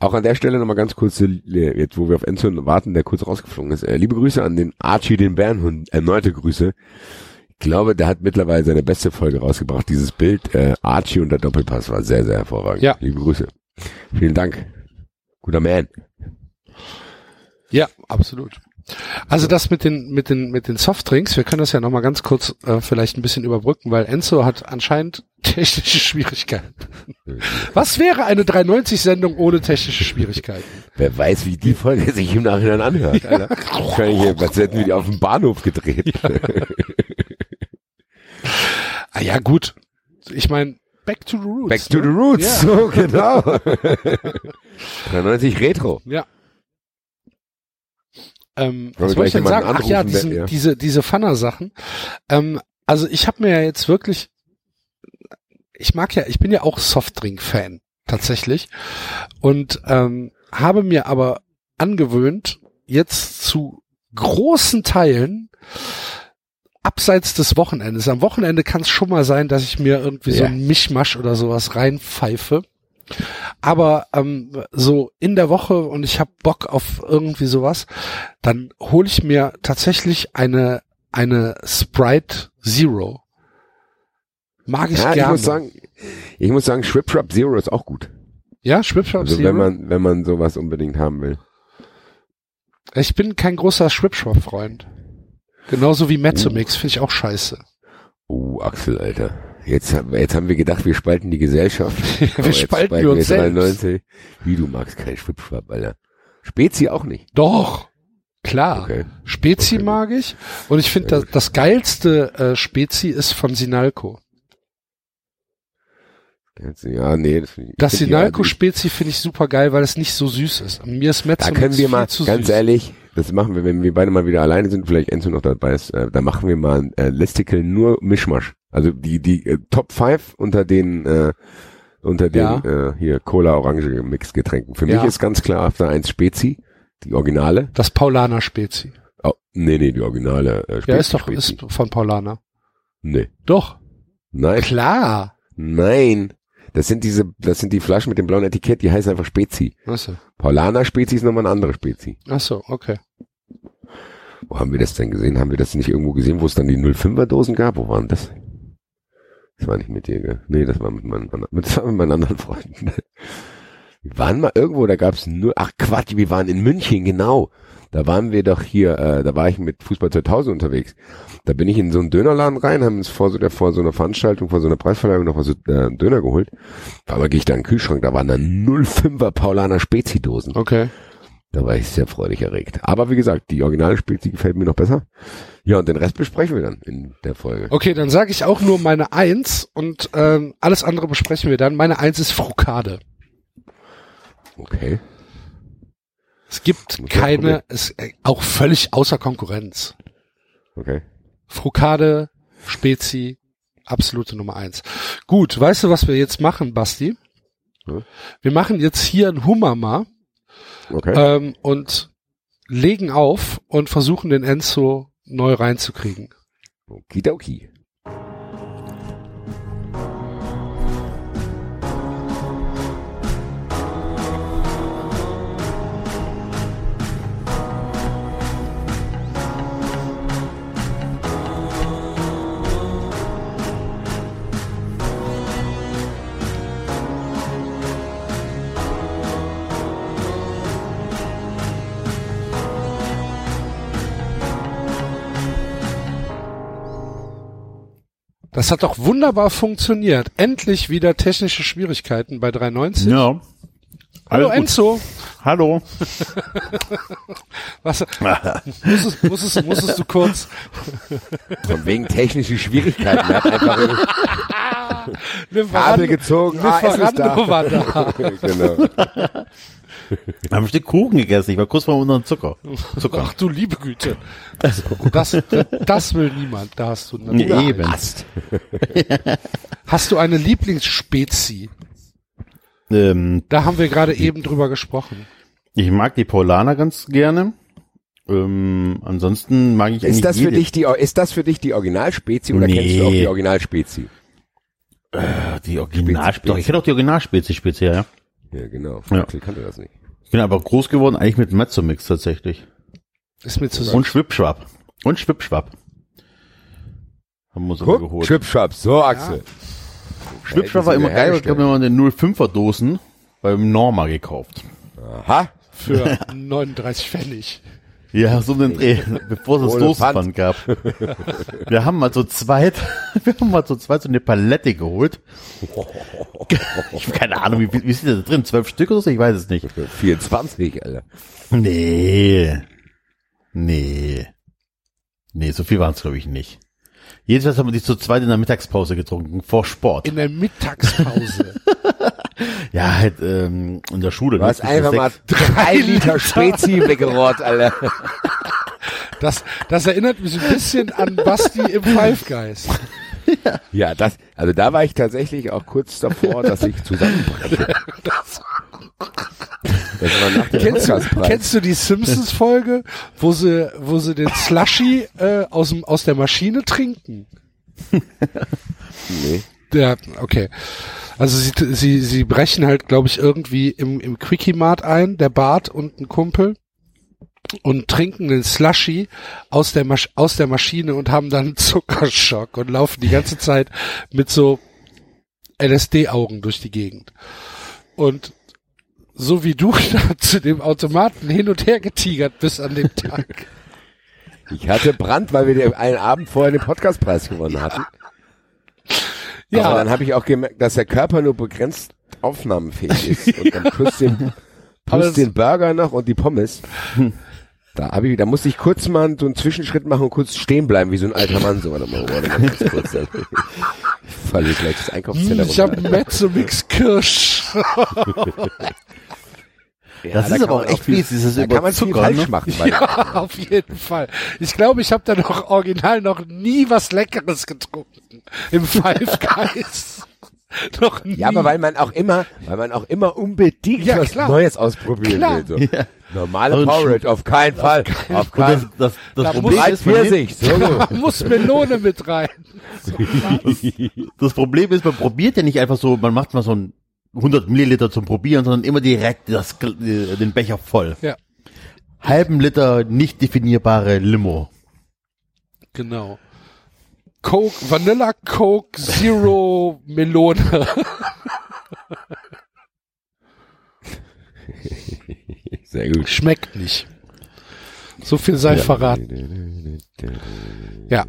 [SPEAKER 4] Auch an der Stelle nochmal ganz kurz, äh, jetzt wo wir auf Enzo warten, der kurz rausgeflogen ist. Äh, liebe Grüße an den Archie, den Bärenhund. Erneute Grüße. Ich glaube, der hat mittlerweile seine beste Folge rausgebracht. Dieses Bild, äh, Archie und der Doppelpass war sehr, sehr hervorragend.
[SPEAKER 2] Ja.
[SPEAKER 4] Liebe Grüße. Vielen Dank. Guter Man.
[SPEAKER 2] Ja, absolut. Also das mit den mit den mit den Softdrinks, wir können das ja noch mal ganz kurz äh, vielleicht ein bisschen überbrücken, weil Enzo hat anscheinend technische Schwierigkeiten. Was wäre eine 390 Sendung ohne technische Schwierigkeiten?
[SPEAKER 4] Wer weiß, wie die Folge sich im Nachhinein anhört, Alter. Wahrscheinlich, als hätten wir die auf dem Bahnhof gedreht.
[SPEAKER 2] Ah ja, gut. Ich meine, back to the roots.
[SPEAKER 4] Back to
[SPEAKER 2] ne?
[SPEAKER 4] the roots.
[SPEAKER 2] Ja.
[SPEAKER 4] So, genau. 93 Retro.
[SPEAKER 2] Ja. Ähm,
[SPEAKER 4] Wollen
[SPEAKER 2] was wollte ich denn sagen? Ach ja, diesen,
[SPEAKER 4] ja.
[SPEAKER 2] diese, diese Pfanner-Sachen. Ähm, also ich habe mir ja jetzt wirklich ich mag ja, ich bin ja auch Softdrink-Fan tatsächlich und ähm, habe mir aber angewöhnt, jetzt zu großen Teilen abseits des Wochenendes. Am Wochenende kann es schon mal sein, dass ich mir irgendwie so
[SPEAKER 4] Ja.
[SPEAKER 2] ein Mischmasch oder sowas reinpfeife. Aber ähm, so in der Woche und ich habe Bock auf irgendwie sowas, dann hole ich mir tatsächlich eine eine Sprite Zero. Mag ich
[SPEAKER 4] Ja, ich
[SPEAKER 2] gerne.
[SPEAKER 4] muss sagen, ich muss sagen, Schwip Schwap Zero ist auch gut.
[SPEAKER 2] ja, Schwipschwap
[SPEAKER 4] Also
[SPEAKER 2] Zero.
[SPEAKER 4] wenn man, wenn man sowas unbedingt haben will.
[SPEAKER 2] ich bin kein großer Schwipschwap-Freund. Genauso wie Mezzomix finde ich auch scheiße.
[SPEAKER 4] Oh, Axel, Alter. Jetzt, haben- jetzt haben wir gedacht, wir spalten die Gesellschaft.
[SPEAKER 2] Wir spalten
[SPEAKER 4] spalten
[SPEAKER 2] wir uns selbst.
[SPEAKER 4] 93. Wie, du magst keinen Schwipschwap, Alter. Spezi auch nicht.
[SPEAKER 2] Doch, klar.
[SPEAKER 4] Okay.
[SPEAKER 2] Spezi
[SPEAKER 4] Okay,
[SPEAKER 2] mag ich. Und ich finde, das, das geilste äh, Spezi ist von Sinalco.
[SPEAKER 4] Ja, nee, das, finde ich-
[SPEAKER 2] Das
[SPEAKER 4] find
[SPEAKER 2] Sinalco-Spezi finde ich super geil, weil es nicht so süß ist. Mir ist
[SPEAKER 4] Da
[SPEAKER 2] Mezzomix
[SPEAKER 4] können wir mal,
[SPEAKER 2] zu
[SPEAKER 4] ganz
[SPEAKER 2] süß.
[SPEAKER 4] ehrlich, das machen wir, wenn wir beide mal wieder alleine sind, vielleicht Enzo noch dabei ist, äh, da machen wir mal ein äh, Listicle nur Mischmasch. Also die, die äh, Top 5 unter den, äh, unter den
[SPEAKER 2] Ja.
[SPEAKER 4] äh, hier Cola-Orange Mixgetränken. Für
[SPEAKER 2] Ja.
[SPEAKER 4] mich ist ganz klar auf der 1 Spezi, die Originale.
[SPEAKER 2] Das Paulaner-Spezi.
[SPEAKER 4] Oh, nee, nee, die Originale äh, Spezi.
[SPEAKER 2] Ja, ist doch,
[SPEAKER 4] Spezi.
[SPEAKER 2] ist von Paulaner.
[SPEAKER 4] Nee.
[SPEAKER 2] Doch.
[SPEAKER 4] Nein.
[SPEAKER 2] Klar.
[SPEAKER 4] Nein. Das sind diese, das sind die Flaschen mit dem blauen Etikett, die heißen einfach Spezi.
[SPEAKER 2] Achso,
[SPEAKER 4] Paulaner Spezi ist nochmal eine andere Spezi.
[SPEAKER 2] Achso okay.
[SPEAKER 4] Wo haben wir das denn gesehen? Haben wir das nicht irgendwo gesehen, wo es dann die 05er Dosen gab? Wo waren das? Das war nicht mit dir, gell? Nee, das war mit meinen, mit, war mit meinen anderen Freunden. Wir waren mal irgendwo, da gab's nur, ach Quatsch, wir waren in München, genau. Da waren wir doch hier, äh, da war ich mit Fußball 2000 unterwegs. Da bin ich in so einen Dönerladen rein, haben uns vor so, der, vor so einer Veranstaltung, vor so einer Preisverleihung noch was, äh, Döner geholt. Auf einmal gehe ich da in den Kühlschrank, da waren da 05er Paulaner Spezi-Dosen.
[SPEAKER 2] Okay.
[SPEAKER 4] Da war ich sehr freudig erregt. Aber wie gesagt, die originale Spezi gefällt mir noch besser. Ja, und den Rest besprechen wir dann in der Folge.
[SPEAKER 2] Okay, dann sage ich auch nur meine Eins und ähm, alles andere besprechen wir dann. Meine Eins ist Frukade.
[SPEAKER 4] Okay.
[SPEAKER 2] Es gibt keine, ist äh, auch völlig außer Konkurrenz.
[SPEAKER 4] Okay.
[SPEAKER 2] Frukade, Spezi, absolute Nummer eins. Gut, weißt du, was wir jetzt machen, Basti?
[SPEAKER 4] Ja.
[SPEAKER 2] Wir machen jetzt hier ein Hummerma
[SPEAKER 4] Okay.
[SPEAKER 2] ähm, und legen auf und versuchen den Enzo neu reinzukriegen.
[SPEAKER 4] Okidoki.
[SPEAKER 2] Das hat doch wunderbar funktioniert. Endlich wieder technische Schwierigkeiten bei 390.
[SPEAKER 3] Ja.
[SPEAKER 2] Hallo
[SPEAKER 3] Alles gut.
[SPEAKER 2] Enzo.
[SPEAKER 3] Hallo.
[SPEAKER 2] Was, musstest, musstest, musstest du kurz
[SPEAKER 4] Von wegen technische Schwierigkeiten. Er hat einfach Kabel gezogen. Ah, es ist da.
[SPEAKER 2] war da.
[SPEAKER 4] genau.
[SPEAKER 3] Wir haben ein Stück Kuchen gegessen. Ich war kurz mal unter dem Zucker. Zucker.
[SPEAKER 2] Ach du liebe Güte. Das, das, das will niemand. Da hast du eine,
[SPEAKER 3] eben.
[SPEAKER 2] Hast du eine Lieblingsspezie?
[SPEAKER 3] Ähm,
[SPEAKER 2] Da haben wir gerade eben drüber gesprochen.
[SPEAKER 3] ich mag die Paulaner ganz gerne. Ähm, ansonsten mag ich eigentlich
[SPEAKER 4] Ist das für
[SPEAKER 3] jede.
[SPEAKER 4] dich die, ist das für dich die Originalspezi oder
[SPEAKER 3] Nee.
[SPEAKER 4] kennst du auch die Originalspezi?
[SPEAKER 3] Äh, die Original
[SPEAKER 4] Spezi.
[SPEAKER 3] Doch, ich hätte auch die Originalspezi speziell, ja.
[SPEAKER 4] Ja, genau.
[SPEAKER 3] Ja.
[SPEAKER 4] Axel kannte das nicht.
[SPEAKER 3] Ich bin aber groß geworden eigentlich mit Mezzomix tatsächlich.
[SPEAKER 2] Ist mir zu süß.
[SPEAKER 3] Und Schwipschwap. Und Schwipschwap. Haben wir uns
[SPEAKER 4] Guck,
[SPEAKER 3] geholt.
[SPEAKER 4] Schwipschwap. So, Axel.
[SPEAKER 3] Schwipschwap war immer geil. Ich habe mir mal eine 05er Dosen beim Norma gekauft.
[SPEAKER 4] Aha.
[SPEAKER 2] Für 39 Pfennig.
[SPEAKER 3] Ja, so einen Dreh, bevor es das Dosenpfand gab. Wir haben mal zu zweit, wir haben mal zu zweit so eine Palette geholt. Ich habe keine Ahnung, wie, wie ist da drin? Zwölf Stück oder so? Ich weiß es nicht.
[SPEAKER 4] 24, Alter.
[SPEAKER 3] Nee. Nee. Nee, so viel waren es, glaube ich, nicht. Jedenfalls haben wir die zu zweit in der Mittagspause getrunken, vor Sport.
[SPEAKER 2] In der Mittagspause.
[SPEAKER 3] Ja, halt ähm, in der Schule.
[SPEAKER 4] Du hast
[SPEAKER 3] ne?
[SPEAKER 4] einfach mal drei Liter Spezi weggerollt, Alter.
[SPEAKER 2] Das, das erinnert mich ein bisschen an Basti im Five Guys.
[SPEAKER 4] Ja, das, Also da war ich tatsächlich auch kurz davor, dass ich zusammenbreche. Das
[SPEAKER 2] Kennst du, kennst du die Simpsons-Folge, wo sie, wo sie den Slushy äh, aus, aus der Maschine trinken?
[SPEAKER 4] Nee.
[SPEAKER 2] Ja, okay. Also sie, sie, sie brechen halt, glaube ich, irgendwie im, im Quickie-Mart ein, der Bart und ein Kumpel und trinken den Slushy aus der, Masch aus der Maschine und haben dann einen Zuckerschock und laufen die ganze Zeit mit so LSD-Augen durch die Gegend. Und so wie du zu dem Automaten hin und her getigert bist an dem Tag.
[SPEAKER 4] Ich hatte Brand, weil wir den- einen Abend vorher den Podcastpreis gewonnen hatten. Aber
[SPEAKER 2] Ja,
[SPEAKER 4] dann habe ich auch gemerkt, dass der Körper nur begrenzt aufnahmenfähig ist. Und dann plus den,
[SPEAKER 2] Aber
[SPEAKER 4] plus den Burger noch und die Pommes. Da, hab ich, da musste ich kurz mal so einen Zwischenschritt machen und kurz stehen bleiben, wie so ein alter Mann. So, warte mal, warte mal ganz kurz. Dann falle ich gleich das Einkaufszentrum.
[SPEAKER 2] Ich habe Mezzomix Kirsch.
[SPEAKER 3] Das ist aber auch echt fies, dieses
[SPEAKER 4] Da kann man viel falsch
[SPEAKER 3] ne?
[SPEAKER 4] machen.
[SPEAKER 2] Ja, auf jeden Fall. Ich glaube, ich habe da noch original noch nie was Leckeres getrunken. Im Five Guys. noch nie.
[SPEAKER 4] Ja, aber weil man auch immer, weil man auch immer unbedingt
[SPEAKER 2] Ja,
[SPEAKER 4] was
[SPEAKER 2] klar.
[SPEAKER 4] Neues ausprobieren
[SPEAKER 2] Klar.
[SPEAKER 4] will. So.
[SPEAKER 3] Ja.
[SPEAKER 4] Normale
[SPEAKER 3] Und
[SPEAKER 4] Porridge, auf keinen Fall. Auf keinen
[SPEAKER 3] das, das, das
[SPEAKER 2] Da
[SPEAKER 3] Problem ist, man nimmt-
[SPEAKER 4] Pfirsich, so.
[SPEAKER 2] Da muss Melone mit rein.
[SPEAKER 3] das Problem ist, man probiert ja nicht einfach so, man macht mal so ein 100 Milliliter zum Probieren, sondern immer direkt das, den Becher voll.
[SPEAKER 2] Ja,
[SPEAKER 3] Halben Liter nicht definierbare Limo.
[SPEAKER 2] genau. Coke, Vanilla Coke Zero Melone.
[SPEAKER 4] Sehr gut.
[SPEAKER 2] Schmeckt nicht. So viel sei verraten. Ja.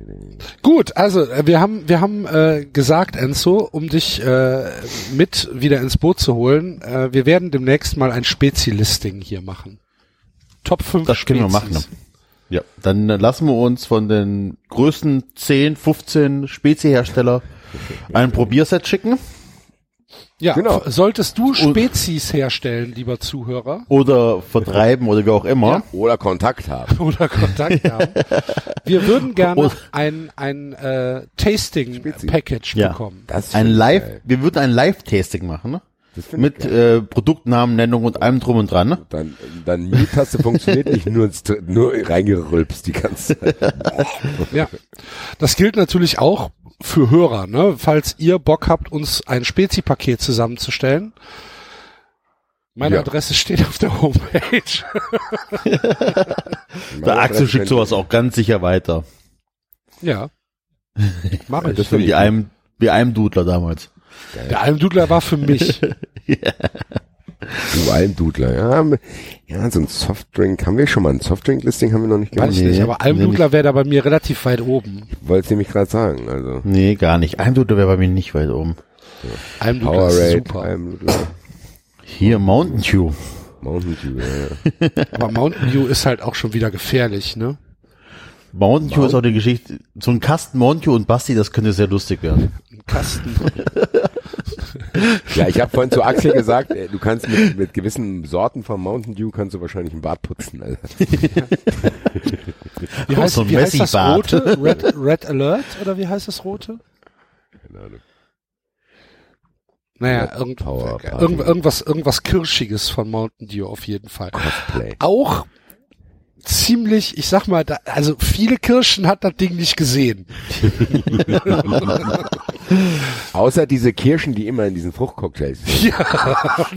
[SPEAKER 2] Gut, also äh, wir haben wir haben äh, gesagt, Enzo, um dich äh, mit wieder ins Boot zu holen, äh, wir werden demnächst mal ein Spezi-Listing hier machen. Top 5
[SPEAKER 3] Das können wir machen. Ja, dann lassen wir uns von den größten 10, 15 Spezi-Hersteller ein Probierset schicken
[SPEAKER 2] Ja,
[SPEAKER 4] Genau.
[SPEAKER 2] solltest du Spezies herstellen, lieber Zuhörer,
[SPEAKER 3] oder vertreiben oder wie auch immer.
[SPEAKER 2] Ja.
[SPEAKER 4] Oder Kontakt haben.
[SPEAKER 2] oder Kontakt haben, wir würden gerne
[SPEAKER 3] Und-
[SPEAKER 2] ein ein äh, Tasting Package
[SPEAKER 3] Ja.
[SPEAKER 2] bekommen.
[SPEAKER 4] Das
[SPEAKER 3] Ein Live,
[SPEAKER 4] geil.
[SPEAKER 3] wir würden ein Live-Tasting machen, ne? Mit äh, Produktnamen, Nennung und allem drum und dran, ne?
[SPEAKER 4] Dann, dann Mute-Taste funktioniert nicht, nur, ins, nur reingerülpst die ganze Zeit.
[SPEAKER 2] Ja, das gilt natürlich auch für Hörer, ne? Falls ihr Bock habt, uns ein Spezi-Paket zusammenzustellen. Meine
[SPEAKER 4] Ja.
[SPEAKER 2] Adresse steht auf der Homepage.
[SPEAKER 3] Der Axel schickt sowas auch ganz sicher weiter.
[SPEAKER 2] ja. Mach ich.
[SPEAKER 3] Das wie einem, wie einem Dudler damals.
[SPEAKER 2] Der Almdudler war für mich.
[SPEAKER 4] Du Almdudler, ja. Ja, so ein Softdrink, haben wir schon mal ein Softdrink-Listing, haben wir noch nicht
[SPEAKER 2] Weiß
[SPEAKER 4] gemacht.
[SPEAKER 2] ich
[SPEAKER 3] Nee,
[SPEAKER 2] nicht, aber Almdudler wäre da bei mir relativ weit oben.
[SPEAKER 4] Wollte ich nämlich gerade sagen, also.
[SPEAKER 3] Nee, gar nicht. Einem Dudler wäre bei mir nicht weit oben.
[SPEAKER 2] Almdudler ist
[SPEAKER 4] Powerade,
[SPEAKER 2] super.
[SPEAKER 4] Almdudler,
[SPEAKER 3] Hier, Mountain Dew.
[SPEAKER 4] Mountain Dew, ja, ja.
[SPEAKER 2] Aber Mountain Dew ist halt auch schon wieder gefährlich, ne?
[SPEAKER 3] Mountain Dew ist auch die Geschichte, so ein Kasten Mountain Dew und Basti, das könnte sehr lustig werden.
[SPEAKER 2] Ein Kasten.
[SPEAKER 4] Ja, ich habe vorhin zu Axel gesagt, du kannst mit, mit gewissen Sorten von Mountain Dew kannst du wahrscheinlich einen Bart putzen. Alter.
[SPEAKER 2] Wie heißt,
[SPEAKER 3] so ein
[SPEAKER 2] wie heißt das rote? Red, Red Alert? Oder wie heißt das rote?
[SPEAKER 4] Keine Ahnung.
[SPEAKER 2] Naja, irgend, irgendwas, irgendwas Kirschiges von Mountain Dew auf jeden Fall.
[SPEAKER 4] Cosplay.
[SPEAKER 2] Auch ziemlich, ich sag mal, da, also viele Kirschen hat das Ding nicht gesehen.
[SPEAKER 4] Außer diese Kirschen, die immer in diesen Fruchtcocktails sind.
[SPEAKER 2] Ja,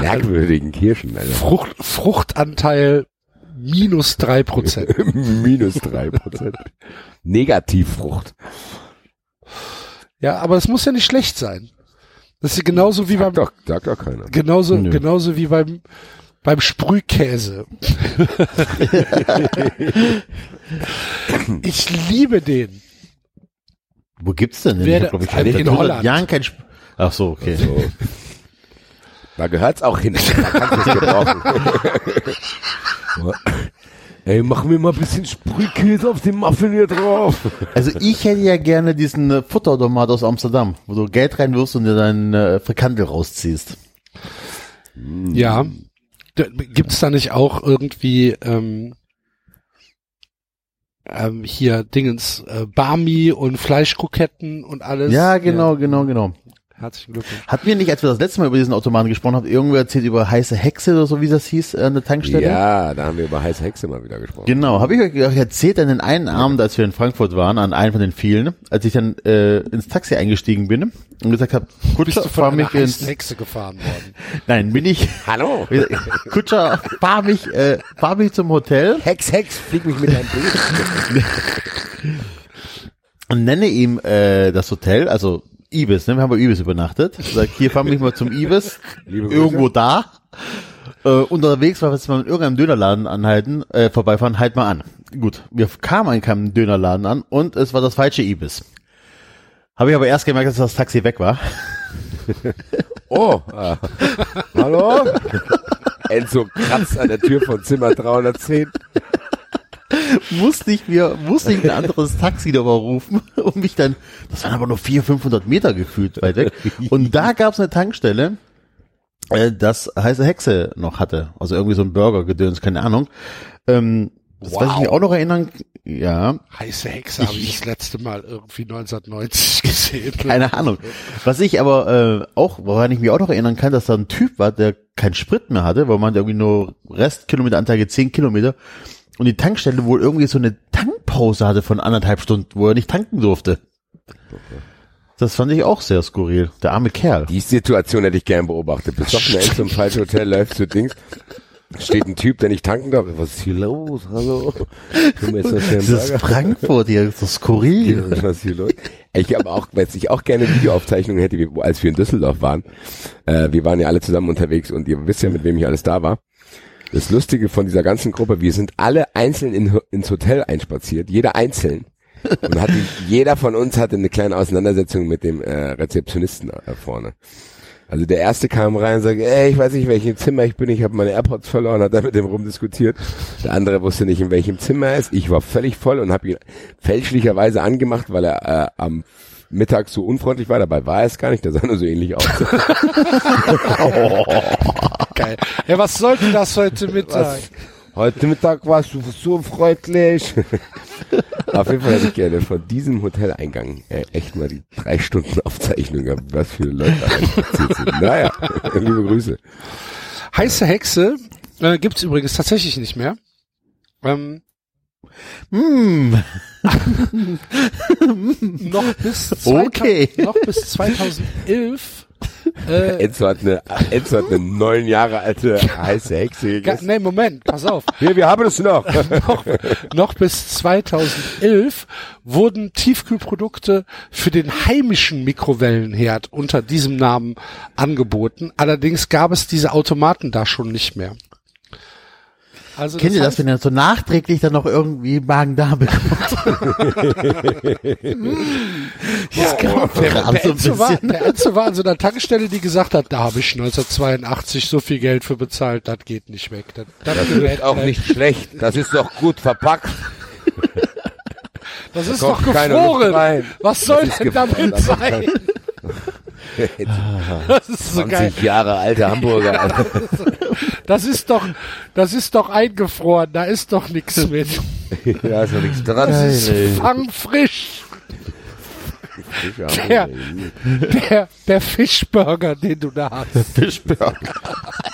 [SPEAKER 4] Merkwürdigen Kirschen, Alter.
[SPEAKER 2] Frucht, Fruchtanteil minus drei Prozent.
[SPEAKER 4] Minus drei Prozent. Negativfrucht.
[SPEAKER 2] Ja, aber es muss ja nicht schlecht sein. Das ist genauso wie beim,
[SPEAKER 4] Sagt doch, sagt doch keiner.
[SPEAKER 2] genauso,
[SPEAKER 3] Nö.
[SPEAKER 2] genauso wie beim, beim Sprühkäse. ich liebe den.
[SPEAKER 3] Wo gibt's denn? denn?
[SPEAKER 2] Wer
[SPEAKER 3] Ich hab, ich,
[SPEAKER 2] in
[SPEAKER 3] seit 100
[SPEAKER 2] Holland.
[SPEAKER 3] Jahren kein Sp Ach so, okay.
[SPEAKER 4] So. Da gehört's auch hin. Ey, mach mir mal ein bisschen Sprühkäse auf den Muffin hier drauf.
[SPEAKER 3] Also ich hätte ja gerne diesen äh, Futterautomat aus Amsterdam, wo du Geld reinwirfst und dir deinen äh, Frikandel rausziehst.
[SPEAKER 2] Ja. Gibt's da nicht auch irgendwie ähm, ähm, hier Dingens, äh, Barmi und Fleischkroketten und alles.
[SPEAKER 3] Ja, genau, genau, genau.
[SPEAKER 2] Herzlichen Glückwunsch.
[SPEAKER 3] Hatten wir nicht, als wir das letzte Mal über diesen Automaten gesprochen haben, irgendwer erzählt über heiße Hexe oder so, wie das hieß, äh, eine Tankstelle?
[SPEAKER 4] Ja, da haben wir über heiße Hexe mal wieder gesprochen.
[SPEAKER 3] Genau, habe ich euch erzählt an den einen Abend, als wir in Frankfurt waren, an einen von den vielen, als ich dann äh, ins Taxi eingestiegen bin und gesagt habe,
[SPEAKER 2] Bist
[SPEAKER 3] Kutscher,
[SPEAKER 2] du
[SPEAKER 3] fahr mich ins...
[SPEAKER 2] heißen Hexe gefahren worden?
[SPEAKER 3] Nein, bin ich...
[SPEAKER 4] Hallo?
[SPEAKER 3] Kutscher, fahr mich, äh, fahr mich zum Hotel
[SPEAKER 4] Hex, Hex, flieg mich mit deinem Bild.
[SPEAKER 3] und nenne ihm äh, das Hotel, also Ibis, ne? Wir haben bei Ibis übernachtet. Sag, hier fahren wir mal zum Ibis, irgendwo da. Äh, unterwegs war jetzt mal in irgendeinem Dönerladen anhalten, äh, vorbeifahren, halt mal an. Gut, wir kamen an keinem Dönerladen an und es war das falsche Ibis. Habe ich aber erst gemerkt, dass das Taxi weg war.
[SPEAKER 4] Oh, ah. hallo? Enzo kratzt an der Tür von Zimmer 310.
[SPEAKER 3] musste ich mir, musste ich ein anderes Taxi nochmal rufen, um mich dann, das waren aber nur 400, 500 Meter gefühlt weit weg. Und da gab es eine Tankstelle, äh, das heiße Hexe noch hatte. Also irgendwie so ein Burger-Gedöns, keine Ahnung. Ähm, das
[SPEAKER 2] Wow.
[SPEAKER 3] weiß ich mich auch noch erinnern. Ja,
[SPEAKER 2] Heiße Hexe habe ich das letzte Mal irgendwie 1990 gesehen.
[SPEAKER 3] keine Ahnung. Was ich aber äh, auch, woran ich mich auch noch erinnern kann, dass da ein Typ war, der keinen Sprit mehr hatte, weil man irgendwie nur Restkilometeranzeige 10 Kilometer und die Tankstelle wohl irgendwie so eine Tankpause hatte von anderthalb Stunden, wo er nicht tanken durfte. Das fand ich auch sehr skurril. Der arme Kerl.
[SPEAKER 4] Die Situation hätte ich gern beobachtet. Besoffen Enzo im falschen Hotel läuft zu Dings. Steht ein Typ, der nicht tanken darf. Was ist hier los? Hallo?
[SPEAKER 3] Dieses
[SPEAKER 4] Burger?
[SPEAKER 3] Frankfurt hier, so skurril.
[SPEAKER 4] Was ist hier los? Ich habe auch, weil ich auch gerne Videoaufzeichnungen hätte, als wir in Düsseldorf waren. Äh, wir waren ja alle zusammen unterwegs und ihr wisst ja, mit wem ich alles da war. Das Lustige von dieser ganzen Gruppe, wir sind alle einzeln in, ins Hotel einspaziert, jeder einzeln. Und hatte, jeder von uns hatte eine kleine Auseinandersetzung mit dem äh, Rezeptionisten äh, vorne. Also der erste kam rein und sagte, ey, ich weiß nicht, in welchem Zimmer ich bin, ich habe meine AirPods verloren, hat da mit dem rumdiskutiert. Der andere wusste nicht, in welchem Zimmer er ist. Ich war völlig voll und habe ihn fälschlicherweise angemacht, weil er äh, am Mittag so unfreundlich war. Dabei war er es gar nicht, der sah nur so ähnlich aus.
[SPEAKER 2] Geil. Ja, was sollte das heute Mittag?
[SPEAKER 4] Was? Heute Mittag warst du so freundlich. Auf jeden Fall hätte ich gerne von diesem Hoteleingang äh, echt mal die drei Stunden Aufzeichnung gehabt, was für Leute da sind. Naja, liebe Grüße.
[SPEAKER 2] Heiße Hexe äh, gibt's übrigens tatsächlich nicht mehr. Ähm,
[SPEAKER 3] Hm,
[SPEAKER 2] noch bis 2000,
[SPEAKER 3] Okay.
[SPEAKER 2] noch bis 2011 äh,
[SPEAKER 4] Enzo hat eine, Enzo hat eine neun Jahre alte heiße Hexe gegessen.
[SPEAKER 2] nee, Moment, pass auf.
[SPEAKER 4] Hier, wir haben es noch.
[SPEAKER 2] noch, noch bis 2011 wurden Tiefkühlprodukte für den heimischen Mikrowellenherd unter diesem Namen angeboten. Allerdings gab es diese Automaten da schon nicht mehr. Also
[SPEAKER 3] kennt ihr das, wenn ihr so nachträglich dann noch irgendwie Magen-Darm bekommt?
[SPEAKER 2] Ja, genau. der,
[SPEAKER 3] gerade
[SPEAKER 2] der,
[SPEAKER 3] so
[SPEAKER 2] Enzo war, der Enzo war an so einer Tankstelle, die gesagt hat, da habe ich 1982 so viel Geld für bezahlt, das geht nicht weg. Das, das, gerät
[SPEAKER 4] auch
[SPEAKER 2] bleibt-
[SPEAKER 4] nicht schlecht. Das ist doch gut verpackt.
[SPEAKER 2] Das ist doch gefroren. Was soll
[SPEAKER 4] ist
[SPEAKER 2] denn
[SPEAKER 4] gefroren,
[SPEAKER 2] damit sein? Das ist so geil.
[SPEAKER 4] Jahre alte Hamburger.
[SPEAKER 2] Das ist doch, das ist doch eingefroren. Da ist doch nichts mit.
[SPEAKER 4] da ist doch nichts dran.
[SPEAKER 2] Das ist fangfrisch. Der, der, der Fischburger, den du da hast.
[SPEAKER 3] Fischburger.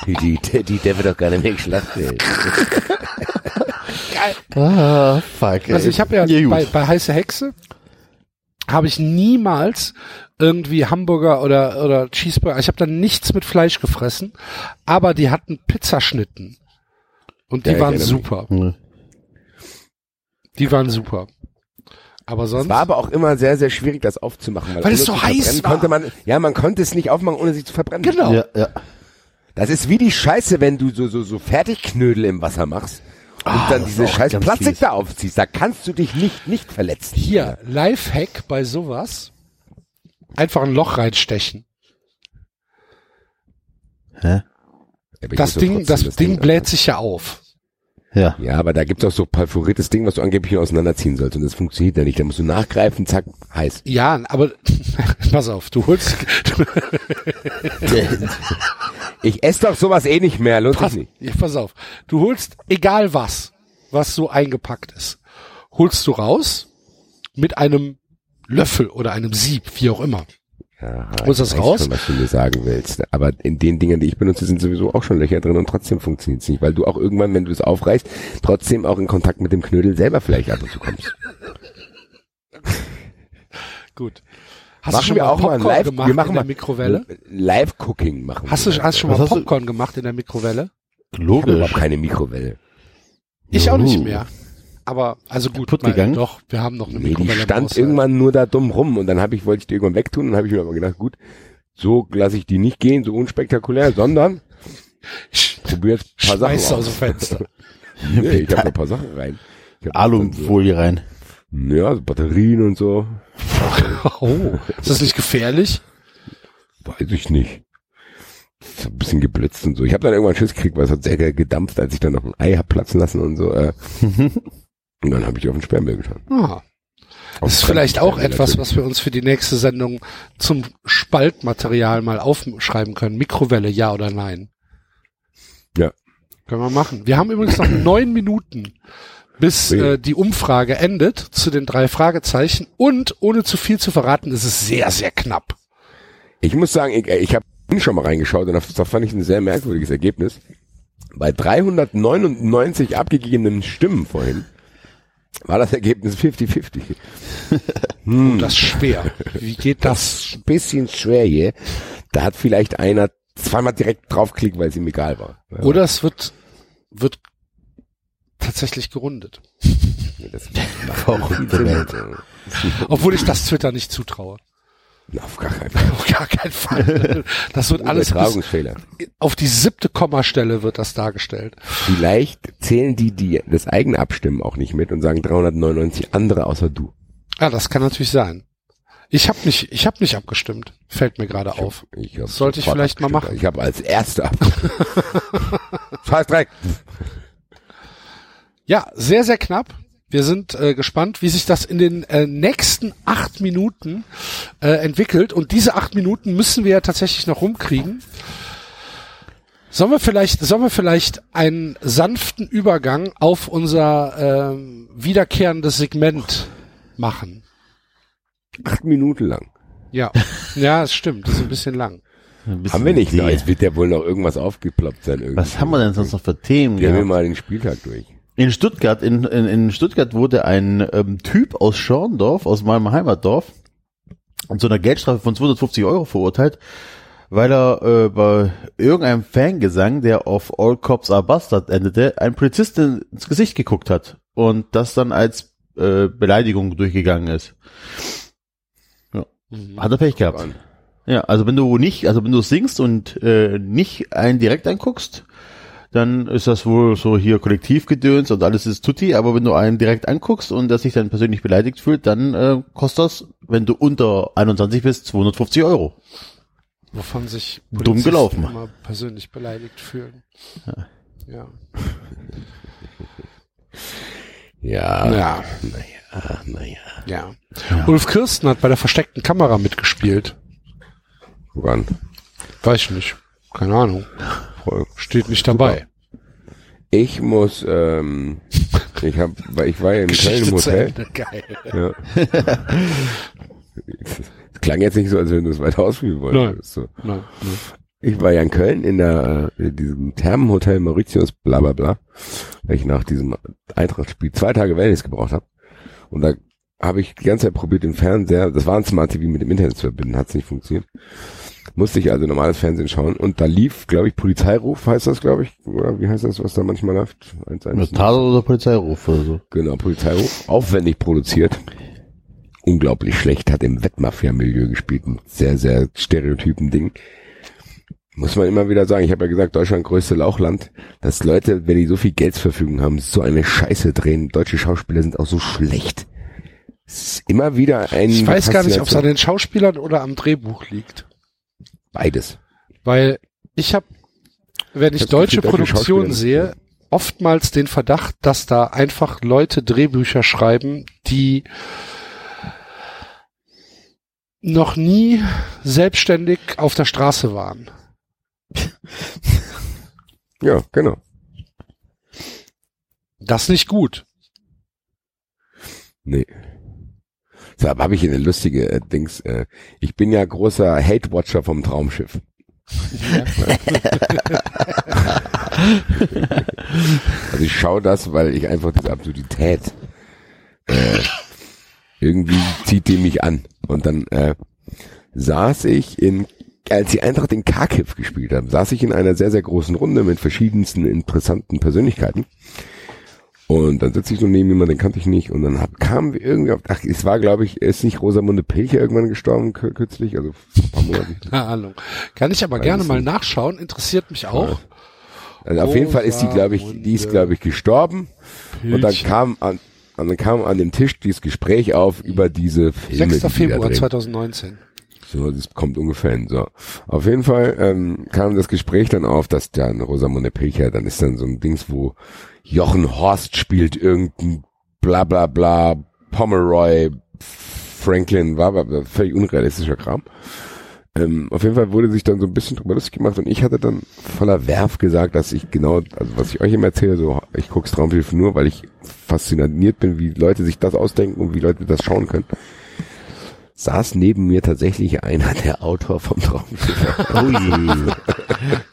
[SPEAKER 4] Die, die, die, der wird doch gar nicht mehr geschlachtet.
[SPEAKER 3] Ah, fuck.
[SPEAKER 2] Also ich habe ja
[SPEAKER 3] gut.
[SPEAKER 2] bei, bei heiße Hexe habe ich niemals irgendwie Hamburger oder oder Cheeseburger. Ich habe da nichts mit Fleisch gefressen, aber die hatten Pizzaschnitten und die
[SPEAKER 4] Ja,
[SPEAKER 2] waren
[SPEAKER 4] mich.
[SPEAKER 2] super.
[SPEAKER 3] Hm.
[SPEAKER 2] Die waren super. Aber sonst
[SPEAKER 4] Es war aber auch immer sehr, sehr schwierig, das aufzumachen.
[SPEAKER 2] Weil
[SPEAKER 4] ohne
[SPEAKER 2] es so heiß war.
[SPEAKER 4] Konnte man, ja, man konnte es nicht aufmachen, ohne sich zu verbrennen.
[SPEAKER 2] genau.
[SPEAKER 3] Ja, ja.
[SPEAKER 4] Das ist wie die Scheiße, wenn du so, so, so Fertigknödel im Wasser machst und
[SPEAKER 3] Ah,
[SPEAKER 4] dann diese scheiß Plastik
[SPEAKER 3] fies.
[SPEAKER 4] da aufziehst. Da kannst du dich nicht, nicht verletzen.
[SPEAKER 2] Hier Lifehack bei sowas: einfach ein Loch reinstechen.
[SPEAKER 3] Hä?
[SPEAKER 2] Das Ding,
[SPEAKER 4] trotzdem
[SPEAKER 2] das Ding bläht
[SPEAKER 4] anmachen.
[SPEAKER 2] sich ja auf.
[SPEAKER 3] Ja.
[SPEAKER 4] Ja, aber da gibt's auch so perforiertes Ding, was du angeblich auseinanderziehen sollst. Und das funktioniert ja nicht. Da musst du nachgreifen, zack, heiß.
[SPEAKER 2] Ja, aber pass auf, du holst, du,
[SPEAKER 4] Ich esse doch sowas eh nicht mehr, lohnt
[SPEAKER 2] pass,
[SPEAKER 4] sich nicht.
[SPEAKER 2] ja, pass auf, du holst egal was, was so eingepackt ist, holst du raus mit einem Löffel oder einem Sieb, wie auch immer.
[SPEAKER 4] Ja, ich
[SPEAKER 2] das
[SPEAKER 4] weiß
[SPEAKER 2] raus?
[SPEAKER 4] Schon, was du mir sagen willst. Aber in den Dingen, die ich benutze, sind sowieso auch schon Löcher drin und trotzdem funktioniert es nicht, weil du auch irgendwann, wenn du es aufreißt, trotzdem auch in Kontakt mit dem Knödel selber vielleicht ab und zu kommst.
[SPEAKER 2] Gut. Hast
[SPEAKER 4] Machen
[SPEAKER 2] du schon
[SPEAKER 4] wir
[SPEAKER 2] mal
[SPEAKER 4] auch mal
[SPEAKER 2] Popcorn
[SPEAKER 4] live,
[SPEAKER 2] gemacht
[SPEAKER 4] wir machen
[SPEAKER 2] in der
[SPEAKER 4] mal
[SPEAKER 2] Mikrowelle?
[SPEAKER 4] Live-Cooking machen
[SPEAKER 2] Hast
[SPEAKER 4] wir.
[SPEAKER 2] du, hast du schon mal
[SPEAKER 3] du-
[SPEAKER 2] Popcorn gemacht in der Mikrowelle?
[SPEAKER 4] Ich habe
[SPEAKER 3] Logisch.
[SPEAKER 4] überhaupt keine Mikrowelle.
[SPEAKER 2] Ich auch nicht mehr. Aber, also gut,
[SPEAKER 3] Kaputt gegangen?
[SPEAKER 2] doch, wir haben noch eine
[SPEAKER 4] Nee, die stand
[SPEAKER 2] Haushalt.
[SPEAKER 4] irgendwann nur da dumm rum und dann habe ich, wollte ich die irgendwann wegtun und habe ich mir aber gedacht, gut, so lasse ich die nicht gehen, so unspektakulär, sondern probier jetzt ein paar Sachen
[SPEAKER 2] Schmeißt aus dem Fenster.
[SPEAKER 4] Nee, ich habe ein paar Sachen rein. Dann so,
[SPEAKER 3] Alufolie rein.
[SPEAKER 4] ja, so Batterien und so.
[SPEAKER 2] Oh, ist das nicht gefährlich?
[SPEAKER 4] Weiß ich nicht. Ist ein bisschen geblitzt und so. Ich habe dann irgendwann Schiss gekriegt, weil es hat sehr gedampft, als ich dann noch ein Ei hab platzen lassen und so. Äh. Und dann habe ich auf den Sperrmüll getan.
[SPEAKER 2] Ah.
[SPEAKER 4] Auf
[SPEAKER 2] Das ist vielleicht auch etwas, was wir uns für die nächste Sendung zum Spaltmaterial mal aufschreiben können. Mikrowelle, ja oder nein?
[SPEAKER 4] Ja.
[SPEAKER 2] Können wir machen. Wir haben übrigens noch neun Minuten, bis äh, die Umfrage endet zu den drei Fragezeichen. Und ohne zu viel zu verraten, ist es sehr, sehr knapp.
[SPEAKER 4] Ich muss sagen, ich, ich habe schon mal reingeschaut und das fand ich ein sehr merkwürdiges Ergebnis. Bei 399 abgegebenen Stimmen vorhin war das Ergebnis 50-50.
[SPEAKER 2] Und das ist schwer. Wie geht das?
[SPEAKER 4] Das ist ein bisschen schwer hier. Da hat vielleicht einer zweimal direkt draufklickt, weil es ihm egal war. Ja,
[SPEAKER 2] Oder es wird, wird tatsächlich gerundet.
[SPEAKER 4] das.
[SPEAKER 2] Obwohl ich das Twitter nicht zutraue.
[SPEAKER 4] Auf gar keinen Fall.
[SPEAKER 2] Auf gar keinen Fall. Das wird alles
[SPEAKER 4] Übertragungsfehler.
[SPEAKER 2] auf die siebte Kommastelle wird das dargestellt.
[SPEAKER 4] Vielleicht zählen die, die das eigene Abstimmen auch nicht mit und sagen 399 andere außer du.
[SPEAKER 2] Ja, das kann natürlich sein. Ich habe nicht, ich habe nicht abgestimmt. Fällt mir gerade auf.
[SPEAKER 4] Ich hab
[SPEAKER 2] Sollte ich vielleicht mal machen.
[SPEAKER 4] Ich habe als erster abgestimmt. Fast Dreck.
[SPEAKER 2] Ja, sehr, sehr knapp. Wir sind äh, gespannt, wie sich das in den äh, nächsten acht Minuten äh, entwickelt. Und diese acht Minuten müssen wir ja tatsächlich noch rumkriegen. Sollen wir vielleicht, sollen wir vielleicht einen sanften Übergang auf unser ähm, wiederkehrendes Segment machen?
[SPEAKER 4] Acht Minuten lang.
[SPEAKER 2] Ja, ja, es stimmt. Das ist ein bisschen lang.
[SPEAKER 3] Ein bisschen
[SPEAKER 4] Haben wir nicht. Na, jetzt wird ja wohl noch irgendwas aufgeploppt sein. Irgendwie.
[SPEAKER 3] Was haben wir denn sonst noch für Themen?
[SPEAKER 4] Gehen wir mal den Spieltag durch.
[SPEAKER 3] In Stuttgart, in, in, in Stuttgart wurde ein ähm, Typ aus Schorndorf, aus meinem Heimatdorf, zu einer Geldstrafe von 250 Euro verurteilt, weil er äh, bei irgendeinem Fangesang, der auf All Cops Are Bastard endete, einen Polizisten ins Gesicht geguckt hat und das dann als äh, Beleidigung durchgegangen ist. Hat er Pech gehabt. Ja, also wenn du nicht, also wenn du singst und äh, nicht einen direkt anguckst, dann ist das wohl so hier Kollektivgedöns und alles ist tutti, aber wenn du einen direkt anguckst und der sich dann persönlich beleidigt fühlt, dann äh, kostet das, wenn du unter 21 bist, 250 Euro.
[SPEAKER 2] Wovon sich
[SPEAKER 3] Dumm
[SPEAKER 2] Polizisten
[SPEAKER 3] gelaufen.
[SPEAKER 2] immer persönlich beleidigt fühlen. Ja.
[SPEAKER 4] Ja.
[SPEAKER 2] Ja.
[SPEAKER 4] Naja, naja.
[SPEAKER 2] Ja. Ulf Kirsten hat bei der versteckten Kamera mitgespielt.
[SPEAKER 4] Woran?
[SPEAKER 2] Weiß ich nicht. Keine Ahnung. Steht nicht dabei.
[SPEAKER 4] Ich muss, ähm, ich hab, weil ich war ja in Köln im Hotel.
[SPEAKER 2] Geil.
[SPEAKER 4] Ja. Es klang jetzt nicht so, als wenn du es weiter ausführen
[SPEAKER 2] Nein.
[SPEAKER 4] wolltest. So.
[SPEAKER 2] Nein, nein.
[SPEAKER 4] Ich war ja in Köln in der äh, in diesem Thermenhotel Mauritius, bla bla bla, weil ich nach diesem Eintracht-Spiel zwei Tage Wellness gebraucht habe. Und da habe ich die ganze Zeit probiert, den Fernseher, das war ein Smart TV mit dem Internet zu verbinden, hat es nicht funktioniert. Musste ich also normales Fernsehen schauen und da lief, glaube ich, Polizeiruf heißt das, glaube ich, oder wie heißt das, was da manchmal läuft? Eins, eins,
[SPEAKER 3] Tatort oder Polizeiruf oder so.
[SPEAKER 4] Genau, Polizeiruf. Aufwendig produziert. Unglaublich schlecht, hat im Wettmafia-Milieu gespielt. Ein sehr, sehr stereotypen Ding. Muss man immer wieder sagen. Ich habe ja gesagt, Deutschland größte Lauchland. Dass Leute, wenn die so viel Geld zur Verfügung haben, so eine Scheiße drehen. Deutsche Schauspieler sind auch so schlecht. Ist immer wieder ein...
[SPEAKER 2] Ich weiß gar nicht, ob es an den Schauspielern oder am Drehbuch liegt.
[SPEAKER 4] Beides.
[SPEAKER 2] Weil ich habe, wenn ich
[SPEAKER 4] das
[SPEAKER 2] deutsche
[SPEAKER 4] Gefühl,
[SPEAKER 2] Produktionen sehe, oftmals den Verdacht, dass da einfach Leute Drehbücher schreiben, die noch nie selbstständig auf der Straße waren.
[SPEAKER 4] Ja, genau.
[SPEAKER 2] Das ist nicht gut.
[SPEAKER 4] Nee. Aber habe ich eine lustige äh, Dings. Äh, ich bin ja großer Hate-Watcher vom Traumschiff. also ich schaue das, weil ich einfach diese Absurdität äh, irgendwie zieht die mich an. Und dann äh, saß ich in, als die Eintracht in Kharkiv gespielt haben, saß ich in einer sehr, sehr großen Runde mit verschiedensten interessanten Persönlichkeiten. Und dann sitze ich so neben jemanden, den kannte ich nicht. Und dann hab, kamen wir irgendwie auf, ach, es war, glaube ich, ist nicht Rosamunde Pilcher irgendwann gestorben kü- kürzlich, also ein paar Monaten.
[SPEAKER 2] Keine Ahnung. Kann ich aber
[SPEAKER 4] Weiß
[SPEAKER 2] gerne mal nachschauen, interessiert mich auch.
[SPEAKER 4] Also auf jeden Fall ist die, glaube ich, die ist, glaube ich, gestorben. Und dann
[SPEAKER 2] Pilcher.
[SPEAKER 4] kam an, und dann kam an dem Tisch dieses Gespräch auf über diese Filme.
[SPEAKER 2] 6.
[SPEAKER 4] die
[SPEAKER 2] Februar
[SPEAKER 4] drehen.
[SPEAKER 2] 2019.
[SPEAKER 4] So, das kommt ungefähr hin. So. Auf jeden Fall ähm, kam das Gespräch dann auf, dass dann Rosamunde Pilcher, dann ist dann so ein Dings, wo Jochen Horst spielt irgendein bla bla bla Pomeroy Franklin, war, war, war völlig unrealistischer Kram. Ähm, auf jeden Fall wurde sich dann so ein bisschen drüber lustig gemacht und ich hatte dann voller Werf gesagt, dass ich genau, also was ich euch immer erzähle, so ich guck's Traumhilfe nur, weil ich fasziniert bin, wie Leute sich das ausdenken und wie Leute das schauen können saß neben mir tatsächlich einer der Autor vom Traumschiff.
[SPEAKER 3] Ui.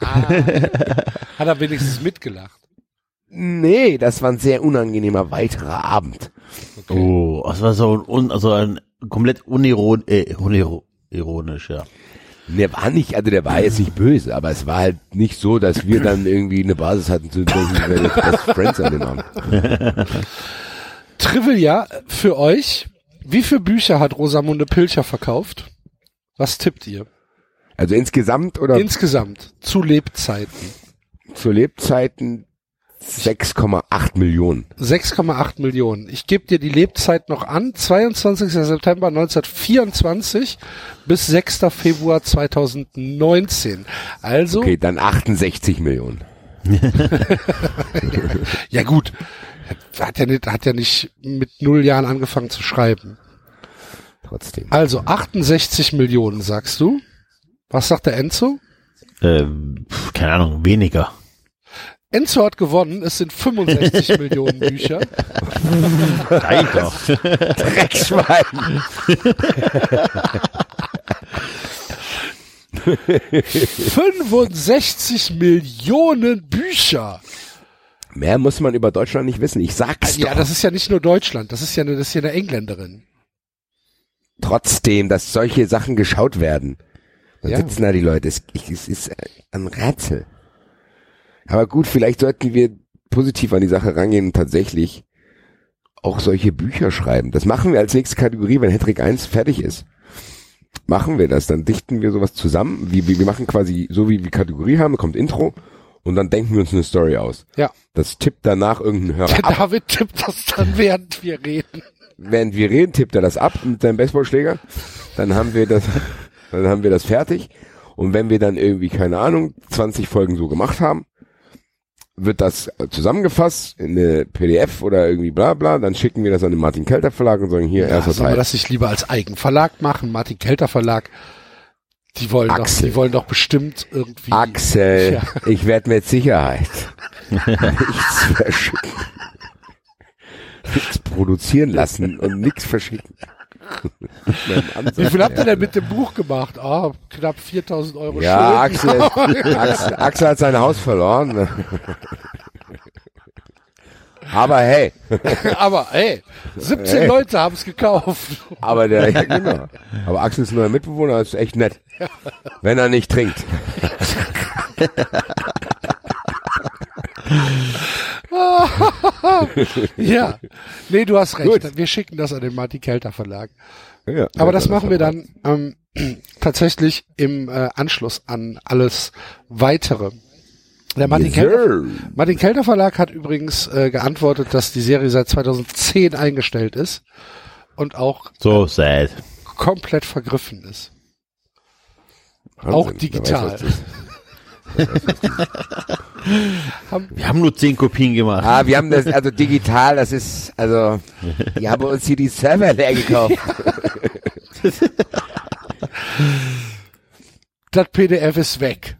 [SPEAKER 2] Hat er wenigstens mitgelacht.
[SPEAKER 4] Nee, das war ein sehr unangenehmer weiterer Abend.
[SPEAKER 3] Oh, das war so ein, un, also ein komplett uniron, äh, uniro, ironisch, ja.
[SPEAKER 4] Der war nicht, also der war jetzt nicht böse, aber es war halt nicht so, dass wir dann irgendwie eine Basis hatten zu denken, jetzt Best Friends an dem Abend.
[SPEAKER 2] Trivia für euch. Wie viele Bücher hat Rosamunde Pilcher verkauft? Was tippt ihr?
[SPEAKER 4] Also insgesamt oder
[SPEAKER 2] Insgesamt zu Lebzeiten.
[SPEAKER 4] zu Lebzeiten 6,8 Millionen.
[SPEAKER 2] 6,8 Millionen. Ich gebe dir die Lebzeit noch an. 22. September 1924 bis 6. Februar 2019. Also,
[SPEAKER 4] Okay, dann 68 Millionen.
[SPEAKER 2] ja gut. Hat ja nicht, hat ja nicht mit null Jahren angefangen zu schreiben.
[SPEAKER 4] Trotzdem.
[SPEAKER 2] Also 68 Millionen, sagst du? Was sagt der Enzo?
[SPEAKER 3] Ähm, keine Ahnung, weniger.
[SPEAKER 2] Enzo hat gewonnen. Es sind 65 Millionen Bücher.
[SPEAKER 3] Reicht doch.
[SPEAKER 4] Dreckschwein.
[SPEAKER 2] 65 Millionen Bücher.
[SPEAKER 4] Mehr muss man über Deutschland nicht wissen. Ich sag's
[SPEAKER 2] Ja,
[SPEAKER 4] doch.
[SPEAKER 2] das ist ja nicht nur Deutschland. Das ist ja eine, das ist ja eine Engländerin.
[SPEAKER 4] Trotzdem, dass solche Sachen geschaut werden. Dann
[SPEAKER 2] Ja.
[SPEAKER 4] sitzen da die Leute. Es, ich- es ist ein Rätsel. Aber gut, vielleicht sollten wir positiv an die Sache rangehen und tatsächlich auch solche Bücher schreiben. Das machen wir als nächste Kategorie, wenn Hattrick 1 fertig ist. Machen wir das, dann dichten wir sowas zusammen. Wir, wir machen quasi so wie wir Kategorie haben, kommt Intro und dann denken wir uns eine Story aus.
[SPEAKER 2] Ja.
[SPEAKER 4] Das tippt danach irgendein Hörer
[SPEAKER 2] Der
[SPEAKER 4] ab.
[SPEAKER 2] David tippt das dann, während wir reden.
[SPEAKER 4] während wir reden, tippt er das ab mit seinem Baseballschläger. Dann haben wir das, dann haben wir das fertig. Und wenn wir dann irgendwie, keine Ahnung, 20 Folgen so gemacht haben, wird das zusammengefasst in eine PDF oder irgendwie bla bla, dann schicken wir das an den Martin Kelter Verlag und sagen, hier,
[SPEAKER 2] Ja,
[SPEAKER 4] erster
[SPEAKER 2] sollen wir
[SPEAKER 4] Teil.
[SPEAKER 2] das nicht lieber als Eigenverlag machen? Martin Kelter Verlag. Die wollen doch,
[SPEAKER 4] Axel.
[SPEAKER 2] die wollen doch bestimmt irgendwie.
[SPEAKER 4] Axel,
[SPEAKER 2] Ja.
[SPEAKER 4] ich werde mit Sicherheit nichts verschicken. Nichts produzieren lassen und nichts verschicken.
[SPEAKER 2] Wie viel habt ihr denn mit dem Buch gemacht? Ah, knapp 4000 Euro
[SPEAKER 4] Ja,
[SPEAKER 2] Schulden.
[SPEAKER 4] Axel, Axel, Axel hat sein Haus verloren. Aber hey,
[SPEAKER 2] Aber hey, 17
[SPEAKER 4] Hey.
[SPEAKER 2] Leute haben es gekauft.
[SPEAKER 4] aber der, ja, genau. Aber Axel ist ein neuer Mitbewohner, ist echt nett. Wenn er nicht trinkt.
[SPEAKER 2] Ja. Nee, du hast recht.
[SPEAKER 4] Gut.
[SPEAKER 2] Wir schicken das an den Martin Kelter Verlag.
[SPEAKER 4] Ja,
[SPEAKER 2] Aber das machen wir dann ähm, tatsächlich im äh, Anschluss an alles weitere. Der Martin,
[SPEAKER 4] Yes,
[SPEAKER 2] Kelter. Martin Kelter Verlag hat übrigens äh, geantwortet, dass die Serie seit 2010 eingestellt ist und auch
[SPEAKER 3] So sad.
[SPEAKER 2] komplett vergriffen ist.
[SPEAKER 4] Wahnsinn,
[SPEAKER 2] auch digital.
[SPEAKER 3] Wir haben nur zehn Kopien gemacht.
[SPEAKER 4] Ah, wir haben das, also digital, das ist, also, die haben uns hier die Server leer gekauft.
[SPEAKER 2] Das PDF ist weg.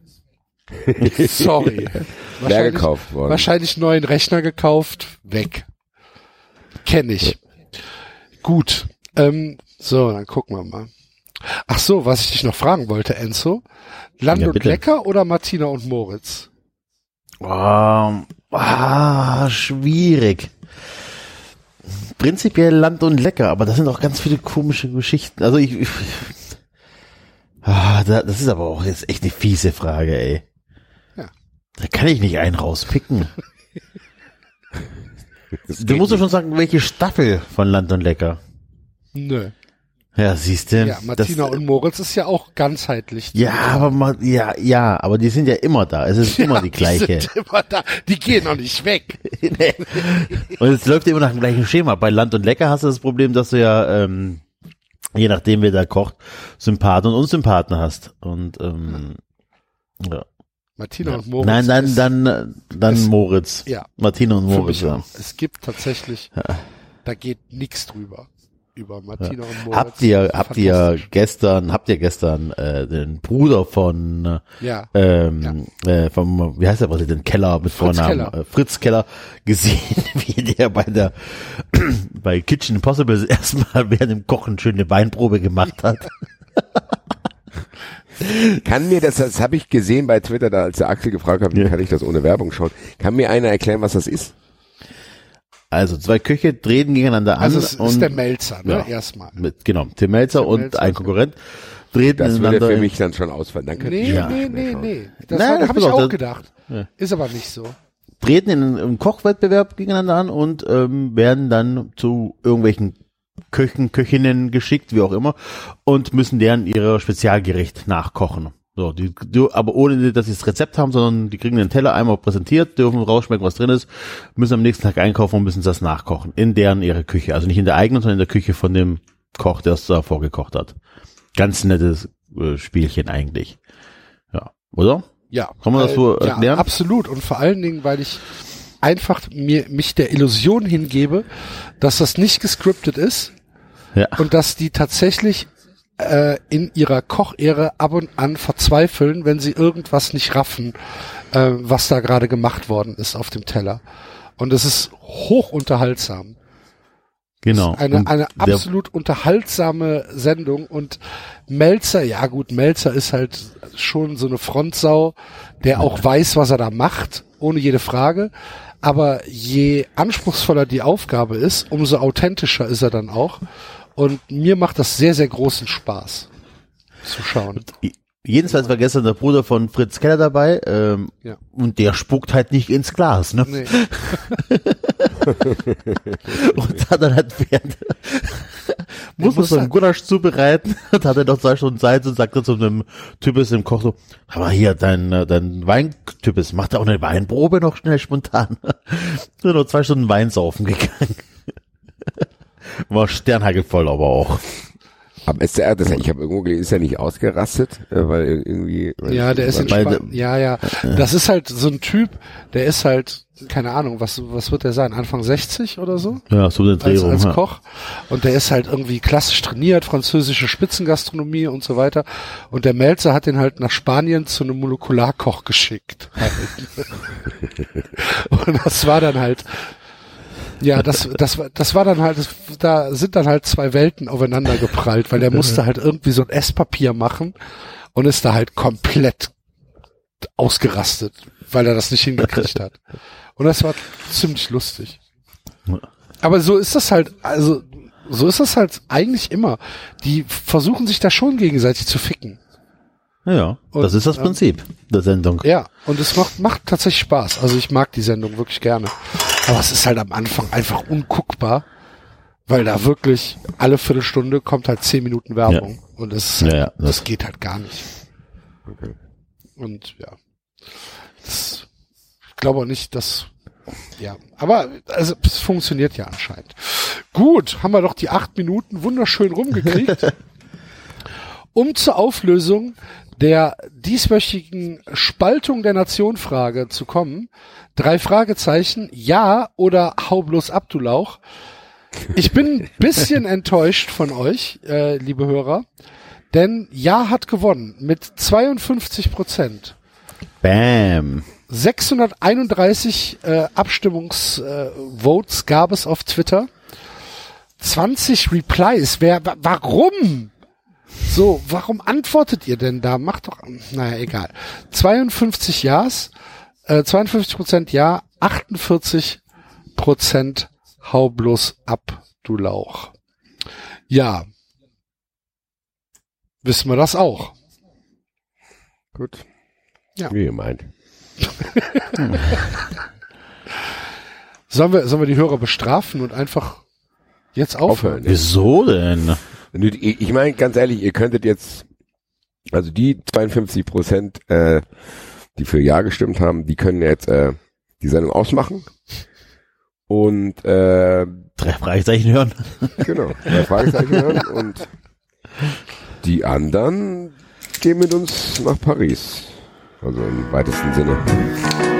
[SPEAKER 2] Sorry.
[SPEAKER 4] Leer
[SPEAKER 2] Wahrscheinlich-
[SPEAKER 4] gekauft worden.
[SPEAKER 2] Wahrscheinlich neuen Rechner gekauft, weg. Kenn ich. Gut. Ähm, so, dann gucken wir mal. Ach so, was ich dich noch fragen wollte, Enzo. Land
[SPEAKER 3] Ja,
[SPEAKER 2] und. Lecker oder Martina und Moritz?
[SPEAKER 3] Ähm, ah, schwierig. Prinzipiell Land und Lecker, aber das sind auch ganz viele komische Geschichten. Also ich, ich ah, da, das ist aber auch jetzt echt eine fiese Frage, ey.
[SPEAKER 2] Ja.
[SPEAKER 3] Da kann ich nicht einen rauspicken. Du musst doch schon sagen, welche Staffel von Land und Lecker.
[SPEAKER 2] Nö.
[SPEAKER 3] Ja, siehst du.
[SPEAKER 2] Ja, Martina und Moritz ist ja auch ganzheitlich.
[SPEAKER 3] Ja, aber ma- ja, ja, aber die sind ja immer da. Es ist immer die gleiche.
[SPEAKER 2] Die sind immer da. Die gehen noch nicht weg.
[SPEAKER 3] Nee. Und es läuft immer nach dem gleichen Schema. Bei Land und Lecker hast du das Problem, dass du ja, ähm, je nachdem wer da kocht, Sympathen und Unsympathen hast. Und ähm, ja.
[SPEAKER 2] Martina
[SPEAKER 3] Ja.
[SPEAKER 2] und Moritz.
[SPEAKER 3] Nein, dann,
[SPEAKER 2] ist,
[SPEAKER 3] dann, dann
[SPEAKER 2] ist-
[SPEAKER 3] Moritz.
[SPEAKER 2] Ja.
[SPEAKER 3] Martina und Moritz. Ja.
[SPEAKER 2] Es gibt tatsächlich, da geht nichts drüber. Über Martina und Moritz.
[SPEAKER 3] Habt ihr, habt ihr gestern, habt ihr gestern äh, den Bruder von
[SPEAKER 2] Ja.
[SPEAKER 3] ähm, äh, vom, wie heißt der Präsident Keller mit
[SPEAKER 2] Fritz
[SPEAKER 3] Vornamen?
[SPEAKER 2] Keller.
[SPEAKER 3] Äh, Fritz Keller gesehen, wie der bei der bei Kitchen Impossible erstmal während dem Kochen schöne Weinprobe gemacht hat.
[SPEAKER 4] Kann mir das, das habe ich gesehen bei Twitter, da als der Axel gefragt hat, wie
[SPEAKER 3] Ja.
[SPEAKER 4] kann ich das ohne Werbung schauen? Kann mir einer erklären, was das ist?
[SPEAKER 3] Also zwei Köche treten gegeneinander an
[SPEAKER 2] Also es
[SPEAKER 3] und
[SPEAKER 2] ist der Melzer, ne?
[SPEAKER 3] ja.
[SPEAKER 2] Erstmal.
[SPEAKER 3] mit genau Tim Melzer und
[SPEAKER 2] Melzer,
[SPEAKER 3] ein Konkurrent treten
[SPEAKER 4] Das würde
[SPEAKER 3] ineinander
[SPEAKER 4] für
[SPEAKER 3] in-
[SPEAKER 4] mich dann schon ausfallen. Dann
[SPEAKER 2] Nee,
[SPEAKER 4] ich
[SPEAKER 3] Ja.
[SPEAKER 2] nee, nee, nee. Das
[SPEAKER 3] das
[SPEAKER 2] habe ich auch
[SPEAKER 3] das-
[SPEAKER 2] gedacht. Ist aber nicht so.
[SPEAKER 3] treten in einem Kochwettbewerb gegeneinander an und ähm, werden dann zu irgendwelchen Köchen, Köchinnen geschickt, wie auch immer, und müssen deren ihre Spezialgericht nachkochen. So, die, aber ohne, dass sie das Rezept haben, sondern die kriegen den Teller einmal präsentiert, dürfen rausschmecken, was drin ist, müssen am nächsten Tag einkaufen und müssen das nachkochen. In deren ihre Küche. Also nicht in der eigenen, sondern in der Küche von dem Koch, der es da vorgekocht hat. Ganz nettes äh, Spielchen eigentlich. Ja, oder?
[SPEAKER 2] Ja.
[SPEAKER 3] Kann man das
[SPEAKER 2] Äh,
[SPEAKER 3] so
[SPEAKER 2] Ja,
[SPEAKER 3] erklären?
[SPEAKER 2] absolut. Und vor allen Dingen, weil ich einfach mir, mich der Illusion hingebe, dass das nicht gescriptet ist
[SPEAKER 3] Ja.
[SPEAKER 2] und dass die tatsächlich äh, in ihrer Kochehre ab und an verzweifeln, wenn sie irgendwas nicht raffen, äh, was da gerade gemacht worden ist auf dem Teller. Und es ist hoch unterhaltsam.
[SPEAKER 3] Genau.
[SPEAKER 2] Eine, eine absolut unterhaltsame Sendung und Melzer, ja gut, Melzer ist halt schon so eine Frontsau, der auch weiß, was er da macht, ohne jede Frage. Aber je anspruchsvoller die Aufgabe ist, umso authentischer ist er dann auch. Und mir macht das sehr, sehr großen Spaß zu schauen.
[SPEAKER 3] Jedenfalls war gestern der Bruder von Fritz Keller dabei ähm,
[SPEAKER 2] Ja.
[SPEAKER 3] und der spuckt halt nicht ins Glas. Ne?
[SPEAKER 2] Nee.
[SPEAKER 3] Und hat dann halt während muss man so einen Gulasch zubereiten und hat er noch zwei Stunden Zeit und sagt dann zu einem Typus im Koch so, aber hier, dein, äh, dein Weintypus, macht er auch eine Weinprobe noch schnell spontan. Nur noch zwei Stunden Wein saufen gegangen. War sternhagelvoll aber auch.
[SPEAKER 4] Aber ist der, das, ich habe irgendwo gelesen, ist er nicht ausgerastet, äh, weil irgendwie. weil
[SPEAKER 2] Ja, der ist entspannt. Ja, ja. Das ist halt so ein Typ, der ist halt, keine Ahnung, was, was wird der sein? Anfang 60 oder so?
[SPEAKER 3] Ja, so eine
[SPEAKER 2] als,
[SPEAKER 3] Drehung.
[SPEAKER 2] als
[SPEAKER 3] ja.
[SPEAKER 2] Koch. Und der ist halt irgendwie klassisch trainiert, französische Spitzengastronomie und so weiter. Und der Melzer hat den halt nach Spanien zu einem Molekularkoch geschickt. und das war dann halt, ja, das, das, war- das war dann halt, das, da sind dann halt zwei Welten aufeinander geprallt, weil der musste halt irgendwie so ein Esspapier machen und ist da halt komplett ausgerastet, weil er das nicht hingekriegt hat. Und das war ziemlich lustig. Aber so ist das halt, also so ist das halt eigentlich immer. Die versuchen sich da schon gegenseitig zu ficken.
[SPEAKER 3] Ja,
[SPEAKER 2] Und,
[SPEAKER 3] das ist das
[SPEAKER 2] ähm,
[SPEAKER 3] Prinzip der Sendung.
[SPEAKER 2] Ja, und es macht, macht tatsächlich Spaß. Also ich mag die Sendung wirklich gerne. Aber es ist halt am Anfang einfach unguckbar, weil da wirklich alle Viertelstunde kommt halt zehn Minuten Werbung. Und das, halt,
[SPEAKER 3] Ja, ja,
[SPEAKER 2] das,
[SPEAKER 3] das-
[SPEAKER 2] geht halt gar nicht.
[SPEAKER 4] Okay.
[SPEAKER 2] Und ja. Das, ich glaube auch nicht, dass. Ja, aber also es funktioniert ja anscheinend. Gut, haben wir doch die acht Minuten wunderschön rumgekriegt. um zur Auflösung der dieswöchigen Spaltung der Nation-Frage zu kommen. Drei Fragezeichen, ja oder hau bloß ab, du Lauch. Ich bin ein bisschen enttäuscht von euch, äh, liebe Hörer, denn ja hat gewonnen mit 52 Prozent.
[SPEAKER 3] Bam.
[SPEAKER 2] 631 äh, Abstimmungsvotes äh, gab es auf Twitter. 20 Replies. Wer, wa- warum? So, warum antwortet ihr denn da? Macht doch, naja, egal. 52 Ja's, äh, 52 Prozent Ja, 48 Prozent Hau bloß ab, du Lauch. Ja. Wissen wir das auch.
[SPEAKER 4] Gut.
[SPEAKER 2] Ja.
[SPEAKER 4] Wie gemeint.
[SPEAKER 2] Sollen wir, sollen wir die Hörer bestrafen und einfach jetzt aufhören?
[SPEAKER 4] Aufhören.
[SPEAKER 3] Wieso denn?
[SPEAKER 4] Wenn du- Ich meine, ganz ehrlich, ihr könntet jetzt, also die 52 Prozent, äh, die für Ja gestimmt haben, die können jetzt äh, die Sendung ausmachen. Und äh,
[SPEAKER 3] Drei Fragezeichen hören.
[SPEAKER 4] genau, drei Fragezeichen hören und die anderen gehen mit uns nach Paris. Also im weitesten Sinne.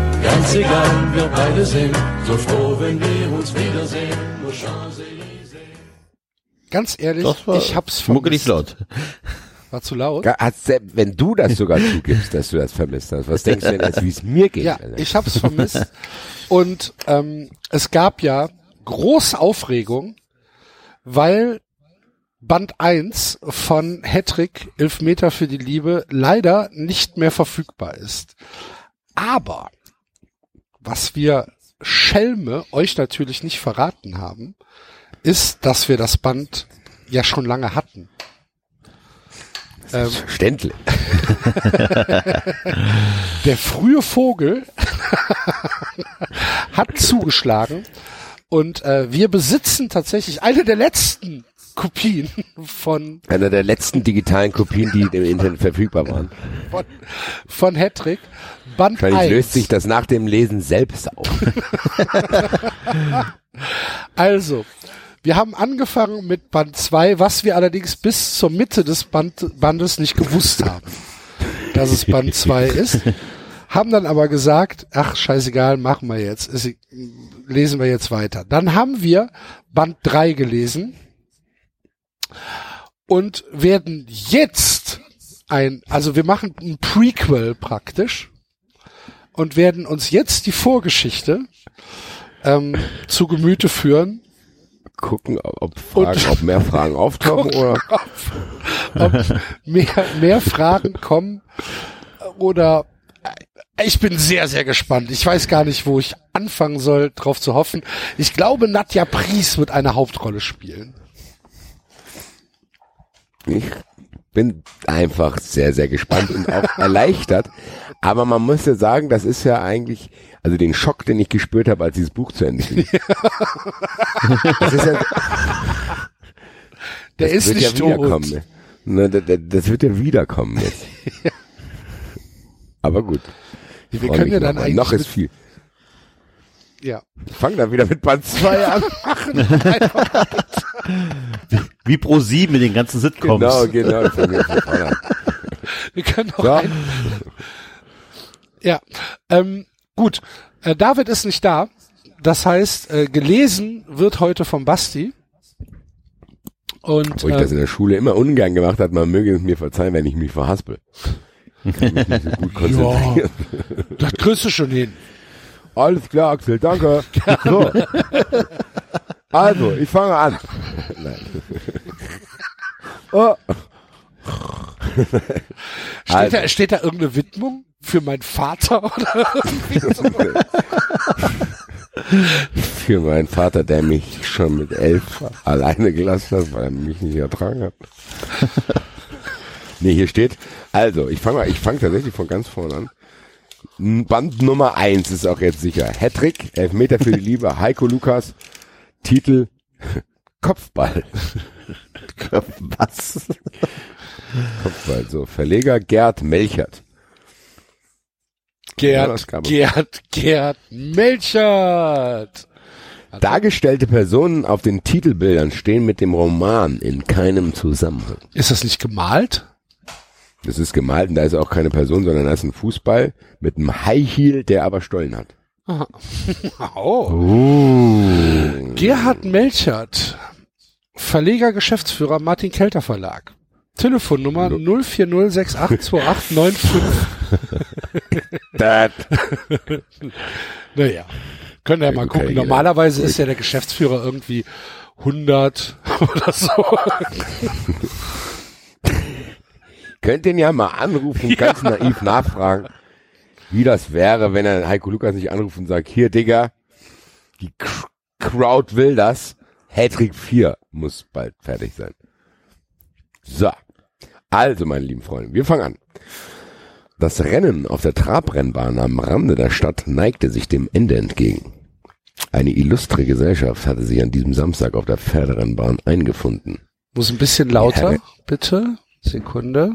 [SPEAKER 5] ganz egal, wir beide sind so froh, wenn wir uns wiedersehen. Nur.
[SPEAKER 2] Ganz ehrlich,
[SPEAKER 3] Das war
[SPEAKER 2] ich hab's vermisst.
[SPEAKER 3] laut.
[SPEAKER 2] War zu laut?
[SPEAKER 4] Wenn du das sogar zugibst, dass du das vermisst hast, was denkst du denn jetzt, wie es mir geht?
[SPEAKER 2] Ja, ich hab's vermisst. Und ähm, es gab ja große Aufregung, weil Band 1 von Hattrick, Elfmeter für die Liebe, leider nicht mehr verfügbar ist. Aber was wir Schelme euch natürlich nicht verraten haben, ist, dass wir das Band ja schon lange hatten. Ähm,
[SPEAKER 4] Ständle.
[SPEAKER 2] der frühe Vogel hat zugeschlagen und äh, wir besitzen tatsächlich eine der letzten Kopien von,
[SPEAKER 4] Einer der letzten digitalen Kopien, die im Internet verfügbar waren.
[SPEAKER 2] von, von Hattrick. Band
[SPEAKER 4] Wahrscheinlich
[SPEAKER 2] 1.
[SPEAKER 4] löst sich das nach dem Lesen selbst auf.
[SPEAKER 2] Also, wir haben angefangen mit Band 2, was wir allerdings bis zur Mitte des Band, Bandes nicht gewusst haben, dass es Band 2 ist. Haben dann aber gesagt, ach, scheißegal, machen wir jetzt. Ist, lesen wir jetzt weiter. Dann haben wir Band 3 gelesen und werden jetzt ein, also wir machen ein Prequel praktisch und werden uns jetzt die Vorgeschichte ähm, zu Gemüte führen
[SPEAKER 4] Gucken, ob Fragen, ob mehr Fragen auftauchen oder
[SPEAKER 2] ob mehr, mehr Fragen kommen oder ich bin sehr, sehr gespannt. Ich weiß gar nicht, wo ich anfangen soll, drauf zu hoffen. Ich glaube, Nadja Pries wird eine Hauptrolle spielen.
[SPEAKER 4] Ich bin einfach sehr, sehr gespannt und auch erleichtert. Aber man muss ja sagen, das ist ja eigentlich, also den Schock, den ich gespürt habe, als dieses Buch zu Ende ging. das ist ja,
[SPEAKER 2] Der
[SPEAKER 4] das
[SPEAKER 2] ist
[SPEAKER 4] wird
[SPEAKER 2] nicht
[SPEAKER 4] ja wiederkommen. Ne, das, wird ja wiederkommen jetzt. Aber gut.
[SPEAKER 2] Wir
[SPEAKER 4] Freu
[SPEAKER 2] können ja dann
[SPEAKER 4] noch,
[SPEAKER 2] eigentlich
[SPEAKER 4] noch ist viel.
[SPEAKER 2] ja.
[SPEAKER 4] Ich fange dann wieder mit Band 2 an.
[SPEAKER 3] Wie pro sieben mit den ganzen Sitcoms.
[SPEAKER 4] genau, genau.
[SPEAKER 2] Wir können auch
[SPEAKER 4] So.
[SPEAKER 2] ein, ja, ähm, gut. Äh, David ist nicht da. Das heißt, äh, gelesen wird heute vom Basti. Und
[SPEAKER 4] Wo ich das
[SPEAKER 2] äh,
[SPEAKER 4] in der Schule immer ungern gemacht hat, man möge es mir verzeihen, wenn ich mich verhaspel. Ich kann mich nicht so gut konzentrieren.
[SPEAKER 2] das kriegst du schon hin.
[SPEAKER 4] Alles klar, Axel, danke. So. Also, ich fange an. Nein. Oh.
[SPEAKER 2] Steht,
[SPEAKER 4] Also.
[SPEAKER 2] da, steht da irgendeine Widmung für meinen Vater oder irgendwie so?
[SPEAKER 4] Für meinen Vater, der mich schon mit elf alleine gelassen hat, weil er mich nicht ertragen hat. nee, hier steht, also, ich fange ich fange tatsächlich von ganz vorne an. Band Nummer eins ist auch jetzt sicher. Hattrick, Elfmeter für die Liebe, Heiko Lukas, Titel Kopfball.
[SPEAKER 3] Was?
[SPEAKER 4] Kopfball, so. Verleger Gerd Melchert. Ja,
[SPEAKER 2] Gerd,
[SPEAKER 4] es.
[SPEAKER 2] Gerd, Gerd Melchert.
[SPEAKER 4] Dargestellte Personen auf den Titelbildern stehen mit dem Roman in keinem Zusammenhang.
[SPEAKER 2] Ist das nicht gemalt?
[SPEAKER 4] Das ist gemalt und da ist auch keine Person, sondern da ist ein Fußball mit einem High Heel, der aber Stollen hat.
[SPEAKER 2] Oh. Gerhard Melchert, Verleger, Geschäftsführer Martin Kelter Verlag. Telefonnummer 040682895.
[SPEAKER 4] Das.
[SPEAKER 2] Naja, können wir ja mal
[SPEAKER 4] Okay,
[SPEAKER 2] gucken.
[SPEAKER 4] ja.
[SPEAKER 2] Normalerweise ist ja der Geschäftsführer irgendwie 100 oder so.
[SPEAKER 4] Könnt ihn ja mal anrufen, ganz naiv nachfragen, wie das wäre, wenn er Heiko Lukas nicht anruft und sagt, hier Digga, die Crowd will das. Hattrick 4 muss bald fertig sein. So. Also, meine lieben Freunde, wir fangen an. Das Rennen auf der Trabrennbahn am Rande der Stadt neigte sich dem Ende entgegen. Eine illustre Gesellschaft hatte sich an diesem Samstag auf der Pferderennbahn eingefunden.
[SPEAKER 2] Muss ein bisschen lauter, bitte. Sekunde.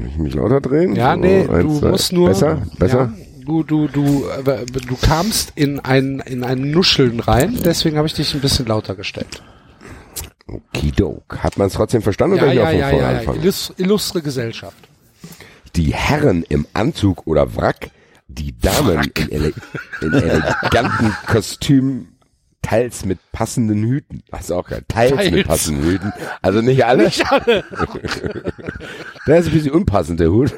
[SPEAKER 4] Muss ich mich lauter drehen?
[SPEAKER 2] Ja,
[SPEAKER 4] So,
[SPEAKER 2] nee,
[SPEAKER 4] eins,
[SPEAKER 2] du
[SPEAKER 4] zwei.
[SPEAKER 2] musst nur.
[SPEAKER 4] Besser? Besser?
[SPEAKER 2] Ja, du, du, du, äh, du kamst in ein, in ein Nuscheln rein, deswegen habe ich dich ein bisschen lauter gestellt.
[SPEAKER 4] Okidok. Hat man es trotzdem verstanden
[SPEAKER 2] Ja,
[SPEAKER 4] oder soll ich
[SPEAKER 2] ja,
[SPEAKER 4] auch von
[SPEAKER 2] ja, ja, ja. Illustre Gesellschaft.
[SPEAKER 4] Die Herren im Anzug oder Wrack, die Damen in, ele in eleganten Kostümen, teils mit passenden Hüten. Ist auch geil. Teils,
[SPEAKER 2] Teils.
[SPEAKER 4] mit passenden Hüten. Also nicht alle.
[SPEAKER 2] Nicht alle.
[SPEAKER 4] Der ist ein bisschen unpassend, der Hut.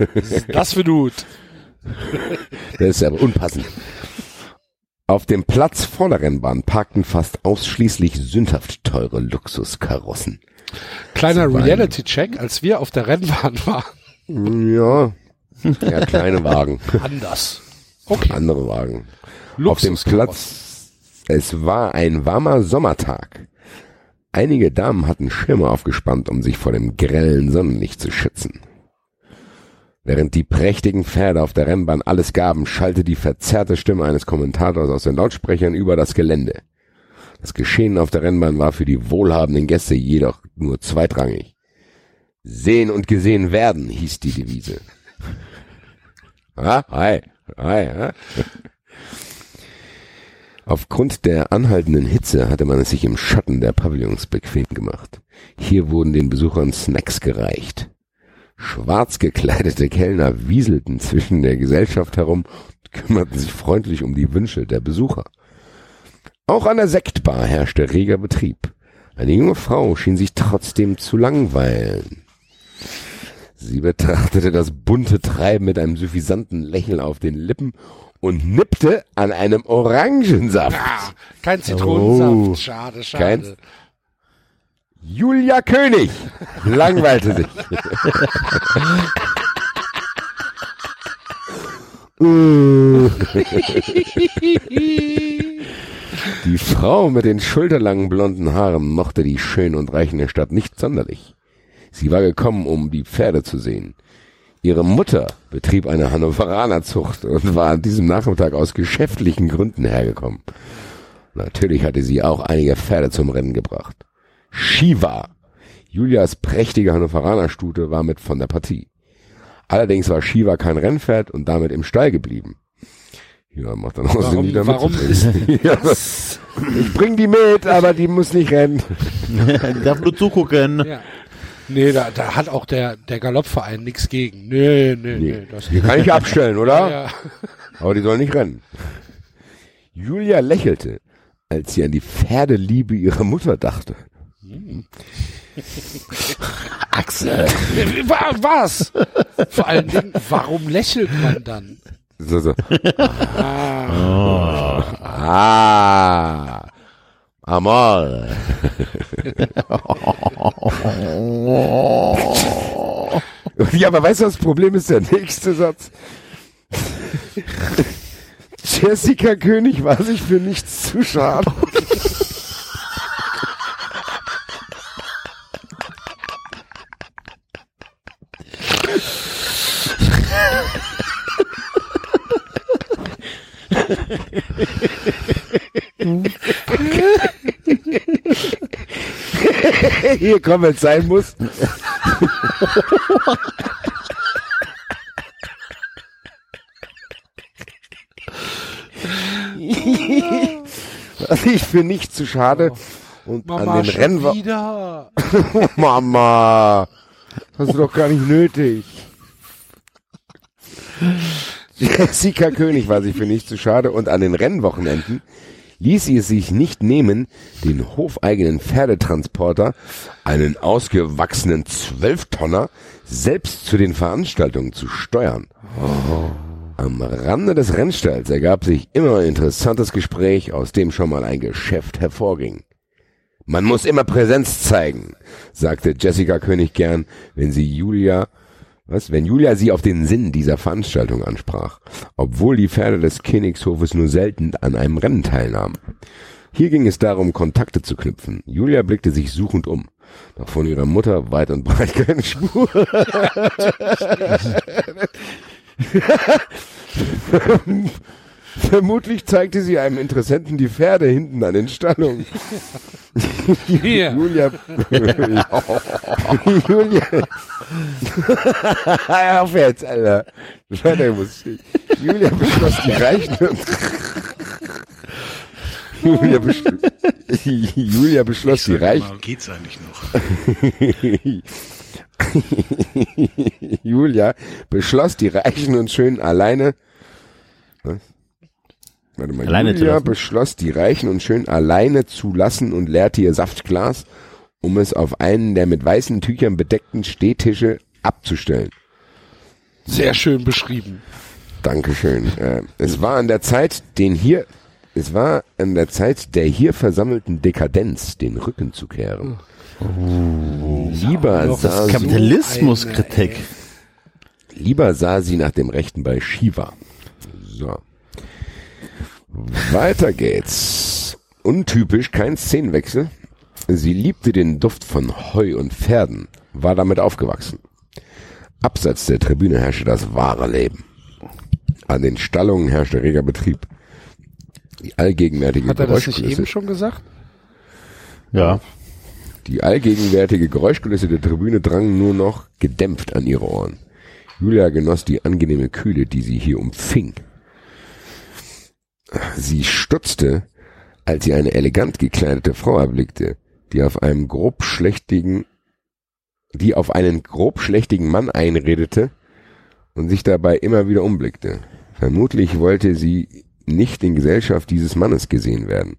[SPEAKER 2] Das für Hut.
[SPEAKER 4] Der ist aber unpassend. Auf dem Platz vor der Rennbahn parkten fast ausschließlich sündhaft teure Luxuskarossen.
[SPEAKER 2] Kleiner Reality-Check, als wir auf der Rennbahn waren.
[SPEAKER 4] Ja, ja kleine Wagen.
[SPEAKER 2] Anders. Okay.
[SPEAKER 4] andere Wagen. Auf dem
[SPEAKER 2] Luxuskarossen.
[SPEAKER 4] Platz, es war ein warmer Sommertag. Einige Damen hatten Schirme aufgespannt, um sich vor dem grellen Sonnenlicht zu schützen. Während die prächtigen Pferde auf der Rennbahn alles gaben, schallte die verzerrte Stimme eines Kommentators aus den Lautsprechern über das Gelände. Das Geschehen auf der Rennbahn war für die wohlhabenden Gäste jedoch nur zweitrangig. Sehen und gesehen werden, hieß die Devise. Ah, hi, hi, hi. Aufgrund der anhaltenden Hitze hatte man es sich im Schatten der Pavillons bequem gemacht. Hier wurden den Besuchern Snacks gereicht. Schwarz gekleidete Kellner wieselten zwischen der Gesellschaft herum und kümmerten sich freundlich um die Wünsche der Besucher. Auch an der Sektbar herrschte reger Betrieb. Eine junge Frau schien sich trotzdem zu langweilen. Sie betrachtete das bunte Treiben mit einem suffisanten Lächeln auf den Lippen und nippte an einem Orangensaft.
[SPEAKER 2] Ah, kein Zitronensaft.
[SPEAKER 4] Oh.
[SPEAKER 2] Schade, schade.
[SPEAKER 4] Kein- Julia König langweilte sich. Die Frau mit den schulterlangen blonden Haaren mochte die schön und reichen der Stadt nicht sonderlich. Sie war gekommen, um die Pferde zu sehen. Ihre Mutter betrieb eine Hannoveranerzucht und war an diesem Nachmittag aus geschäftlichen Gründen hergekommen. Natürlich hatte sie auch einige Pferde zum Rennen gebracht. Shiva, Julias prächtige Hannoveranerstute, war mit von der Partie. Allerdings war Shiva kein Rennpferd und damit im Stall geblieben. Ja, macht dann auch Sinn,
[SPEAKER 2] Warum,
[SPEAKER 4] die da
[SPEAKER 2] warum
[SPEAKER 4] ja, Ich bring die mit, aber die muss nicht rennen.
[SPEAKER 3] Die darf nur zugucken.
[SPEAKER 2] ja. Nee, da, da hat auch der, der Galoppverein nichts gegen. Nee, nee, nee. das
[SPEAKER 4] Die kann ich abstellen, oder?
[SPEAKER 2] ja.
[SPEAKER 4] Aber die soll nicht rennen. Julia lächelte, als sie an die Pferdeliebe ihrer Mutter dachte.
[SPEAKER 3] Axel.
[SPEAKER 2] Wa- Was? Vor allen Dingen, warum lächelt man dann?
[SPEAKER 4] So, so. Ah. ah. Amor. ja, aber weißt du, das Problem ist der nächste Satz. Jessica König war sich für nichts zu schade. Hier kommen, wenn es sein muss. also ich bin nicht zu schade. Und
[SPEAKER 2] Mama,
[SPEAKER 4] an den
[SPEAKER 2] Rennwagen.
[SPEAKER 4] Mama, das ist doch gar nicht nötig. Jessica König war sich für nicht zu schade und an den Rennwochenenden ließ sie es sich nicht nehmen, den hofeigenen Pferdetransporter, einen ausgewachsenen Zwölftonner, selbst zu den Veranstaltungen zu steuern. Am Rande des Rennstalls ergab sich immer ein interessantes Gespräch, aus dem schon mal ein Geschäft hervorging. Man muss immer Präsenz zeigen, sagte Jessica König gern, wenn sie Julia, was, wenn Julia sie auf den Sinn dieser Veranstaltung ansprach, obwohl die Pferde des Königshofes nur selten an einem Rennen teilnahmen. Hier ging es darum, Kontakte zu knüpfen. Julia blickte sich suchend um. Doch von ihrer Mutter weit und breit keine Spur. Vermutlich zeigte sie einem Interessenten die Pferde hinten an den Stallungen.
[SPEAKER 2] Hier.
[SPEAKER 4] Julia. Julia. Auf jetzt, Alter. Weiter muss ich. Julia beschloss die Reichen. Julia, besch Julia beschloss die Reichen.
[SPEAKER 5] Geht's eigentlich noch?
[SPEAKER 4] Julia beschloss die Reichen und Schönen alleine. Was? Warte mal.
[SPEAKER 3] Alleine zu
[SPEAKER 4] Julia
[SPEAKER 3] lassen.
[SPEAKER 4] beschloss die Reichen und Schönen alleine zu lassen und leerte ihr Saftglas, um es auf einen der mit weißen Tüchern bedeckten Stehtische abzustellen.
[SPEAKER 2] Sehr schön beschrieben.
[SPEAKER 4] Dankeschön. Äh, es war an der Zeit, den hier, es war an der Zeit der hier versammelten Dekadenz den Rücken zu kehren. Lieber
[SPEAKER 2] doch, das
[SPEAKER 4] sah sie,
[SPEAKER 3] Kapitalismuskritik.
[SPEAKER 4] lieber sah sie nach dem Rechten bei Shiva. So. Weiter geht's. Untypisch, kein Szenenwechsel. Sie liebte den Duft von Heu und Pferden, war damit aufgewachsen. Abseits der Tribüne herrschte das wahre Leben. An den Stallungen herrschte reger Betrieb. Die allgegenwärtige
[SPEAKER 2] Hat er das nicht eben schon gesagt?
[SPEAKER 3] Ja.
[SPEAKER 4] die allgegenwärtige Geräuschkulisse der Tribüne drang nur noch gedämpft an ihre Ohren. Julia genoss die angenehme Kühle, die sie hier umfing. Sie stutzte, als sie eine elegant gekleidete Frau erblickte, die auf einem grobschlächtigen, die auf einen grobschlächtigen Mann einredete und sich dabei immer wieder umblickte. Vermutlich wollte sie nicht in Gesellschaft dieses Mannes gesehen werden.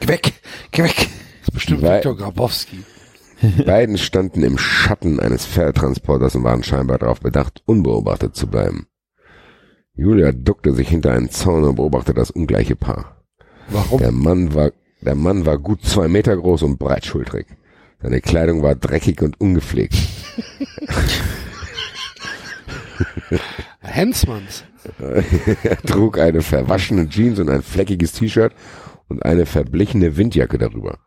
[SPEAKER 2] Geh weg, geh weg. Das ist bestimmt Viktor Grabowski.
[SPEAKER 4] Die beiden standen im Schatten eines Pferdetransporters und waren scheinbar darauf bedacht, unbeobachtet zu bleiben. Julia duckte sich hinter einen Zaun und beobachtete das ungleiche Paar.
[SPEAKER 2] Warum?
[SPEAKER 4] Der Mann war, der Mann war gut zwei Meter groß und breitschultrig. Seine Kleidung war dreckig und ungepflegt.
[SPEAKER 2] Hensmanns.
[SPEAKER 4] Er trug eine verwaschene Jeans und ein fleckiges T-Shirt und eine verblichene Windjacke darüber.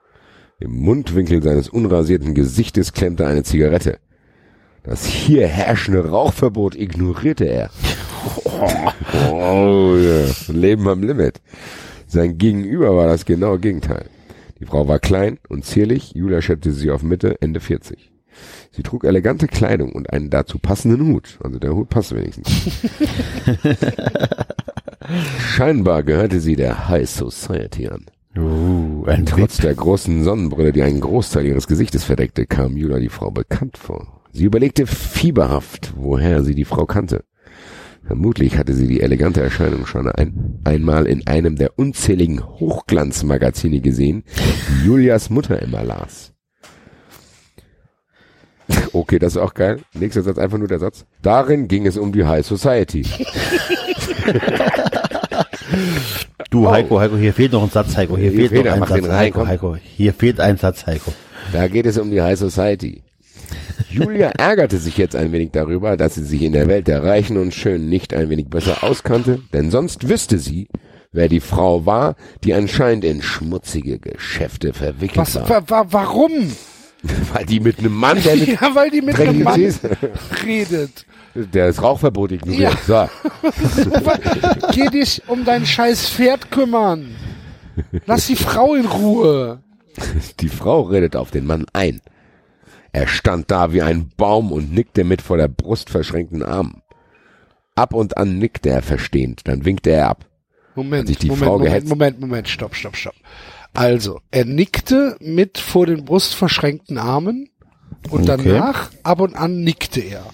[SPEAKER 4] Im Mundwinkel seines unrasierten Gesichtes klemmte eine Zigarette. Das hier herrschende Rauchverbot ignorierte er. Oh, ja. Leben am Limit. Sein Gegenüber war das genaue Gegenteil. Die Frau war klein und zierlich, Julia schätzte sie auf Mitte, Ende 40. Sie trug elegante Kleidung und einen dazu passenden Hut. Also der Hut passt wenigstens. Scheinbar gehörte sie der High Society an.
[SPEAKER 3] Uh, ein
[SPEAKER 4] Trotz der großen Sonnenbrille, die einen Großteil ihres Gesichtes verdeckte, kam Julia die Frau bekannt vor. Sie überlegte fieberhaft, woher sie die Frau kannte. Vermutlich hatte sie die elegante Erscheinung schon ein, einmal in einem der unzähligen Hochglanzmagazine gesehen, die Julias Mutter immer las. Okay, das ist auch geil. Nächster Satz, einfach nur der Satz. Darin ging es um die High Society.
[SPEAKER 3] Du, Heiko, Heiko, hier fehlt noch ein Satz, Heiko. Hier,
[SPEAKER 4] Hier
[SPEAKER 3] fehlt
[SPEAKER 4] fehlt
[SPEAKER 3] noch ein Satz, Heiko. Heiko. Hier fehlt ein Satz, Heiko.
[SPEAKER 4] Da geht es um die High Society. Julia ärgerte sich jetzt ein wenig darüber, dass sie sich in der Welt der Reichen und Schönen nicht ein wenig besser auskannte, denn sonst wüsste sie, wer die Frau war, die anscheinend in schmutzige Geschäfte verwickelt
[SPEAKER 2] Was,
[SPEAKER 4] war.
[SPEAKER 2] wa, wa, warum?
[SPEAKER 4] Weil die mit einem Mann, der mit
[SPEAKER 2] Ja, weil die mit einem Mann
[SPEAKER 4] Käse,
[SPEAKER 2] redet.
[SPEAKER 4] der das Rauchverbot ignoriert. So.
[SPEAKER 2] Geh dich um dein scheiß Pferd kümmern. Lass die Frau in Ruhe.
[SPEAKER 4] Die Frau redet auf den Mann ein. Er stand da wie ein Baum und nickte mit vor der Brust verschränkten Armen. Ab und an nickte er verstehend, dann winkte er ab.
[SPEAKER 2] Moment, Moment, Moment? Moment, Moment, stopp, stopp, stopp. Also, er nickte mit vor den Brust verschränkten Armen und
[SPEAKER 3] Okay.
[SPEAKER 2] danach ab und an nickte er.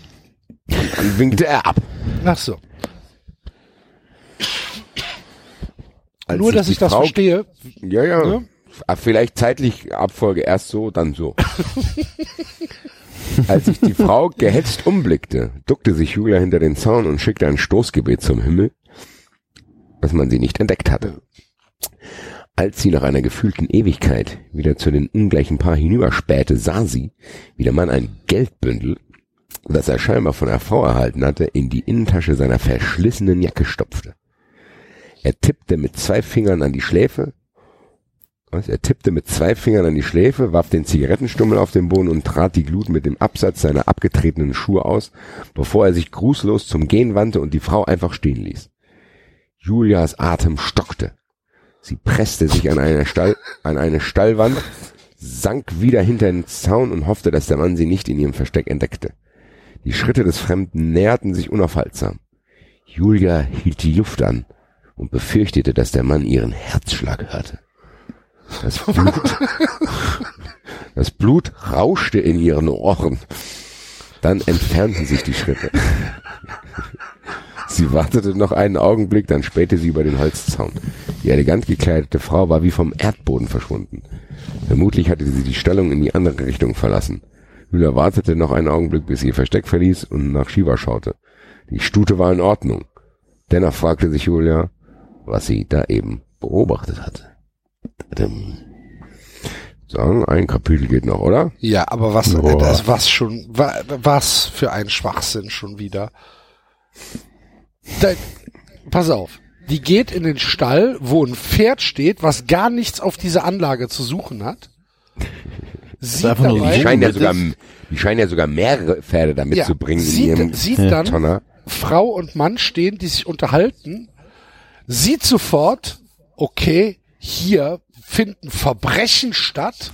[SPEAKER 4] Dann winkte er ab.
[SPEAKER 2] Ach so.
[SPEAKER 4] Als
[SPEAKER 2] Nur, dass ich das
[SPEAKER 4] Frau-
[SPEAKER 2] verstehe.
[SPEAKER 4] Ja, ja.
[SPEAKER 2] Ne?
[SPEAKER 4] Ah, Vielleicht zeitlich Abfolge erst so, dann so. Als sich die Frau gehetzt umblickte, duckte sich Julia hinter den Zaun und schickte ein Stoßgebet zum Himmel, dass man sie nicht entdeckt hatte. Als sie nach einer gefühlten Ewigkeit wieder zu den ungleichen Paar hinüberspähte, sah sie, wie der Mann ein Geldbündel, das er scheinbar von der Frau erhalten hatte, in die Innentasche seiner verschlissenen Jacke stopfte. Er tippte mit zwei Fingern an die Schläfe, was? Er tippte mit zwei Fingern an die Schläfe, warf den Zigarettenstummel auf den Boden und trat die Glut mit dem Absatz seiner abgetretenen Schuhe aus, bevor er sich grußlos zum Gehen wandte und die Frau einfach stehen ließ. Julias Atem stockte. Sie presste sich an eine, Stall, an eine Stallwand, sank wieder hinter den Zaun und hoffte, dass der Mann sie nicht in ihrem Versteck entdeckte. Die Schritte des Fremden näherten sich unaufhaltsam. Julia hielt die Luft an und befürchtete, dass der Mann ihren Herzschlag hörte. Das Blut, das Blut rauschte in ihren Ohren. Dann entfernten sich die Schritte. Sie wartete noch einen Augenblick, dann spähte sie über den Holzzaun. Die elegant gekleidete Frau war wie vom Erdboden verschwunden. Vermutlich hatte sie die Stellung in die andere Richtung verlassen. Julia wartete noch einen Augenblick, bis sie ihr Versteck verließ und nach Shiva schaute. Die Stute war in Ordnung. Dennoch fragte sich Julia, was sie da eben beobachtet hatte. So, ein Kapitel geht noch, oder?
[SPEAKER 2] Ja, aber was,
[SPEAKER 3] Boah.
[SPEAKER 2] das, was schon, wa, was für ein Schwachsinn schon wieder. Da, pass auf. Die geht in den Stall, wo ein Pferd steht, was gar nichts auf dieser Anlage zu suchen hat. Sieht
[SPEAKER 3] nur
[SPEAKER 2] dabei,
[SPEAKER 4] Die scheinen ja sogar, die scheinen ja sogar mehrere Pferde da mitzubringen in ihrem
[SPEAKER 2] sieht, sieht dann
[SPEAKER 4] Tonner.
[SPEAKER 2] Frau und Mann stehen, die sich unterhalten, sieht sofort, okay, hier finden Verbrechen statt.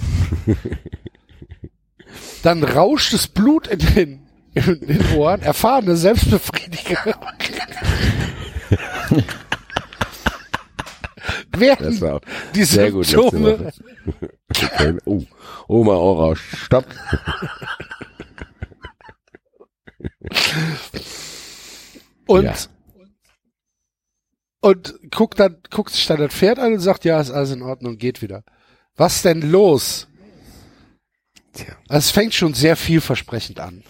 [SPEAKER 2] Dann rauscht das Blut in den, in den Ohren, erfahrene Selbstbefriediger.
[SPEAKER 4] War
[SPEAKER 2] die
[SPEAKER 4] gut
[SPEAKER 2] Symptome.
[SPEAKER 4] Okay. Oh, Oma Ora, stopp.
[SPEAKER 2] und
[SPEAKER 4] Ja.
[SPEAKER 2] Und guckt dann guckt sich dann das Pferd an und sagt ja ist alles in Ordnung geht wieder was denn los
[SPEAKER 4] Tja.
[SPEAKER 2] es fängt schon sehr vielversprechend an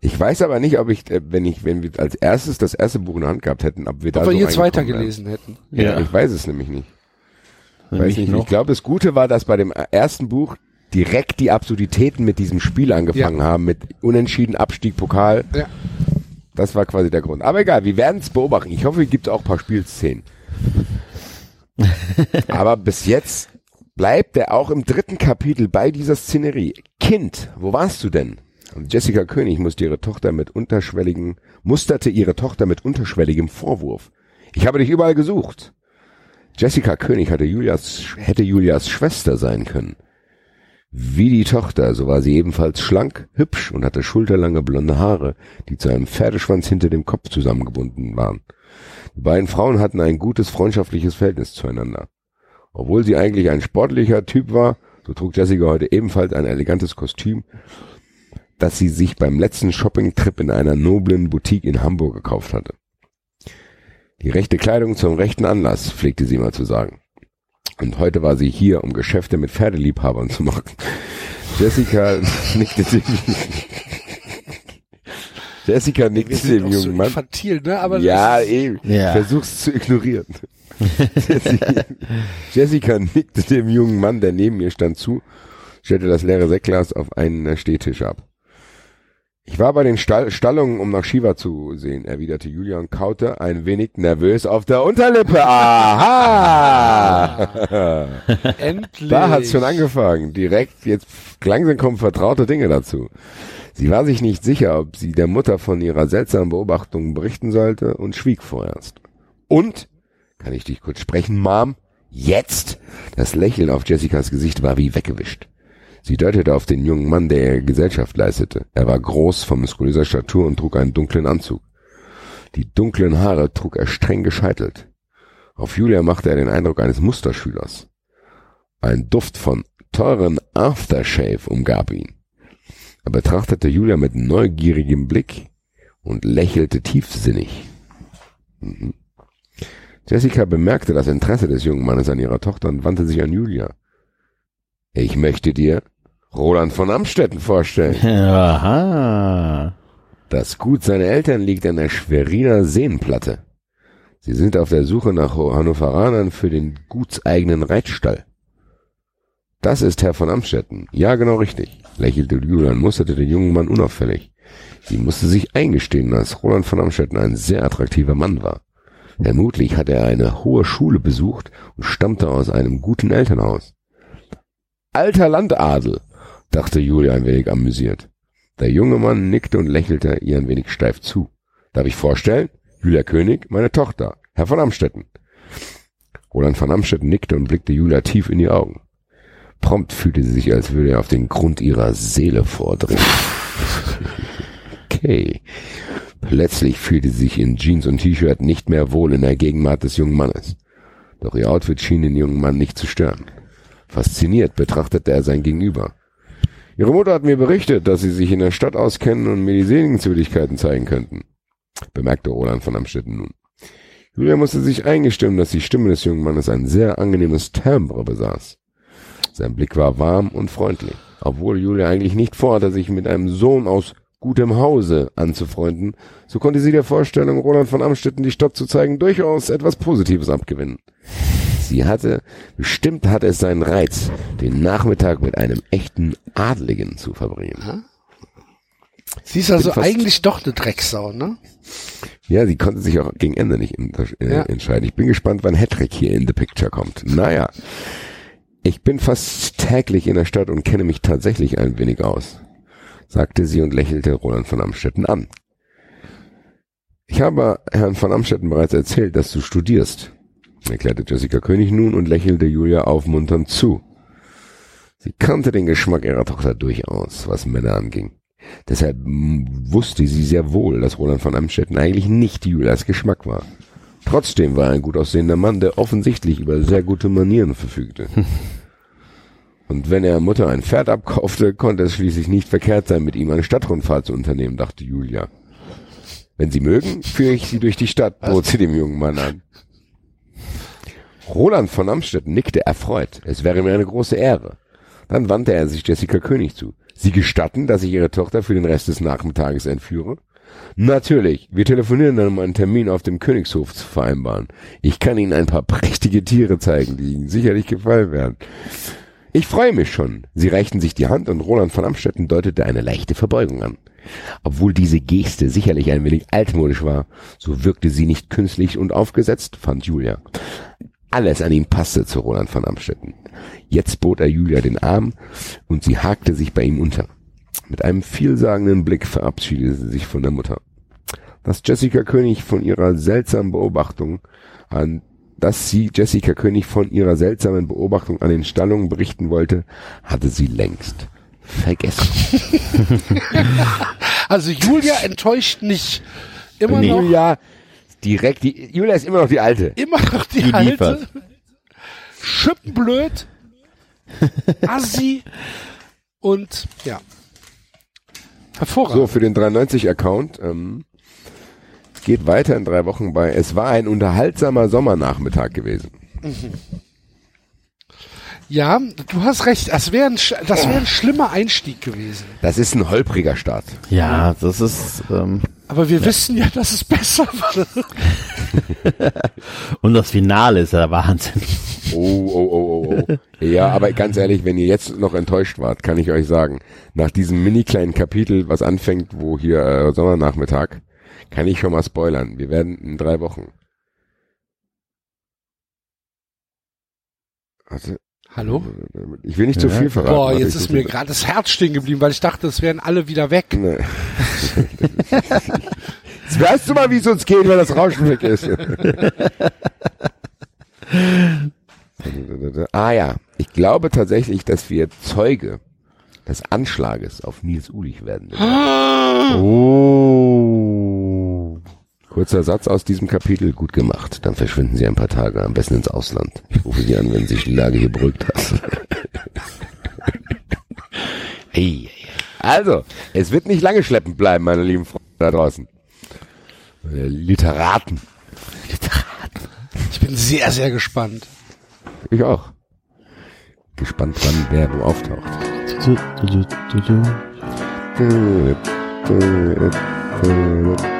[SPEAKER 4] Ich weiß aber nicht, ob ich, äh, wenn ich, wenn wir als erstes das erste Buch in der Hand gehabt hätten, ob wir da
[SPEAKER 2] ob wir
[SPEAKER 4] so
[SPEAKER 2] jetzt
[SPEAKER 4] reingekommen
[SPEAKER 2] weitergelesen hätten.
[SPEAKER 4] Ja.
[SPEAKER 3] Ja.
[SPEAKER 4] Ich weiß es nämlich nicht. Weiß
[SPEAKER 3] Nämlich
[SPEAKER 4] nicht. Ich
[SPEAKER 3] noch.
[SPEAKER 4] glaube, das Gute war, dass bei dem ersten Buch direkt die Absurditäten mit diesem Spiel angefangen haben, mit Unentschieden, Abstieg, Pokal.
[SPEAKER 2] ja.
[SPEAKER 4] Das war quasi der Grund. Aber egal, wir werden es beobachten. Ich hoffe, es gibt auch ein paar Spielszenen. Aber bis jetzt bleibt er auch im dritten Kapitel bei dieser Szenerie. Kind, wo warst du denn? Und Jessica König musste ihre Tochter mit unterschwelligen, musterte ihre Tochter mit unterschwelligem Vorwurf. Ich habe dich überall gesucht. Jessica König hatte Julias, hätte Julias Schwester sein können. Wie die Tochter, so war sie ebenfalls schlank, hübsch und hatte schulterlange blonde Haare, die zu einem Pferdeschwanz hinter dem Kopf zusammengebunden waren. Die beiden Frauen hatten ein gutes freundschaftliches Verhältnis zueinander. Obwohl sie eigentlich ein sportlicher Typ war, so trug Jessica heute ebenfalls ein elegantes Kostüm, das sie sich beim letzten Shoppingtrip in einer noblen Boutique in Hamburg gekauft hatte. Die rechte Kleidung zum rechten Anlass, pflegte sie mal zu sagen. Und heute war sie hier, um Geschäfte mit Pferdeliebhabern zu machen. Jessica nickte dem, Jessica nickte dem
[SPEAKER 2] auch so
[SPEAKER 4] jungen Mann.
[SPEAKER 2] infantil ne aber
[SPEAKER 4] Ja, eben.
[SPEAKER 3] Ja.
[SPEAKER 4] Versuch's zu ignorieren. Jessica, Jessica nickte dem jungen Mann, der neben ihr stand, zu, stellte das leere Sektglas auf einen Stehtisch ab. Ich war bei den Stall Stallungen, um nach Shiva zu sehen, erwiderte Julia und kaute ein wenig nervös auf der Unterlippe. Aha!
[SPEAKER 2] endlich
[SPEAKER 4] Da hat's schon angefangen. Direkt, jetzt langsam kommen vertraute Dinge dazu. Sie war sich nicht sicher, ob sie der Mutter von ihrer seltsamen Beobachtung berichten sollte und schwieg vorerst. Und, kann ich dich kurz sprechen, Mom? Jetzt? Das Lächeln auf Jessicas Gesicht war wie weggewischt. Sie deutete auf den jungen Mann, der ihr Gesellschaft leistete. Er war groß, von muskulöser Statur und trug einen dunklen Anzug. Die dunklen Haare trug er streng gescheitelt. Auf Julia machte er den Eindruck eines Musterschülers. Ein Duft von teuren Aftershave umgab ihn. Er betrachtete Julia mit neugierigem Blick und lächelte tiefsinnig. Mhm. Jessica bemerkte das Interesse des jungen Mannes an ihrer Tochter und wandte sich an Julia. Ich möchte dir Roland von Amstetten vorstellen.
[SPEAKER 3] Aha.
[SPEAKER 4] Das Gut seiner Eltern liegt an der Schweriner Seenplatte. Sie sind auf der Suche nach Hannoveranern für den gutseigenen Reitstall. Das ist Herr von Amstetten. Ja, genau richtig, lächelte Julian, musterte den jungen Mann unauffällig. Sie musste sich eingestehen, dass Roland von Amstetten ein sehr attraktiver Mann war. Vermutlich hatte er eine hohe Schule besucht und stammte aus einem guten Elternhaus. Alter Landadel, dachte Julia ein wenig amüsiert. Der junge Mann nickte und lächelte ihr ein wenig steif zu. Darf ich vorstellen? Julia König, meine Tochter, Herr von Amstetten. Roland von Amstetten nickte und blickte Julia tief in die Augen. Prompt fühlte sie sich, als würde er auf den Grund ihrer Seele vordringen. Okay. Plötzlich fühlte sie sich in Jeans und T-Shirt nicht mehr wohl in der Gegenwart des jungen Mannes. Doch ihr Outfit schien den jungen Mann nicht zu stören. Fasziniert betrachtete er sein Gegenüber. Ihre Mutter hat mir berichtet, dass Sie sich in der Stadt auskennen und mir die Sehenswürdigkeiten zeigen könnten, bemerkte Roland von Amstetten nun. Julia musste sich eingestimmen, dass die Stimme des jungen Mannes ein sehr angenehmes Timbre besaß. Sein Blick war warm und freundlich, obwohl Julia eigentlich nicht vorhatte, sich mit einem Sohn aus gutem Hause anzufreunden, so konnte sie der Vorstellung, Roland von Amstetten die Stadt zu zeigen, durchaus etwas Positives abgewinnen. Sie hatte, bestimmt hatte es seinen Reiz, den Nachmittag mit einem echten Adligen zu verbringen.
[SPEAKER 2] Sie ist also eigentlich doch eine Drecksau, ne?
[SPEAKER 4] Ja, sie konnte sich auch gegen Ende nicht äh,
[SPEAKER 2] Ja.
[SPEAKER 4] entscheiden. Ich bin gespannt, wann Hattrick hier in the picture kommt. Naja, ich bin fast täglich in der Stadt und kenne mich tatsächlich ein wenig aus, sagte sie und lächelte Roland von Amstetten an. Ich habe Herrn von Amstetten bereits erzählt, dass du studierst, erklärte Jessica König nun und lächelte Julia aufmunternd zu. Sie kannte den Geschmack ihrer Tochter durchaus, was Männer anging. Deshalb wusste sie sehr wohl, dass Roland von Amstetten eigentlich nicht Julias Geschmack war. Trotzdem war er ein gut aussehender Mann, der offensichtlich über sehr gute Manieren verfügte. Und wenn er Mutter ein Pferd abkaufte, konnte es schließlich nicht verkehrt sein, mit ihm eine Stadtrundfahrt zu unternehmen, dachte Julia. Wenn Sie mögen, führe ich Sie durch die Stadt, bot sie dem jungen Mann an. Roland von Amstetten nickte erfreut. Es wäre mir eine große Ehre. Dann wandte er sich Jessica König zu. Sie gestatten, dass ich Ihre Tochter für den Rest des Nachmittages entführe? Natürlich. Wir telefonieren dann, um einen Termin auf dem Königshof zu vereinbaren. Ich kann Ihnen ein paar prächtige Tiere zeigen, die Ihnen sicherlich gefallen werden. Ich freue mich schon. Sie reichten sich die Hand und Roland von Amstetten deutete eine leichte Verbeugung an. Obwohl diese Geste sicherlich ein wenig altmodisch war, so wirkte sie nicht künstlich und aufgesetzt, fand Julia. Alles an ihm passte zu Roland von Amstetten. Jetzt bot er Julia den Arm und sie hakte sich bei ihm unter. Mit einem vielsagenden Blick verabschiedete sie sich von der Mutter. Dass Jessica König von ihrer seltsamen Beobachtung an dass sie Jessica König von ihrer seltsamen Beobachtung an den Stallungen berichten wollte, hatte sie längst vergessen.
[SPEAKER 2] Also Julia enttäuscht nicht. Immer noch,
[SPEAKER 4] Julia, direkt, die, Julia ist immer noch die Alte.
[SPEAKER 2] immer noch die,
[SPEAKER 3] Die
[SPEAKER 2] alte.
[SPEAKER 3] liefert.
[SPEAKER 2] Schippenblöd. Assi. Und ja. Hervorragend.
[SPEAKER 4] So, für den 93-Account ähm, geht weiter in drei Wochen bei Es war ein unterhaltsamer Sommernachmittag gewesen.
[SPEAKER 2] Ja, du hast recht. Das wäre ein, das wär ein schlimmer Einstieg gewesen.
[SPEAKER 4] Das ist ein holpriger Start.
[SPEAKER 3] Ja, das ist, ähm,
[SPEAKER 2] Aber wir wissen ja, dass es besser wird.
[SPEAKER 3] und das Finale ist ja der Wahnsinn.
[SPEAKER 4] Oh, oh, oh, oh, oh. Ja, aber ganz ehrlich, wenn ihr jetzt noch enttäuscht wart, kann ich euch sagen, nach diesem mini kleinen Kapitel, was anfängt, wo hier äh, Sommernachmittag, kann ich schon mal spoilern. Wir werden in drei Wochen. Warte,
[SPEAKER 2] Hallo?
[SPEAKER 4] ich will nicht zu
[SPEAKER 3] Ja.
[SPEAKER 4] viel verraten.
[SPEAKER 2] Boah, jetzt ist mir gerade das Herz stehen geblieben, weil ich dachte, es wären alle wieder weg.
[SPEAKER 4] Nee. Jetzt weißt du mal, wie es uns geht, wenn das Rauschen weg ist. ah ja, ich glaube tatsächlich, dass wir Zeuge des Anschlages auf Nils Ulich werden.
[SPEAKER 3] Oh.
[SPEAKER 4] Kurzer Satz aus diesem Kapitel, gut gemacht. Dann verschwinden Sie ein paar Tage, am besten ins Ausland. Ich rufe Sie an, wenn sich die Lage hier beruhigt hat. hey, also, es wird nicht lange schleppend bleiben, meine lieben Freunde da draußen. Äh, Literaten.
[SPEAKER 2] Ich bin sehr, sehr gespannt.
[SPEAKER 4] Ich auch. Gespannt wann wer wo auftaucht.
[SPEAKER 3] Du, du, du, du, du.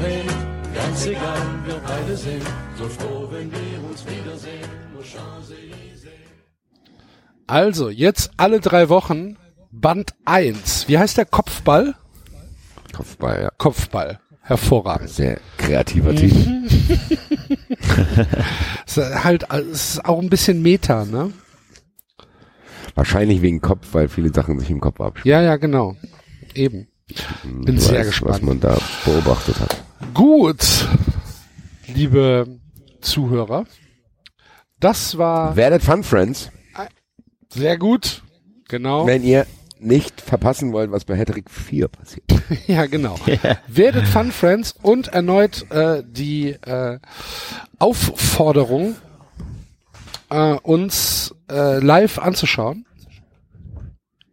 [SPEAKER 5] ganz egal, wir beide sind so froh, wenn wir uns wiedersehen. Champs-Élysées.
[SPEAKER 2] Also, jetzt alle drei Wochen Band 1. Wie heißt der Kopfball?
[SPEAKER 4] Kopfball, ja.
[SPEAKER 2] Kopfball. Hervorragend.
[SPEAKER 4] Sehr kreativer Titel.
[SPEAKER 2] Es ist halt, es ist auch ein bisschen Meta, ne?
[SPEAKER 4] Wahrscheinlich wegen Kopf, weil viele Sachen sich im Kopf abspielen.
[SPEAKER 2] Ja, ja, genau. Eben. Bin
[SPEAKER 4] Du
[SPEAKER 2] sehr
[SPEAKER 4] weißt,
[SPEAKER 2] gespannt.
[SPEAKER 4] Was man da beobachtet hat.
[SPEAKER 2] Gut, liebe Zuhörer. Das war
[SPEAKER 4] Werdet Fun Friends,
[SPEAKER 2] sehr gut. Genau.
[SPEAKER 4] wenn ihr nicht verpassen wollt, was bei Hattrick 4 passiert.
[SPEAKER 2] Ja, genau. Werdet Fun Friends und erneut äh, die äh, Aufforderung, äh, uns äh, live anzuschauen.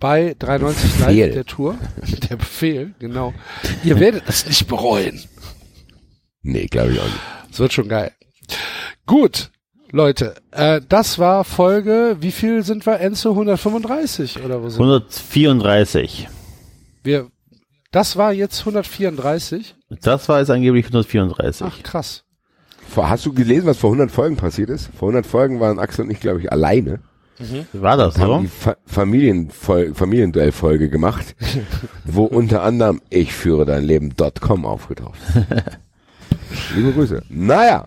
[SPEAKER 2] Bei 93
[SPEAKER 4] Befehl.
[SPEAKER 2] Live der Tour. Der Befehl, genau. Ihr werdet es nicht bereuen.
[SPEAKER 4] Nee, glaube ich auch nicht.
[SPEAKER 2] Es wird schon geil. Gut, Leute, äh, das war Folge, wie viel sind wir? Enzo 135 oder wo sind wir?
[SPEAKER 3] 134.
[SPEAKER 2] wir? Das war jetzt 134.
[SPEAKER 3] Das war jetzt angeblich 134.
[SPEAKER 2] Ach krass.
[SPEAKER 4] Vor, hast du gelesen, was vor 100 Folgen passiert ist? Vor 100 Folgen waren Axel und ich, glaube ich, alleine.
[SPEAKER 3] War das
[SPEAKER 4] Haben
[SPEAKER 3] so?
[SPEAKER 4] die Fa Familienfol Familienduell-Folge gemacht, wo unter anderem ich führe dein Leben.com aufgetaucht. Liebe Grüße. Naja.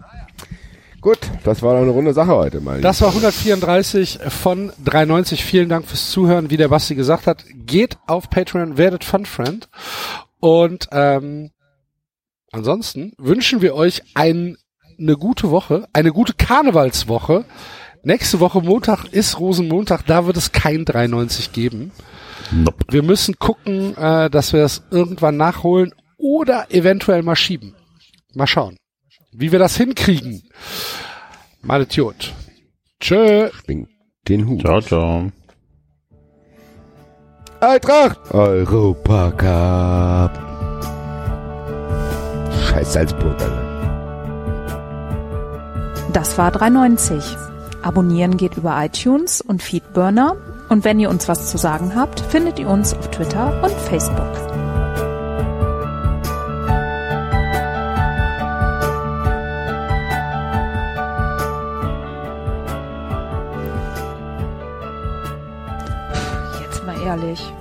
[SPEAKER 4] Gut, das war doch eine runde Sache heute, mal.
[SPEAKER 2] Das war 134 von 93. Vielen Dank fürs Zuhören. Wie der Basti gesagt hat, geht auf Patreon, werdet Fun Friend. Und ähm, ansonsten wünschen wir euch ein, eine gute Woche, eine gute Karnevalswoche. Nächste Woche Montag ist Rosenmontag, da wird es kein 93 geben.
[SPEAKER 3] Nope.
[SPEAKER 2] Wir müssen gucken, äh, dass wir das irgendwann nachholen oder eventuell mal schieben. Mal schauen, wie wir das hinkriegen. Mal Idiot. Tschö.
[SPEAKER 4] Schwing den Hut.
[SPEAKER 3] Ciao, ciao.
[SPEAKER 4] Eintracht! Europacup. Scheiß Salzburg, Alter.
[SPEAKER 1] Das war 390. Abonnieren geht über iTunes und Feedburner. Und wenn ihr uns was zu sagen habt, findet ihr uns auf Twitter und Facebook. Jetzt